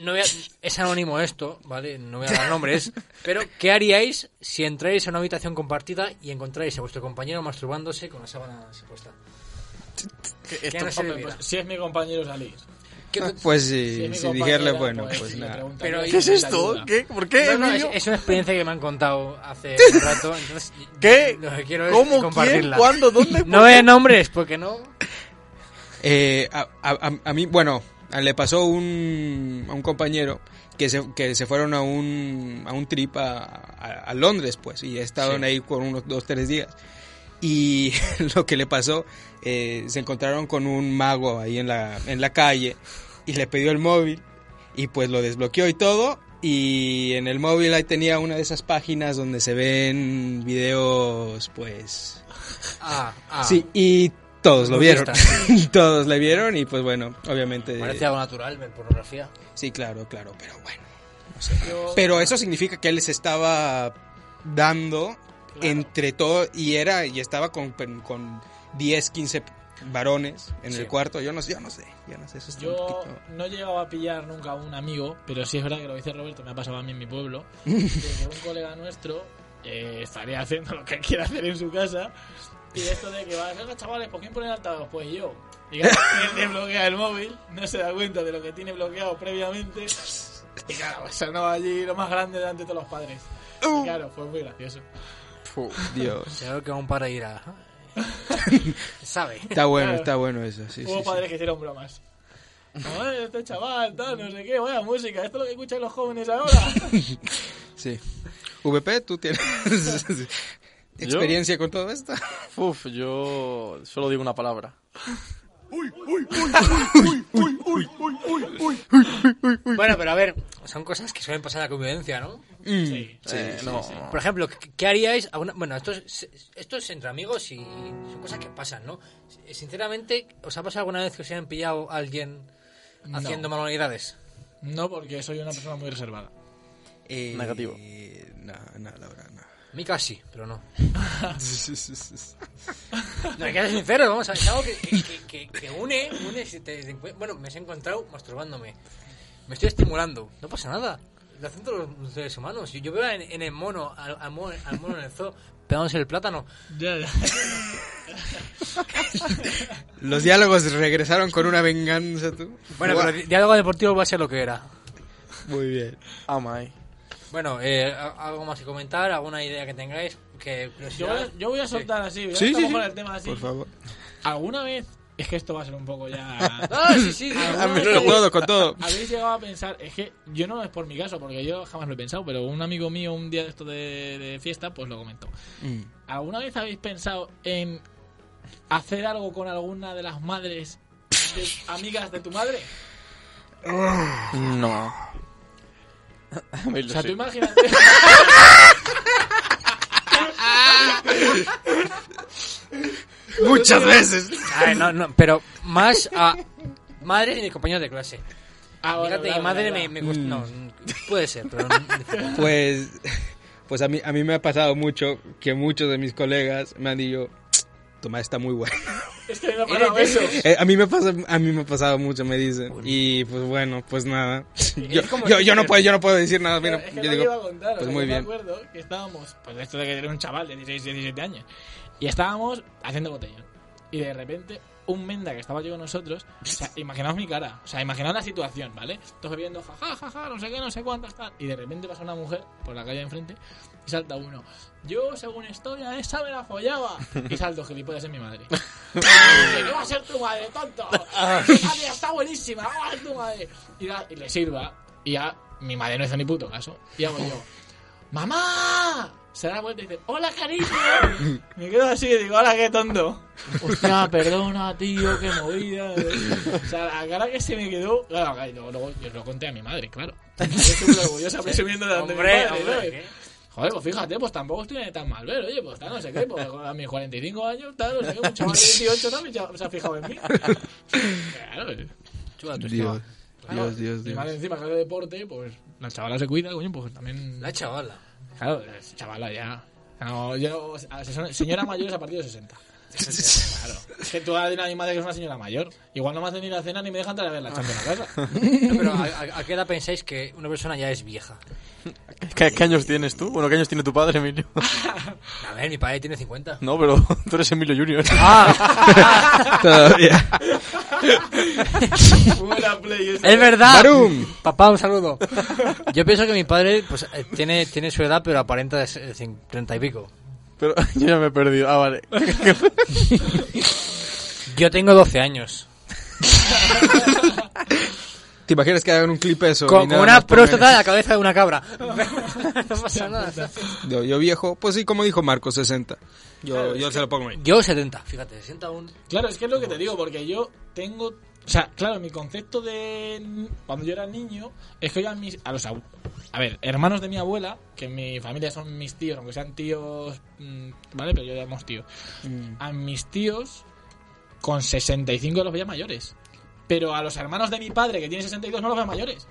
No voy a- es anónimo esto, ¿vale? No voy a dar nombres. Pero, ¿qué haríais si entráis a una habitación compartida y encontráis a vuestro compañero masturbándose con la sábana puesta? Esto- no Hombre, pues, si es mi compañero salir. ¿Qué- Pues Si sí, es mi si compañera, dijerle, bueno, pues nada. Pero, si ¿Qué es esto? ¿Qué? ¿Por qué, No, no, es, una experiencia que me han contado hace un rato. Entonces, ¿Qué? Lo que quiero es ¿Cómo? ¿Cuándo? ¿Dónde? No a nombres, porque no. Eh, a, a- a- a mí, bueno, le pasó un, a un compañero que se, que se fueron a un, a un trip a, a- a Londres, pues, y estaban Sí. ahí por unos dos, tres días. Y lo que le pasó, eh, se encontraron con un mago ahí en la, en la calle y le pidió el móvil y pues lo desbloqueó y todo. Y en el móvil ahí tenía una de esas páginas donde se ven videos, pues, Ah, ah. Sí, y todos lo vieron. todos le vieron y pues bueno, obviamente. Parece algo natural ver pornografía. Sí, claro, claro, pero bueno. no sé. Pero eso significa que él les estaba dando entre todo y era y estaba con, con 10, 15 varones en Sí. el cuarto. Yo no sé, yo no sé, yo no sé, eso está un Yo poquito- no he llegado a pillar nunca a un amigo, pero sí es verdad que lo dice Roberto me ha pasado a mí en mi pueblo. que un colega nuestro eh, estaría haciendo lo que quiera hacer en su casa. Y esto de que va, venga chavales, ¿por quién pone el altavoz? Pues yo. Y claro, él desbloquea el móvil, no se da cuenta de lo que tiene bloqueado previamente. Y claro, pues sonó allí lo más grande delante de todos los padres. Y claro, fue muy gracioso. Dios. Creo que aún para ir a. ¿Sabe? Está bueno, Claro. está bueno eso, sí, Hubo sí, sí. padres que hicieron bromas. Este chaval, tal, no sé qué, vaya música, esto es lo que escuchan los jóvenes ahora. Sí. VP, ¿tú tienes experiencia con todo esto? Uf, yo solo digo una palabra. Bueno, pero a ver, son cosas que suelen pasar en la convivencia, ¿no? Sí. Eh, no. Por ejemplo, ¿qué, haríais? alguna- Bueno, esto es, esto es entre amigos y son cosas que pasan, ¿no? Sinceramente, ¿os ha pasado alguna vez que os hayan pillado a alguien haciendo manualidades? No, porque soy una persona muy reservada. Eh, Negativo. No, no, la verdad, no. A mí casi, pero no. No, hay que ser sincero, vamos a ver, es algo que, que, que- que- que une, une si te- te encuent- bueno, me he encontrado masturbándome. Me estoy estimulando, no pasa nada. Lo hacen todos los seres humanos. Yo, veo en, en el mono, al, al mono, al mono en el zoo, pegándose el plátano. Ya, ya. Los diálogos regresaron con una venganza, tú. Bueno, pero di- diálogo deportivo va a ser lo que era. Muy bien. Ah, my. Bueno, eh, a- algo más que comentar, alguna idea que tengáis, que Yo, voy a- yo voy a soltar así, Sí, estamos sí, con sí. el tema así. Por favor. ¿Alguna vez? Es que esto va a ser un poco ya... Ah, sí, sí. ¿Alguna Ah, con todo, con todo. ¿Habéis llegado a pensar? Es que yo no es por mi caso, porque yo jamás lo he pensado, pero un amigo mío un día de esto de, de fiesta, pues lo comentó. Mm. ¿Alguna vez habéis pensado en hacer algo con alguna de las madres de- amigas de tu madre? No. O sea, tú imagínate... Muchas veces. A ver, no, no, pero más a madres y mis compañeros de clase. Ah, bueno, Fíjate, y madre me, me gusta. No, puede ser, pero. no- Pues, pues a mí, a mí me ha pasado mucho que muchos de mis colegas me han dicho, madre está muy buena. Es que me ha eso. A mí me pasa, a mí me ha pasado mucho, me dicen. Y pues bueno, pues nada. Yo, yo, yo no puedo, yo no puedo decir nada. Mira, es que yo no te iba a digo, contar, o pues sea, muy yo bien. me acuerdo que estábamos, pues esto de que era un chaval de 16, 17 años, y estábamos haciendo botellón. Y de repente, un menda que estaba yo con nosotros, o sea, imaginaos mi cara, o sea, imaginaos la situación, ¿vale? Todos bebiendo, jaja, jaja, no sé qué, no sé cuántas, tal. Y de repente pasa una mujer por la calle de enfrente y salta uno. Yo, según historia, esa me la follaba. Y salto, gilipollas, es mi madre. ¿Qué va a ser tu madre, tonto? Esa tía está buenísima, ¿cómo va a ser tu madre? Y, la- y le sirva. Y ya mi madre no hizo ni puto caso. Y hago yo, ¡Mamá! Se da la vuelta y dice, ¡Hola, cariño! Me quedo así y digo, ¡Hola, qué tonto! Hostia, perdona, tío, qué movida. O sea, la cara que se me quedó. Claro, luego, luego yo lo conté a mi madre, claro. Yo estoy muy orgullosa presumiendo de donde mi Hombre. Joder, pues fíjate, pues tampoco estoy tan mal ver, oye, pues tal, no sé qué, pues a mis 45 años, tal, no sé qué, un chaval de 28 no me cha- se ha fijado en mí. Claro, Chupa tu Dios, claro. Dios, Dios, Y Dios. más encima que hace deporte, pues la chavala se cuida, coño, pues también. La chavala. Claro, chavala ya. No, yo, señora mayor es a partir de 60. Claro. Es que tú has de a mi madre que es una señora mayor. Igual no me hacen ni la cena ni me dejan entrar a ver la chanta en la casa. No, pero ¿a, a- a qué edad pensáis que una persona ya es vieja? ¿Qué, qué años tienes tú? Bueno, ¿qué años tiene tu padre, Emilio? A ver, mi padre tiene 50. No, pero tú eres Emilio Junior. ¡Ah! Todavía. Buena play esa. ¡Es verdad! Barum. Papá, un saludo. Yo pienso que mi padre pues eh, tiene, tiene su edad, pero aparenta de ser- cin- 30 y pico. Pero yo ya me he perdido. Ah, vale. Yo tengo 12 años. ¿Te imaginas que hagan un clip eso? Con, una próstata en la cabeza de una cabra. no pasa nada. Yo, yo viejo, pues sí, como dijo Marco, 60. Yo, yo se lo pongo ahí. Yo 70, fíjate, 60 un... Claro, es que es lo que te digo, porque yo tengo. O sea, claro, mi concepto de. Cuando yo era niño, es que yo a mis. A los A ver, hermanos de mi abuela, que en mi familia son mis tíos, aunque sean tíos. mm, ¿Vale? Pero yo llamamos tíos. A mis tíos, con 65 los veía mayores. Pero a los hermanos de mi padre, que tiene 62, no los veo mayores.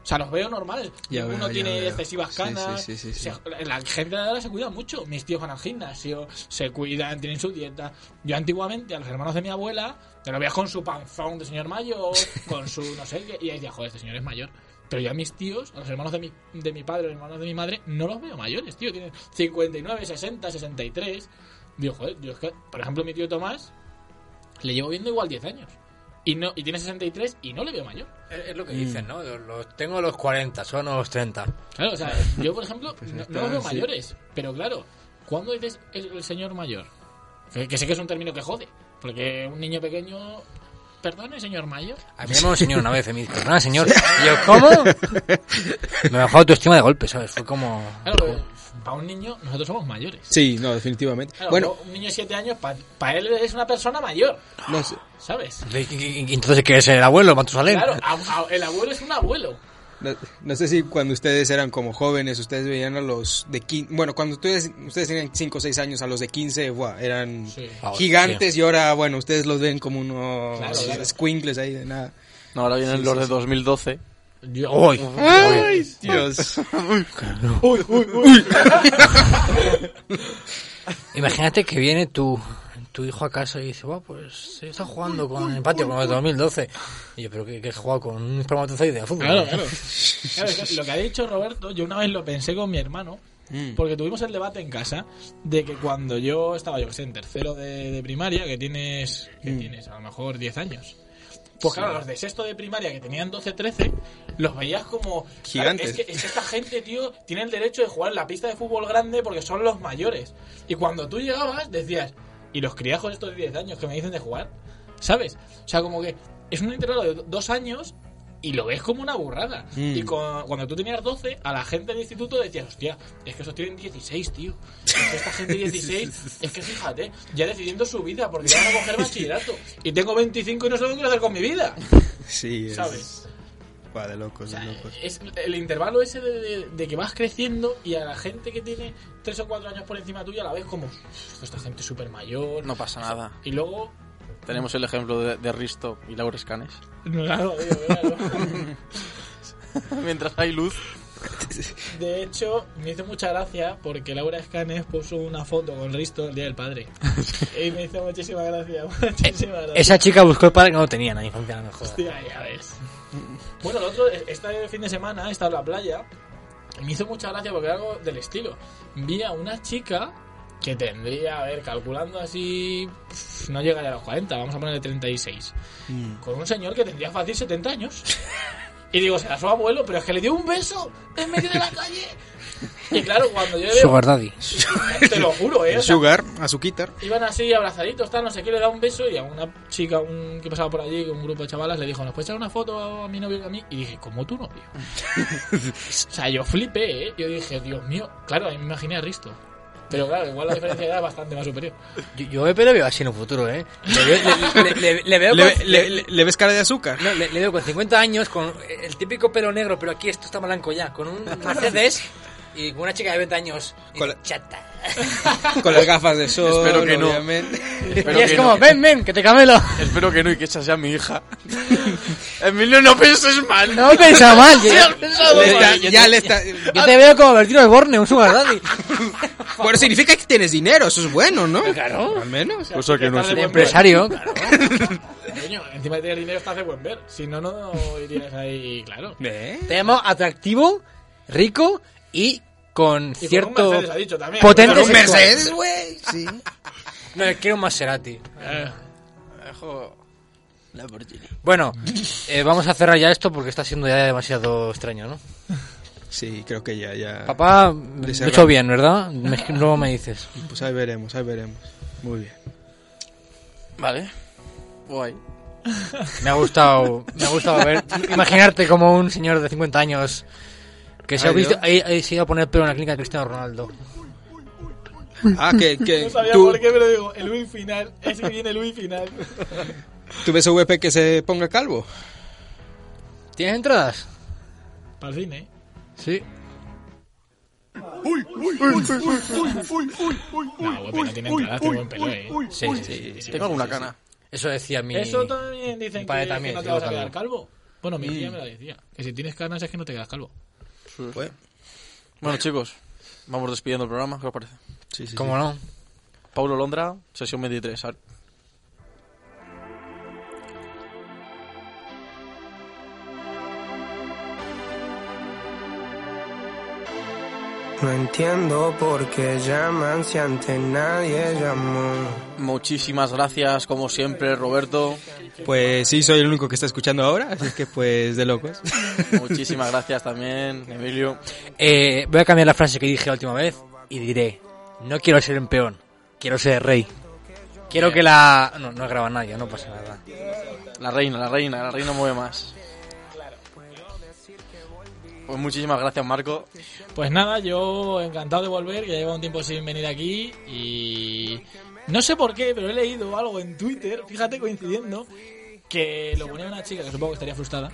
O sea, los veo normales. Ya Ninguno veo, tiene veo. excesivas canas. sí, sí, sí, la gente de ahora se cuida mucho. Mis tíos van al gimnasio, se cuidan, tienen su dieta. Yo antiguamente, a los hermanos de mi abuela, te lo veías con su panzón de señor mayor, con su no sé qué, y ahí decía, joder, este señor es mayor. Pero yo a mis tíos, a los hermanos de mi, de mi padre, los hermanos de mi madre, no los veo mayores, tío. Tienen 59, 60, 63. Digo, joder, yo es que, por ejemplo, mi tío Tomás, le llevo viendo igual 10 años. Y no y tiene 63 y no le veo mayor. Es, es lo que dicen, ¿no? Los, los- tengo los 40, son los 30. Claro, o sea, yo, por ejemplo, no, está, no los veo sí. mayores. Pero claro, ¿cuándo dices el, el señor mayor? Que, que sé que es un término que jode. Porque un niño pequeño. Perdone, señor mayor. A mí me llamó un señor una vez, y me dice, perdona, señor. Y yo, ¿cómo? Me bajó autoestima de golpe, ¿sabes? Fue como... Claro, para un niño, nosotros somos mayores. Sí, no, definitivamente. Claro, bueno, un niño de 7 años, para él es una persona mayor, no sé. ¿sabes? Entonces, ¿qué es el abuelo, Matusalén? Claro, a- a- el abuelo es un abuelo. No, no sé si cuando ustedes eran como jóvenes, ustedes veían a los de 15, bueno, cuando ustedes, ustedes tenían 5 o 6 años, a los de 15, buah, eran Sí. Ahora, gigantes y ahora, bueno, ustedes los ven como unos Claro, claro. squinkles ahí de nada. No, ahora vienen los de 2012. Yo- Uy. ¡Ay, Dios! Imagínate que viene tu, tu hijo a casa y dice, "Buah, pues se está jugando con el patio como el 2012. Y yo, ¿pero qué, qué he jugado con un espermatozoide de fútbol? Claro, claro. Que lo que ha dicho Roberto, yo una vez lo pensé con mi hermano, Mm. porque tuvimos el debate en casa de que cuando yo estaba, yo que sé, en tercero de, de primaria, que tienes, que Mm. tienes a lo mejor 10 años. Pues claro, los de sexto de primaria que tenían 12, 13, los veías como... claro, Gigantes. es, que, es que esta gente, tío, tiene el derecho de jugar en la pista de fútbol grande porque son los mayores. Y cuando tú llegabas, decías, ¿y los criajos estos de 10 años que me dicen de jugar? ¿Sabes? O sea, como que es un intervalo de do- dos años y lo ves como una burrada. Mm. Y con- cuando tú tenías 12, a la gente del instituto decías, hostia, es que esos tienen 16, tío. Es que esta gente 16, es que fíjate, ya decidiendo su vida, porque ya van a coger bachillerato. Y tengo 25 y no sé lo que quiero hacer con mi vida. Sí, es, ¿Sabes? Buah, de locos, O sea, de locos. es el intervalo ese de, de- de que vas creciendo y a la gente que tiene 3 o 4 años por encima tuya la ves como, "Uf, esta gente súper mayor. No pasa nada. Y luego, Tenemos el ejemplo de, de Risto y Laura claro, digo, claro. Mientras hay luz. De hecho, me hizo mucha gracia porque Laura Escanes puso una foto con Risto el Día del Padre. y me hizo muchísima gracia. Muchísima gracia. Esa chica buscó el padre que no tenía en la infancia, no. Hostia, ya ves. Bueno, el otro, este fin de semana he estado en la playa y me hizo mucha gracia porque era algo del estilo. Vi a una chica que tendría, a ver, calculando así, no llegaría a los 40, vamos a ponerle 36. Con un señor que tendría fácil 70 años. Y digo, será su abuelo, pero es que le dio un beso en medio de la calle. Y claro, cuando yo le veo, Sugar Daddy. te lo juro, ¿eh? O sea, Sugar, azuquitar. Iban así abrazaditos, tal, no sé qué, le da un beso y a una chica un, que pasaba por allí, un grupo de chavalas, le dijo, ¿nos puedes echar una foto a mi novio y a mí? Y dije, ¿cómo tu novio? o sea, yo flipé, ¿eh? Yo dije, Dios mío, claro, a mí me imaginé a Risto. Pero claro, igual la diferencia de edad es bastante más superior. Yo, yo Pepe le veo así en un futuro, ¿eh? Le, veo- le- le- le- le veo ¿Le, con, le- ves cara de azúcar? no, le- le veo con 50 años, con el típico pelo negro, pero aquí esto está blanco ya, con un Mercedes y con una chica de 20 años. y Con la- chata. Con las gafas de sol, Espero que no. obviamente. Espero y es que como, no. ven, ven, que te camelo. Espero que no y que esa sea mi hija. Emilio, no pienses mal. No pensa mal, yo, Le está- yo- ya yo- le está... yo te veo como Bertino de Borne, un Sugar Daddy. Bueno, significa que tienes dinero, eso es bueno, ¿no? Claro. Al menos. O sea que no es empresario, claro. Coño, encima de tener dinero estás de buen ver. Si no, no irías ahí, claro. ¿Eh? Te llamo atractivo, rico y con Y con cierto un Mercedes, ha dicho también. potente Un. Mercedes, güey. Sí. No, quiero un Maserati. Eh, Bueno, eh, vamos a cerrar ya esto porque está siendo ya demasiado extraño, ¿no? Sí, creo que ya, ya. Papá, lo he hecho bien, ¿verdad? Me- Luego me dices. Pues ahí veremos, ahí veremos. Muy bien. Vale. Guay. Me ha gustado, me ha gustado ver, imaginarte como un señor de 50 años que se ha, visto, ha- se iba a poner pelo en la clínica de Cristiano Ronaldo. Ah, que, que no sabía tú, por qué, pero digo, el Luis final. Es que viene el Luis final. tú ves a VP que se ponga calvo. ¿Tienes entradas? Para el cine. Sí. No, güey, no tiene entrada, tiene buen pelo, eh. Sí, sí, sí. Tengo alguna cana. Eso decía mi... Eso también dicen que, también, no te vas a quedar calvo. Bueno, mi tía me lo decía. Que si tienes canas es que no te quedas calvo. Pues, Bueno, chicos, vamos despidiendo el programa. ¿Qué os parece? sí, sí, ¿Cómo no? Paulo Londra, sesión 23. No entiendo por qué llaman si antes nadie llamó. Muchísimas gracias, como siempre, Roberto. Pues sí, soy el único que está escuchando ahora, así que pues de locos. Muchísimas gracias también, Emilio. Eh, voy a cambiar la frase que dije la última vez y diré, no quiero ser un peón, quiero ser rey. Quiero que la... No, no graba nadie, no pasa nada. La reina, la reina, la reina mueve más. Pues muchísimas gracias, Marco. Pues nada, yo encantado de volver, que llevo un tiempo sin venir aquí y no sé por qué, pero he leído algo en Twitter, fíjate coincidiendo, que lo ponía una chica que supongo que estaría frustrada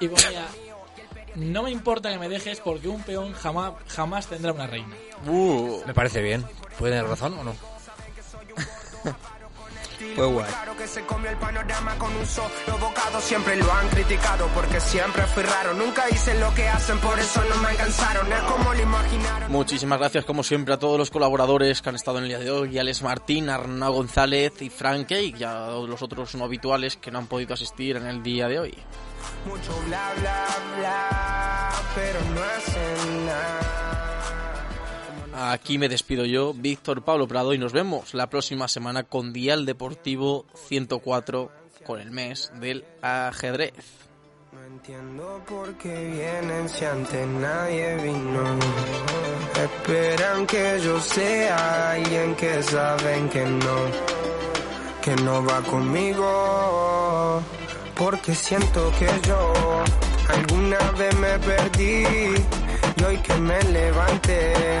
y ponía no me importa que me dejes porque un peón jamás jamás tendrá una reina. Uh, Me parece bien. ¿Puede tener razón o no? Fue guay. Claro que se comió el panorama con un solo bocado. Siempre lo han criticado porque siempre fui raro. Nunca hice lo que hacen, por eso no me alcanzaron. Es como lo imaginaron. Muchísimas gracias, como siempre, a todos los colaboradores que han estado en el día de hoy. Y Alex Martín, Arnau González y Frank y a los otros no habituales que no han podido asistir en el día de hoy. Mucho bla bla bla, pero no hacen nada. Aquí me despido yo, Víctor Pablo Prado, y nos vemos la próxima semana con Dial Deportivo 104 con el mes del ajedrez. No entiendo por qué vienen si antes nadie vino. Esperan que yo sea alguien que saben que no, que no va conmigo. Porque siento que yo alguna vez me perdí y hoy que me levanté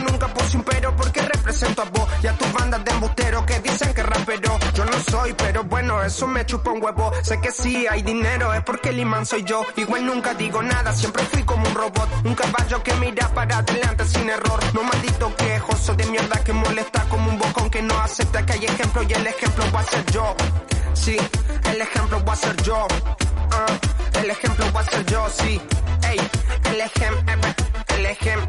nunca puse un pero porque represento a vos y a tus bandas de embusteros que dicen que rapero. Yo no soy, pero bueno, eso me chupa un huevo. Sé que sí hay dinero, es porque el imán soy yo. Igual nunca digo nada, siempre fui como un robot. Un caballo que mira para adelante sin error. No maldito quejoso de mierda que molesta como un bocón que no acepta que hay ejemplo y el ejemplo va a ser yo. Sí, el ejemplo va a ser yo. Ah, el ejemplo va a ser yo, sí. Ey, el ejemplo, el ejemplo,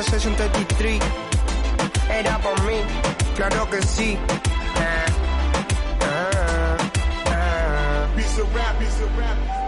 Session 33. Era por mí, claro que sí. Ah, ah, ah. Rap, piece rap.